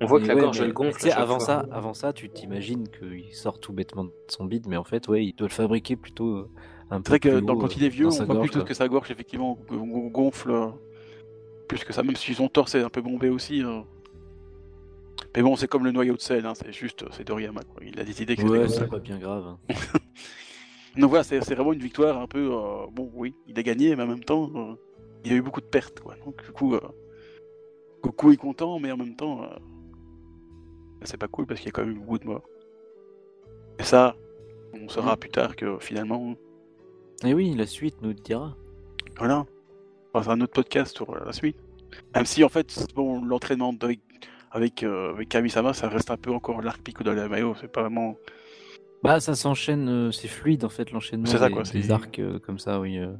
On voit que la ouais, gorge elle gonfle. avant fois. ça, avant ça, tu t'imagines qu'il sort tout bêtement de son bide, mais en fait, ouais, il doit le fabriquer plutôt euh, un C'est peu vrai que plus dans- haut, quand il est euh, vieux, on voit gorge, quoi. que sa gorge, effectivement, gon- gonfle. euh, Plus que ça, même si son torse est un peu bombé aussi. euh. Mais bon, c'est comme le noyau de sel, hein, c'est juste, c'est Doriyama, quoi. Il a décidé que c'était Ouais, comme ça. c'est pas bien grave. (laughs) Donc voilà, c'est c'est vraiment une victoire un peu. euh, bon, oui, il a gagné, mais en même temps, euh, il y a eu beaucoup de pertes, quoi. Donc, du coup, euh, Goku est content, mais en même temps, euh, c'est pas cool parce qu'il y a quand même eu beaucoup de morts. Et ça, on saura plus tard que finalement, Et oui, la suite nous le dira. voilà, faire un autre podcast sur la suite. Même si en fait, bon, l'entraînement de- avec, euh, avec Kami-sama, ça reste un peu encore l'arc Pico de la Mayo, c'est pas vraiment. Bah, ça s'enchaîne, euh, c'est fluide en fait l'enchaînement C'est ça, des, quoi, des c'est- arcs euh, comme ça, oui. euh.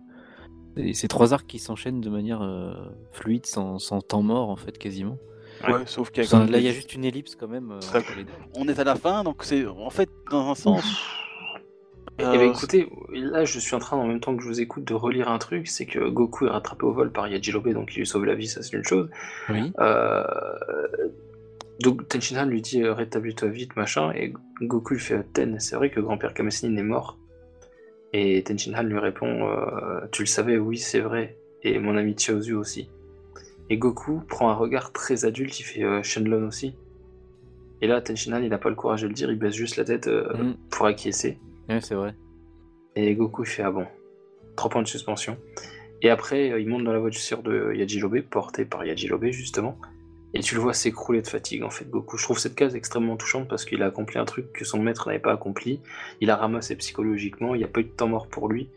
Et c'est trois arcs qui s'enchaînent de manière euh, fluide, sans, sans temps mort en fait, quasiment. Ouais, sauf qu'il y a Enfin, quand même là, il y a juste une ellipse quand même. euh, les deux. On est à la fin, donc c'est en fait, dans un sens. Eh euh, ben, écoutez, là je suis en train en même temps que je vous écoute de relire un truc, c'est que Goku est rattrapé au vol par Yajirobe, donc il lui sauve la vie, ça c'est une chose. Oui. Euh, Donc Tenshinhan lui dit euh, rétablis-toi vite, machin, et Goku lui fait Ten, c'est vrai que grand-père Kamesnin est mort. Et Tenshinhan lui répond euh, Tu le savais, oui, c'est vrai, et mon ami Chiaozu aussi. Et Goku prend un regard très adulte, il fait euh, Shenlong aussi. Et là, Tenshinhan, il n'a pas le courage de le dire, il baisse juste la tête euh, Mm. pour acquiescer. Ouais, c'est vrai. Et Goku il fait Ah bon, 3 points de suspension. Et après, euh, il monte dans la voiture de Yajirobe, porté par Yajirobe justement. Et tu le vois s'écrouler de fatigue en fait, Goku. Je trouve cette case extrêmement touchante parce qu'il a accompli un truc que son maître n'avait pas accompli. Il a ramassé psychologiquement, il n'y a pas eu de temps mort pour lui.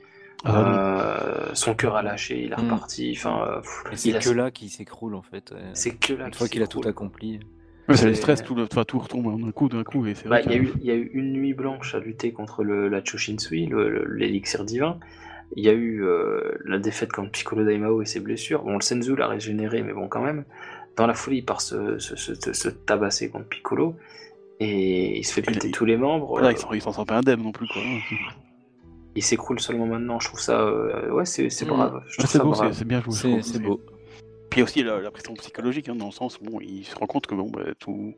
Ah, Euh, son cœur a lâché, il est Mm. reparti. Enfin, euh, c'est a- que là qu'il s'écroule en fait. C'est que là Une qu'il fois qu'il a tout accompli. Ouais, c'est le C'est- stress, tout, le... enfin, tout retombe d'un coup, d'un coup, Bah, il, y a eu, il y a eu une nuit blanche à lutter contre le, la Choshinsui, l'élixir divin. Il y a eu euh, la défaite contre Piccolo Daimao et ses blessures. Bon, le Senzu l'a régénéré, mais bon, quand même. Dans la folie, il part se, se, se- se- se tabasser contre Piccolo. Et il se fait péter tous les membres. Il s'en- il s'en sent pas indemne non plus, quoi. Il s'écroule seulement maintenant. Je trouve ça. euh, ouais, c'est c'est Mm. brave. Trouve c'est ça beau, brave. c'est c'est bien joué. je C'est trouve. c'est beau. Puis il y a aussi la, la pression psychologique, hein, dans le sens où bon, il se rend compte que bon, bah, tout,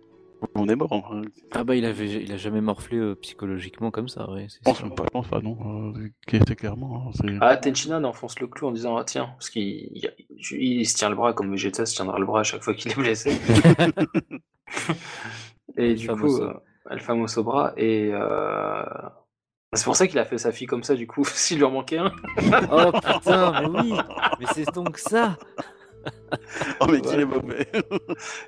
monde est mort. hein. Ah bah il avait, il a jamais morflé euh, psychologiquement comme ça, ouais. Je pense pas, je pense pas, non. Euh, c'est clairement. hein, c'est- Ah, Tenchinan enfonce le clou en disant Ah, tiens, parce qu'il il, il se tient le bras comme Vegeta se tiendra le bras à chaque fois qu'il est blessé. (laughs) et du coup, euh, El Famoso bras. Et euh, c'est pour ça qu'il a fait sa fille comme ça, du coup, (laughs) s'il lui en manquait un. Oh putain, mais oui, mais c'est donc ça. (laughs) Oh, mais qu'il est mauvais.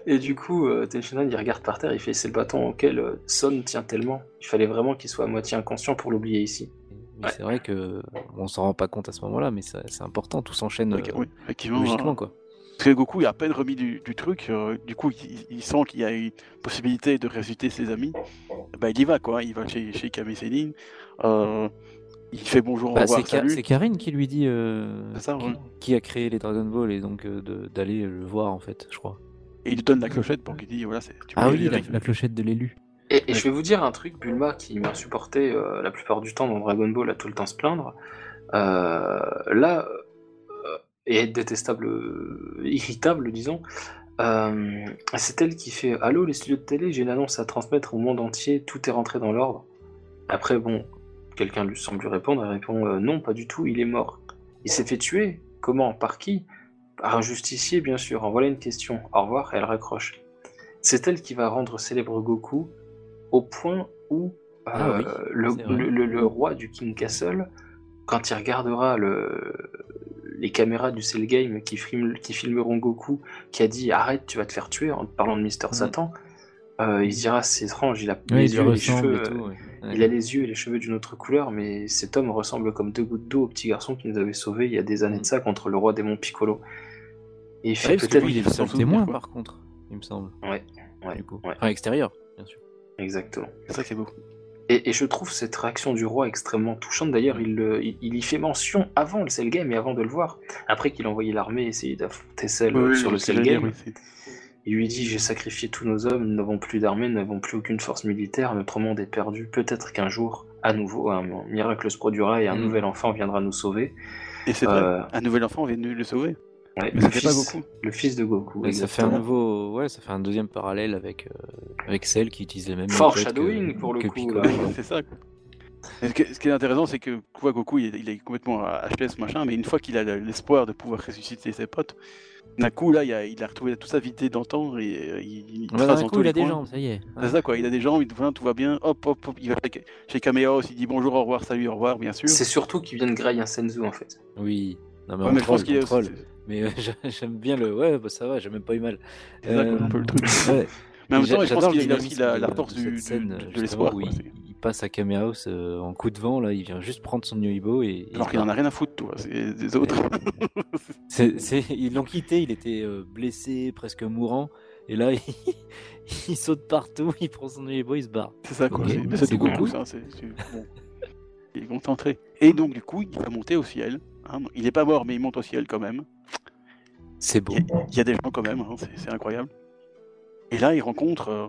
Et du coup, euh, Tenshinhan, il regarde par terre, il fait C'est le bâton auquel euh, Son tient tellement. Il fallait vraiment qu'il soit à moitié inconscient pour l'oublier ici. Ouais. c'est vrai que on s'en rend pas compte à ce moment-là, mais c'est important, tout s'enchaîne euh, oui, logiquement hein. quoi. Parce que Goku il a à peine remis du, du truc, euh, du coup il, il sent qu'il y a une possibilité de résulter ses amis. Bah il y va quoi, il va chez, chez Kame Sennin, euh, il fait bonjour, au Bah, revoir, c'est Ka- salut. c'est Karine qui lui dit euh, C'est ça, qui, ouais. qui a créé les Dragon Ball et donc euh, de- d'aller le voir en fait, je crois. Et il lui donne la clochette pour qu'il dise voilà, c'est. tu Ah peux oui, la, la clochette de l'élu. Et, et Ouais. je vais vous dire un truc, Bulma, qui m'a supporté euh, la plupart du temps dans Dragon Ball, a tout le temps se plaindre. Euh, là, euh, et être détestable, euh, irritable, disons, euh, c'est elle qui fait Allô, les studios de télé, j'ai une annonce à transmettre au monde entier, tout est rentré dans l'ordre. Après, bon, quelqu'un lui semble lui répondre, elle répond euh, Non, pas du tout, il est mort. Il s'est fait tuer. Comment? Par qui? Par un justicier, bien sûr. En voilà une question. Au revoir, elle raccroche. C'est elle qui va rendre célèbre Goku au point où euh, Ah oui, le, c'est vrai. le- le- le roi du King Castle, quand il regardera le, les caméras du Cell Game qui, filmeront Goku, qui a dit arrête, tu vas te faire tuer en te parlant de Mister Mhm. Satan, euh, il se dira c'est étrange, il a Ouais, les il yeux, et les cheveux, et tout. ouais. Ouais. il a les yeux et les cheveux d'une autre couleur, mais cet homme ressemble comme deux gouttes d'eau au petit garçon qui nous avait sauvés il y a des années de ça contre le roi démon Piccolo. Et il fait peut-être il est le témoin par contre, il me semble. Ouais, ouais, du coup. ouais. Enfin, extérieur, bien sûr. exactement. C'est ça qui est beau. Et, et je trouve cette réaction du roi extrêmement touchante. D'ailleurs, il, il, il y fait mention avant le Cell Game et avant de le voir. Après qu'il a envoyé l'armée essayer d'affronter Cell Oui, oui, sur le Cell Game, oui, il lui dit J'ai sacrifié tous nos hommes, nous n'avons plus d'armée, nous n'avons plus aucune force militaire, notre monde est perdu. Peut-être qu'un jour, à nouveau, un miracle se produira et un Mm. nouvel enfant viendra nous sauver. Et c'est vrai, Euh, un nouvel enfant vient de le sauver. Ouais, Mais le, c'était pas fils, Goku. le fils de Goku. Ouais, ça fait un nouveau, ouais, ça fait un deuxième parallèle avec euh, avec celle qui utilise les mêmes. Foreshadowing, pour le que coup, (laughs) c'est ça. Quoi. Et ce, qui, ce qui est intéressant, c'est que tu vois, Goku, il, il est complètement à HPS, machin, mais une fois qu'il a le- l'espoir de pouvoir ressusciter ses potes, d'un coup, là, il a, il a retrouvé toute sa vitalité d'antan et euh, il, il Bah, trace d'un dans coup, tous il a des jambes, ça y est. C'est ça, quoi. Il a des jambes, il voilà, tout va bien. Hop, hop, hop. Il va chez, chez Kamehaos, il dit bonjour, au revoir, salut, au revoir, bien sûr. C'est surtout qu'il vient de grailler un Senzu en fait. Oui. Non mais, Ouais, mais je pense troll, qu'il troll. Mais euh, j'a- j'aime bien le. Ouais, bah ça va, j'ai même pas eu mal. c'est ça, quoi, Euh, un peu le truc. ouais. Mais en même temps, je pense qu'il a la, force de l'espoir. Passe à Kamehaos euh, en coup de vent, là, il vient juste prendre son Yoibo et. et Alors il qu'il en a rien à foutre, toi. C'est des autres. (laughs) Ils l'ont quitté, il était euh, blessé, presque mourant, et là, (laughs) il, il saute partout, il prend son Yoibo, il se barre. C'est ça, quoi. C'est- Goku, ça. c'est- c'est- bon. Il est concentré. Et donc, du coup, il va monter au ciel. hein. Il n'est pas mort, mais il monte au ciel quand même. C'est beau. Il y, a- il y a des gens quand même, hein, c'est c'est incroyable. Et là, il rencontre euh,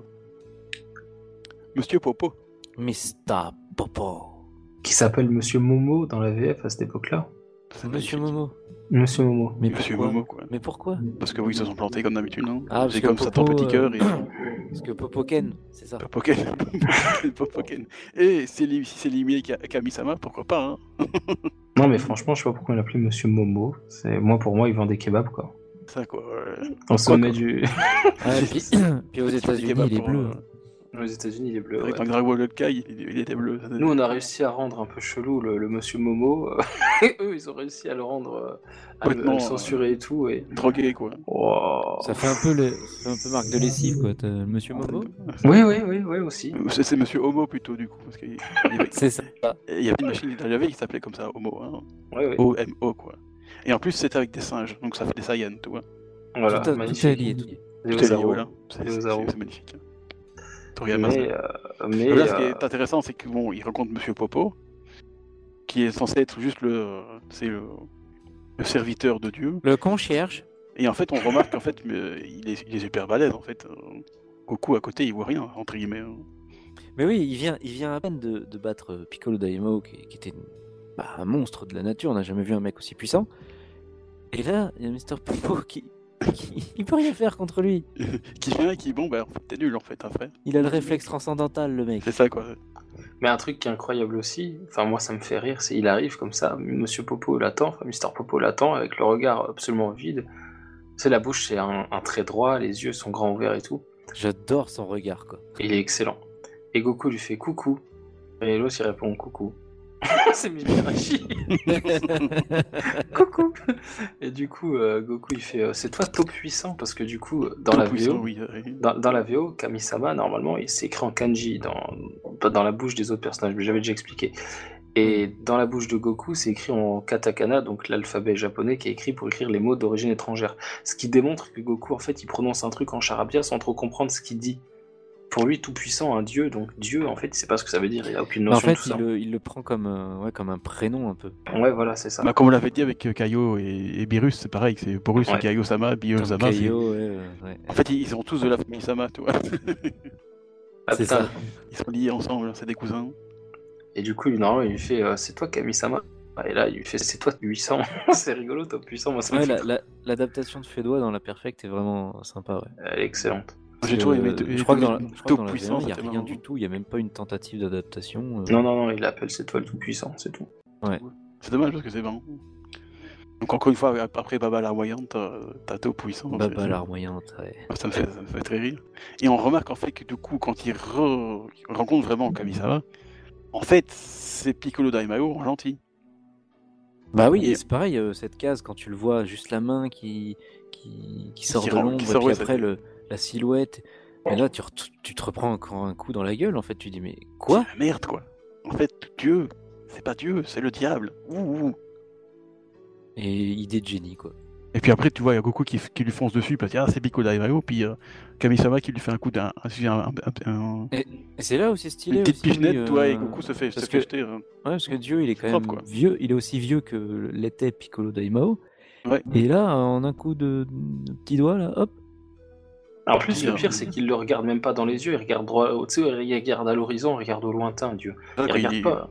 Monsieur Popo. Mr. Popo. Qui s'appelle Monsieur Momo dans la VF à cette époque-là. C'est Monsieur. Momo. Monsieur Momo. Mais Monsieur pourquoi Momo, quoi. Mais pourquoi Parce que oui, ils se sont plantés comme d'habitude, non Ah, parce C'est que comme Satan Popo, Petit euh, Cœur et Parce que Popoken, c'est ça. Popoken. (laughs) Popoken. Et si c'est- Ka- Kami-sama, pourquoi pas hein (laughs) Non mais franchement, je sais pas pourquoi on l'appelait Monsieur Momo. C'est moi pour moi, il vend des kebabs quoi. Ça, quoi. ouais. Au sommet quoi. du. Ah, et puis, (laughs) puis aux États-Unis, il est pour, bleu. euh, Aux États-Unis, il est bleu. Avec ouais. un Dragon Ball Kai, il, il était bleu. Nous, on a réussi à rendre un peu chelou le, le Monsieur Momo. (laughs) Et eux, ils ont réussi à le rendre, euh, à, le, à le Complètement, censurer et tout. Et... Drogué, quoi. Wow. Ça fait un peu, le... un peu marque de lessive, quoi. Le Monsieur Momo Oui, oui, oui, oui aussi. C'est Monsieur Homo plutôt, du coup. Parce qu'il il y avait- C'est ça. il y avait une machine avait qui s'appelait comme ça, Homo. Hein. Oui, oui. O-M-O, quoi. Et en plus, c'était avec des singes, donc ça fait des Saiyans, tu vois. Voilà, tout, tout magnifique. est lié. Tout est lié. Les Tout est lié, Ozaru. voilà. C'est magnifique. Toriyama, Mais, ça. euh, mais là, ce qui euh, est intéressant, c'est que bon, il rencontre Monsieur Popo, qui est censé être juste le, c'est le, le serviteur de Dieu. Le concierge. Et en fait, on remarque qu'en fait, il, est, il est super balèze. En fait, Euh, Goku à côté, il voit rien entre guillemets. hein. Mais oui, il vient, il vient à peine de, de battre euh, Piccolo Daimao, qui, qui était bah, un monstre de la nature. On n'a jamais vu un mec aussi puissant. Et là, il y a Mr. Popo qui- (laughs) il peut rien faire contre lui. qui vient et qui bon, bah, en fait, t'es nul en fait, hein, frère. Il a le réflexe transcendantal, le mec. C'est ça quoi. Mais un truc qui est incroyable aussi, enfin moi ça me fait rire, c'est il arrive comme ça, Monsieur Popo l'attend, enfin Mister Popo l'attend avec le regard absolument vide. C'est la bouche, c'est un, un trait droit, les yeux sont grands ouverts et tout. J'adore son regard, quoi. Et il est excellent. Et Goku lui fait coucou. Et l'autre il répond coucou. (laughs) c'est Mimirashi. (laughs) coucou. Et du coup euh, Goku il fait euh, c'est toi tout puissant parce que du coup dans Tout la puissant, VO oui, euh, dans, dans la VO, Kamisama, normalement, il s'écrit en kanji dans, pas dans la bouche des autres personnages, mais j'avais déjà expliqué. Et dans la bouche de Goku, c'est écrit en katakana, donc l'alphabet japonais qui est écrit pour écrire les mots d'origine étrangère. Ce qui démontre que Goku, en fait, il prononce un truc en charabia sans trop comprendre ce qu'il dit. Pour lui, tout puissant, un dieu, donc Dieu, en fait, il sait pas ce que ça veut dire, il a aucune en notion fait, de tout il ça. le, il le prend comme, un- ouais, comme un prénom, un peu. Ouais, voilà, c'est ça. Bah, comme on l'avait dit avec euh, Kaio et, et Birus, c'est pareil. C'est Borus, Ouais. Kaio-sama, Comme Bio-sama. c'est- Kaio, ouais. En fait, ils ils sont tous de la famille Sama, tu vois. (laughs) Ah, c'est ça. Ils sont liés ensemble, c'est des cousins. Et du coup, normalement, il lui fait euh, C'est toi, Kamisama Et là, il lui fait C'est toi, 800. (laughs) c'est rigolo, toi, puissant. Moi, ça Ouais, fait la- la- l'adaptation de Fédois dans la Perfect est vraiment sympa, ouais. Elle est excellente. J'ai toujours aimé. euh, je crois que dans la, crois que dans puissant, V1, il n'y a rien du tout, il n'y a même pas une tentative d'adaptation. euh. Non, non, non, il l'appelle C'est toi le tout-puissant, c'est tout. C'est dommage parce que c'est marrant. Donc encore une fois, après Baba larmoyante, t'as Top puissant. Baba larmoyante, ouais. Ça me, fait, ça me fait très rire. Et on remarque en fait que du coup, quand il, re- il rencontre vraiment Kamisama, en fait, c'est Piccolo Daimao en gentil. Bah oui, Et- c'est pareil, cette case, quand tu le vois, juste la main qui, qui, qui sort Qui de l'ombre, et puis ouais, après le, la silhouette. Et là, tu, te reprends encore un coup dans la gueule, en fait, tu dis, mais quoi C'est la Merde quoi. En fait, Dieu, c'est pas Dieu, c'est le diable. Ouh, ouh. Et idée de génie, quoi. Et puis après, tu vois, il y a Goku qui, qui lui fonce dessus parce que ah, c'est Piccolo Daimao, puis euh, Kamisama qui lui fait un coup d'un. un- un- un- un- Et c'est là où c'est stylé. une petite pichenette, euh, toi, et Goku se fait, se parce fait que- jeter. hein. Ouais, parce que Dieu, il est quand même vieux, il est aussi vieux que l'était Piccolo Daimao. Ouais. Et là, en un coup de, de petit doigt, là, hop, En plus, le pire, c'est qu'il le regarde même pas dans les yeux, il regarde droit, tu sais, il regarde à l'horizon, il regarde au lointain, Dieu. Il regarde il- pas.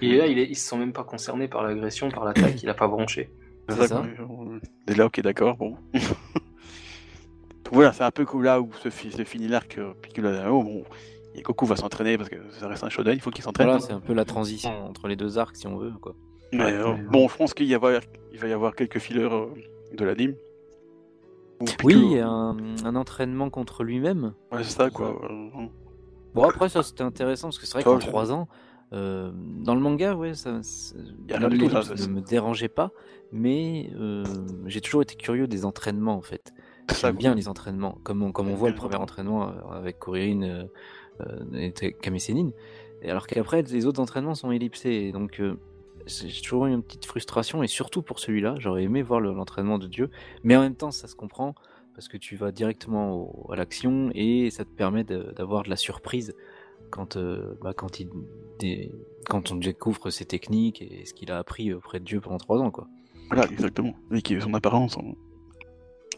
Et là, il, est, il se sent même pas concerné par l'agression, par l'attaque, il a pas branché. C'est ça, est là, ok, d'accord, bon. (laughs) Donc voilà, c'est un peu comme là où se, fi- se finit l'arc euh, Piccolo Dynamo. Bon, et Goku va s'entraîner parce que ça reste un shonen, il faut qu'il s'entraîne. Voilà, c'est un peu la transition entre les deux arcs si on veut. Quoi. Mais, Ouais, euh, mais- bon, je pense qu'il va y avoir quelques fillers euh, de l'anime. Oui, un, un entraînement contre lui-même. Ouais, c'est ça, quoi. Bon, après, ça c'était intéressant parce que c'est vrai qu'en je- 3 ans, euh, dans le manga, ouais, ça, c'est- Y a rien du tout, l'ellipse ça, ça, ne me dérangeait pas, mais euh, j'ai toujours été curieux des entraînements en fait. J'aime bien les entraînements, comme on, comme on voit le premier entraînement euh, avec Kuririn euh, et. Et alors qu'après, les autres entraînements sont ellipsés. Donc, j'ai toujours eu une petite frustration, et surtout pour celui-là, j'aurais aimé voir le- l'entraînement de Dieu. Mais en même temps, ça se comprend, parce que tu vas directement au- à l'action, et ça te permet d'avoir de la surprise quand, euh, bah, quand, il, des- quand on découvre ses techniques et ce qu'il a appris auprès de Dieu pendant trois ans. Quoi. Voilà, exactement. Et qui son apparence en-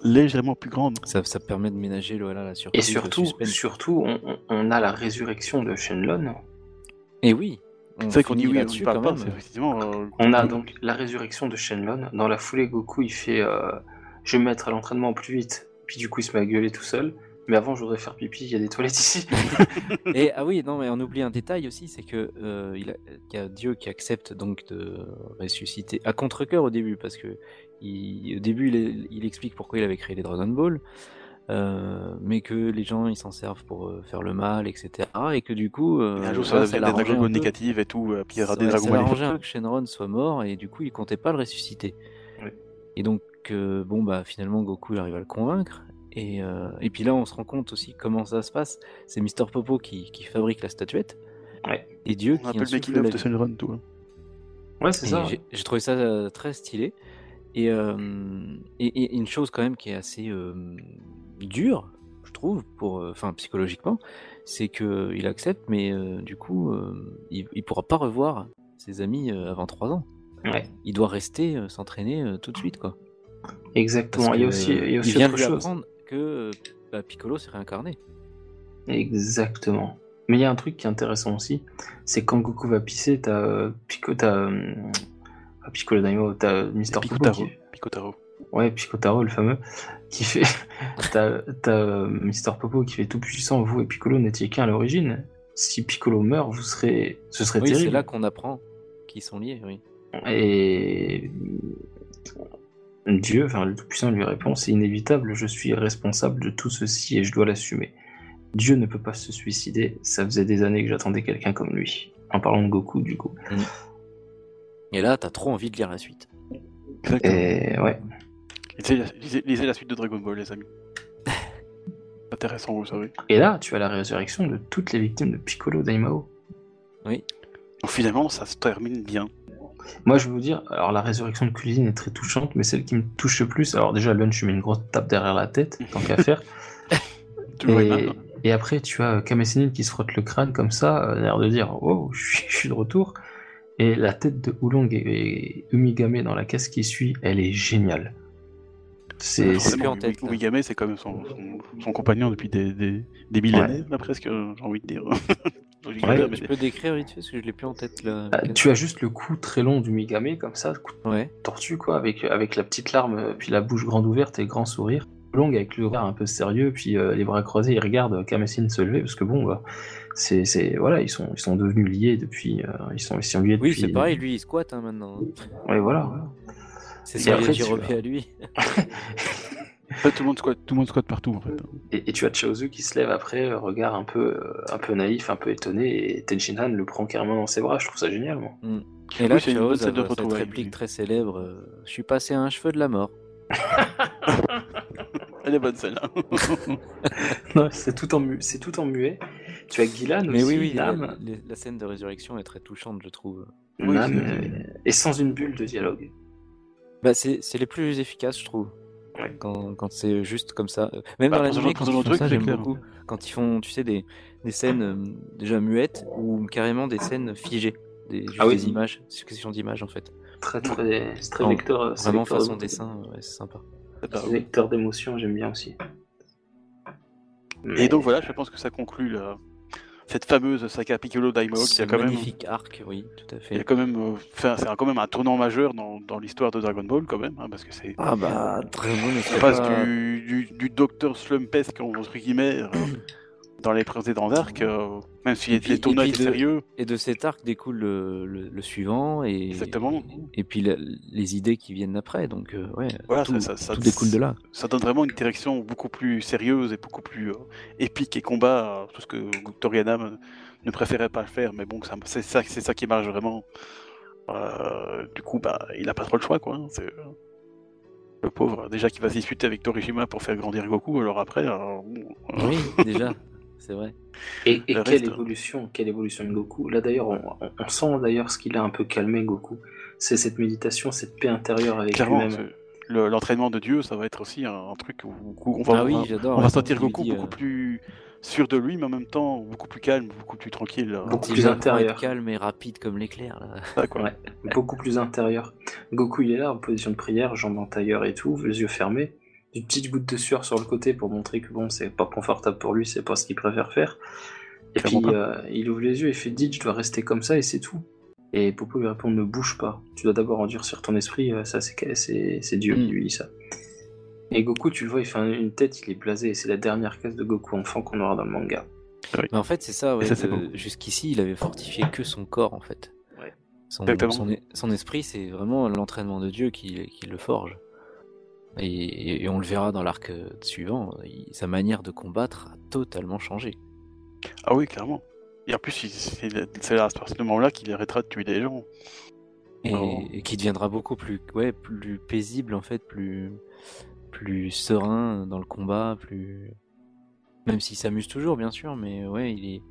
légèrement plus grande. Ça, ça permet de ménager le- voilà, la Et surprise, le surtout, surtout on, a la résurrection de Shenlon. Et oui, C'est vrai qu'on finit dit oui, on quand même. euh, a donc la résurrection de Shenlon. Dans la foulée, Goku, il fait euh, Je vais me mettre à l'entraînement plus vite. Puis du coup, il se met à gueuler tout seul. Mais avant, je voudrais faire pipi, il y a des toilettes ici. (laughs) Et ah oui, non, mais on oublie un détail aussi, c'est que euh, il, a, il y a Dieu qui accepte donc de ressusciter à contre-cœur au début, parce que il- au début il, il explique pourquoi il avait créé les Dragon Ball, euh, mais que les gens ils s'en servent pour euh, faire le mal, etc. Et que du coup, euh, Et un jour, ça va devenir des l'arrangeait Dragon un Ball peu. négatives et tout, euh, puis il y aura des ouais, Dragon ça Ball l'arrangeait un négatifs. peu que Shenron soit mort et du coup il comptait pas le ressusciter. Oui. Et donc euh, bon bah finalement Goku il arrive à le convaincre et, euh, et puis là on se rend compte aussi comment ça se passe. C'est Mister Popo qui, qui fabrique la statuette Ouais. et Dieu On qui peu le making of de. Shenron, tout. hein. Ouais, c'est ça. J'ai trouvé ça euh, très stylé. Et, euh, et, et une chose quand même qui est assez euh, dure, je trouve, pour, euh, enfin psychologiquement, c'est que il accepte, mais euh, du coup, euh, il, il pourra pas revoir ses amis euh, avant 3 ans. Ouais, Il doit rester euh, s'entraîner euh, tout de suite, quoi. Exactement. il y a aussi, il y a euh, aussi vient de autre lui chose. apprendre que euh, bah, Piccolo s'est réincarné. Exactement. Mais il y a un truc qui est intéressant aussi, c'est quand Goku va pisser, t'as euh, Pico, t'as euh, pas Piccolo Daimo, t'as Mister qui, Picotaro. ouais Picotaro le fameux, qui fait, (laughs) t'as euh, Mister Popo qui fait tout puissant. Vous et Piccolo n'étiez qu'un à l'origine. Si Piccolo meurt, vous serez, ce serait Oui, c'est terrible. là qu'on apprend qu'ils sont liés, oui. Et Dieu, enfin le Tout-Puissant lui répond C'est inévitable, je suis responsable de tout ceci et je dois l'assumer. Dieu ne peut pas se suicider, ça faisait des années que j'attendais quelqu'un comme lui. En parlant de Goku, du coup. Et là, t'as trop envie de lire la suite. Et ouais, Lisez, la- lisez- lisez la suite de Dragon Ball, les amis. (laughs) Intéressant, vous savez. et là, tu as la résurrection de toutes les victimes de Piccolo Daimao. Donc finalement, ça se termine bien. Moi, je vais vous dire, alors la résurrection de Cuisine est très touchante, mais celle qui me touche le plus, alors déjà, Lunch met une grosse tape derrière la tête, tant qu'à faire. (laughs) Et, et après, tu as Kamesenin qui se frotte le crâne comme ça, euh, l'air de dire Oh, je suis, je suis de retour. Et la tête de Oolong et, et Umigame dans la caisse qui suit, elle est géniale. C'est. Ouais, en tête, c'est quand même son, son, son compagnon depuis des, des, des millénaires, là, presque, euh, j'ai envie de dire. (laughs) Ouais, mais- Tu peux décrire vite fait parce que je l'ai plus en tête là. Ah, tu as juste le cou très long d'Umigame, comme ça, coup de Ouais. tortue, quoi, avec, avec la petite larme, euh, puis la bouche grande ouverte et le grand sourire. Oolong avec le regard un peu sérieux, puis euh, les bras croisés, il regarde Kamesenin se lever, parce que bon, bah, c'est. c'est- Voilà, ils sont, ils sont devenus liés depuis. euh, ils, sont, ils sont liés Oui, depuis. c'est pareil, lui il squatte hein, maintenant. Ouais, voilà. voilà. C'est ça, à lui. (laughs) Tout le monde squatte, tout le monde squatte partout, en fait. Et, et tu as Chaozu qui se lève après, euh, regard un peu, euh, un peu naïf, un peu étonné, et Tenshinhan le prend carrément dans ses bras. Je trouve ça génial, moi. Et là, Oui, de cette retrouvailles, réplique oui. très célèbre euh, Je suis passé à un cheveu de la mort. (laughs) Elle est bonne, celle-là. (laughs) Non, c'est tout en mu- c'est tout en muet. Tu as Gilan Mais aussi, oui, oui, la, Nam, la- la scène de résurrection est très touchante, je trouve. Oui, Nam, c'est- euh, et sans une bulle de dialogue. Bah, c'est c'est les plus efficaces, je trouve. Ouais. Quand, quand c'est juste comme ça. Même Bah, dans genre- quand ils font ça, j'aime beaucoup. Quand ils font, tu sais, des, des scènes euh, déjà muettes ou carrément des scènes figées. Des, juste Ah oui. des images, succession d'images en fait. Très, très, c'est très vecteur. euh, c'est Vraiment vecteur façon de- dessin, ouais, c'est sympa. C'est Vecteur d'émotion, j'aime bien aussi. Et donc voilà, je pense que ça conclut la- cette fameuse saga Piccolo Daimao qui Ce a quand même, magnifique arc, oui, tout à il y a fait. quand même, euh, enfin, c'est un- quand même un tournant majeur dans, dans l'histoire de Dragon Ball quand même, hein, parce que c'est Ah bah, Dragon ne on serait passe pas... du, du, du Docteur Slumpesque entre guillemets euh, (clears throat) dans les précédents arcs, euh, même si Et puis- les tournois étaient de- sérieux, Et de cet arc découle le, le- le suivant et, Exactement. et puis la- les idées qui viennent après. Donc euh, ouais, Voilà, tout, ça- ça- ça- tout découle de là. ça donne vraiment une direction beaucoup plus sérieuse et beaucoup plus euh, épique et combat, euh, tout ce que Toriyama ne- préférait pas faire, mais bon, c'est ça, c'est ça qui marche vraiment. Du coup, bah, il a pas trop le choix, quoi. hein, c'est, le pauvre, déjà qu'il va se disputer avec Torishima pour faire grandir Goku, alors après, euh, Oui, déjà, (laughs) c'est vrai. Et, et Le quelle reste- évolution, quelle évolution de Goku. Là d'ailleurs, on, sent d'ailleurs ce qu'il a un peu calmé Goku. C'est cette méditation, cette paix intérieure avec lui-même. l'entraînement de Dieu, ça va être aussi un, un truc où, où on va, ah oui, on va sentir Goku dit, beaucoup euh, plus sûr de lui, mais en même temps beaucoup plus calme, beaucoup plus tranquille. euh, Beaucoup plus intérieur. être calme et rapide comme l'éclair. là. ça, quoi. Ouais, beaucoup plus intérieur. Goku il est là en position de prière, jambes en tailleur et tout, les yeux fermés, une petite goutte de sueur sur le côté pour montrer que bon c'est pas confortable pour lui, c'est pas ce qu'il préfère faire. Et puis euh, il ouvre les yeux et fait dit je dois rester comme ça et c'est tout. Et Popo lui répond ne bouge pas, tu dois d'abord endurcir ton esprit, euh, ça c'est c'est c'est Dieu qui Mm. lui dit ça. Et Goku tu le vois il fait un- une tête, il est blasé et c'est la dernière case de Goku enfant qu'on aura dans le manga. Mais en fait, c'est ça. Ouais, ça, c'est de- beau. Jusqu'ici, il avait fortifié que son corps, en fait. Ouais. Son, Exactement. son, son esprit, c'est vraiment l'entraînement de Dieu qui, qui le forge. Et, et- et on le verra dans l'arc euh, suivant. il- sa manière de combattre a totalement changé. Ah oui, clairement. Et en plus, c'est à ce moment-là qu'il arrêtera de tuer des gens. Et, Oh. et qui deviendra beaucoup plus, ouais, plus paisible, en fait, plus, plus serein dans le combat, plus. Même s'il s'amuse toujours, bien sûr, mais ouais, il est.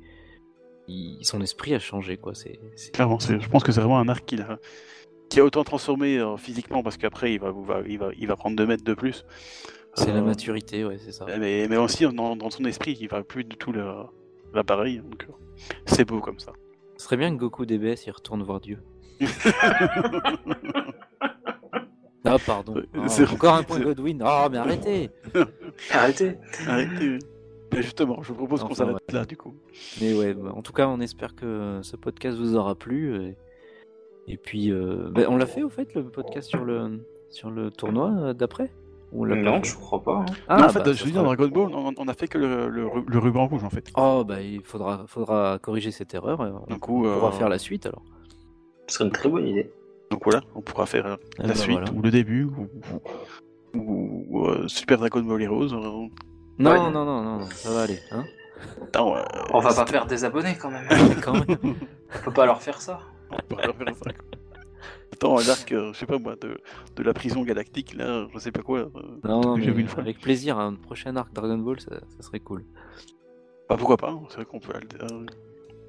il- son esprit a changé, quoi. C'est. Clairement, je pense que c'est vraiment un arc qui a, qui a autant transformé euh, physiquement, parce qu'après, il va, il, va, il, va, il va prendre 2 mètres de plus. C'est la Euh, maturité, ouais, c'est ça. Mais, mais aussi dans, dans son esprit, il va plus du tout l'appareil. Donc, euh, c'est beau comme ça. Ce serait bien que Goku DBS il retourne voir Dieu. (laughs) Ah pardon. C'est- encore un point Godwin. Ah mais arrêtez. (laughs) Arrêtez Arrêtez. Mais justement, je propose qu'on s'arrête là, du coup. Mais ouais, bah, en tout cas, on espère que ce podcast vous aura plu. Et, et puis, euh, bah, on l'a fait au fait le podcast sur le sur le tournoi euh, d'après? Ou on Non, fait? je crois pas. hein. Ah, non, en fait, bah, je veux dire, sera- dans Dragon Ball, on, on a fait que le, le, le ruban rouge, en fait. Oh bah il faudra faudra corriger cette erreur. euh, On, Du coup, on pourra euh, faire la suite alors. Ce serait une très bonne idée. Donc voilà, on pourra faire euh, Eh la ben, suite, voilà. ou le début, ou, ou- ou, euh, Super Dragon Ball Heroes. euh, Non, Ouais. non non non non, ça va aller. Hein attends, euh, On va pas perdre des abonnés quand même. (laughs) Quand même. On peut pas leur faire ça. On pourra leur faire ça, quoi. Attends, un arc, euh, je sais pas moi, de, de la prison galactique, là, je sais pas quoi. euh, Non, non, j'ai mais vu une fois. avec plaisir. Un prochain arc Dragon Ball, ça, ça serait cool. Bah pourquoi pas, hein, c'est vrai qu'on peut alter-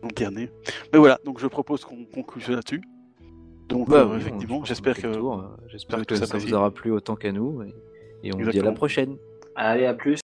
alterner. Mais voilà, donc je propose qu'on conclue là-dessus. Donc Bah euh, oui, effectivement, qu'on j'espère que... euh, J'espère que ça vous aura plu autant qu'à nous. Et, et on vous dit à la Exactement. prochaine. Allez, à plus.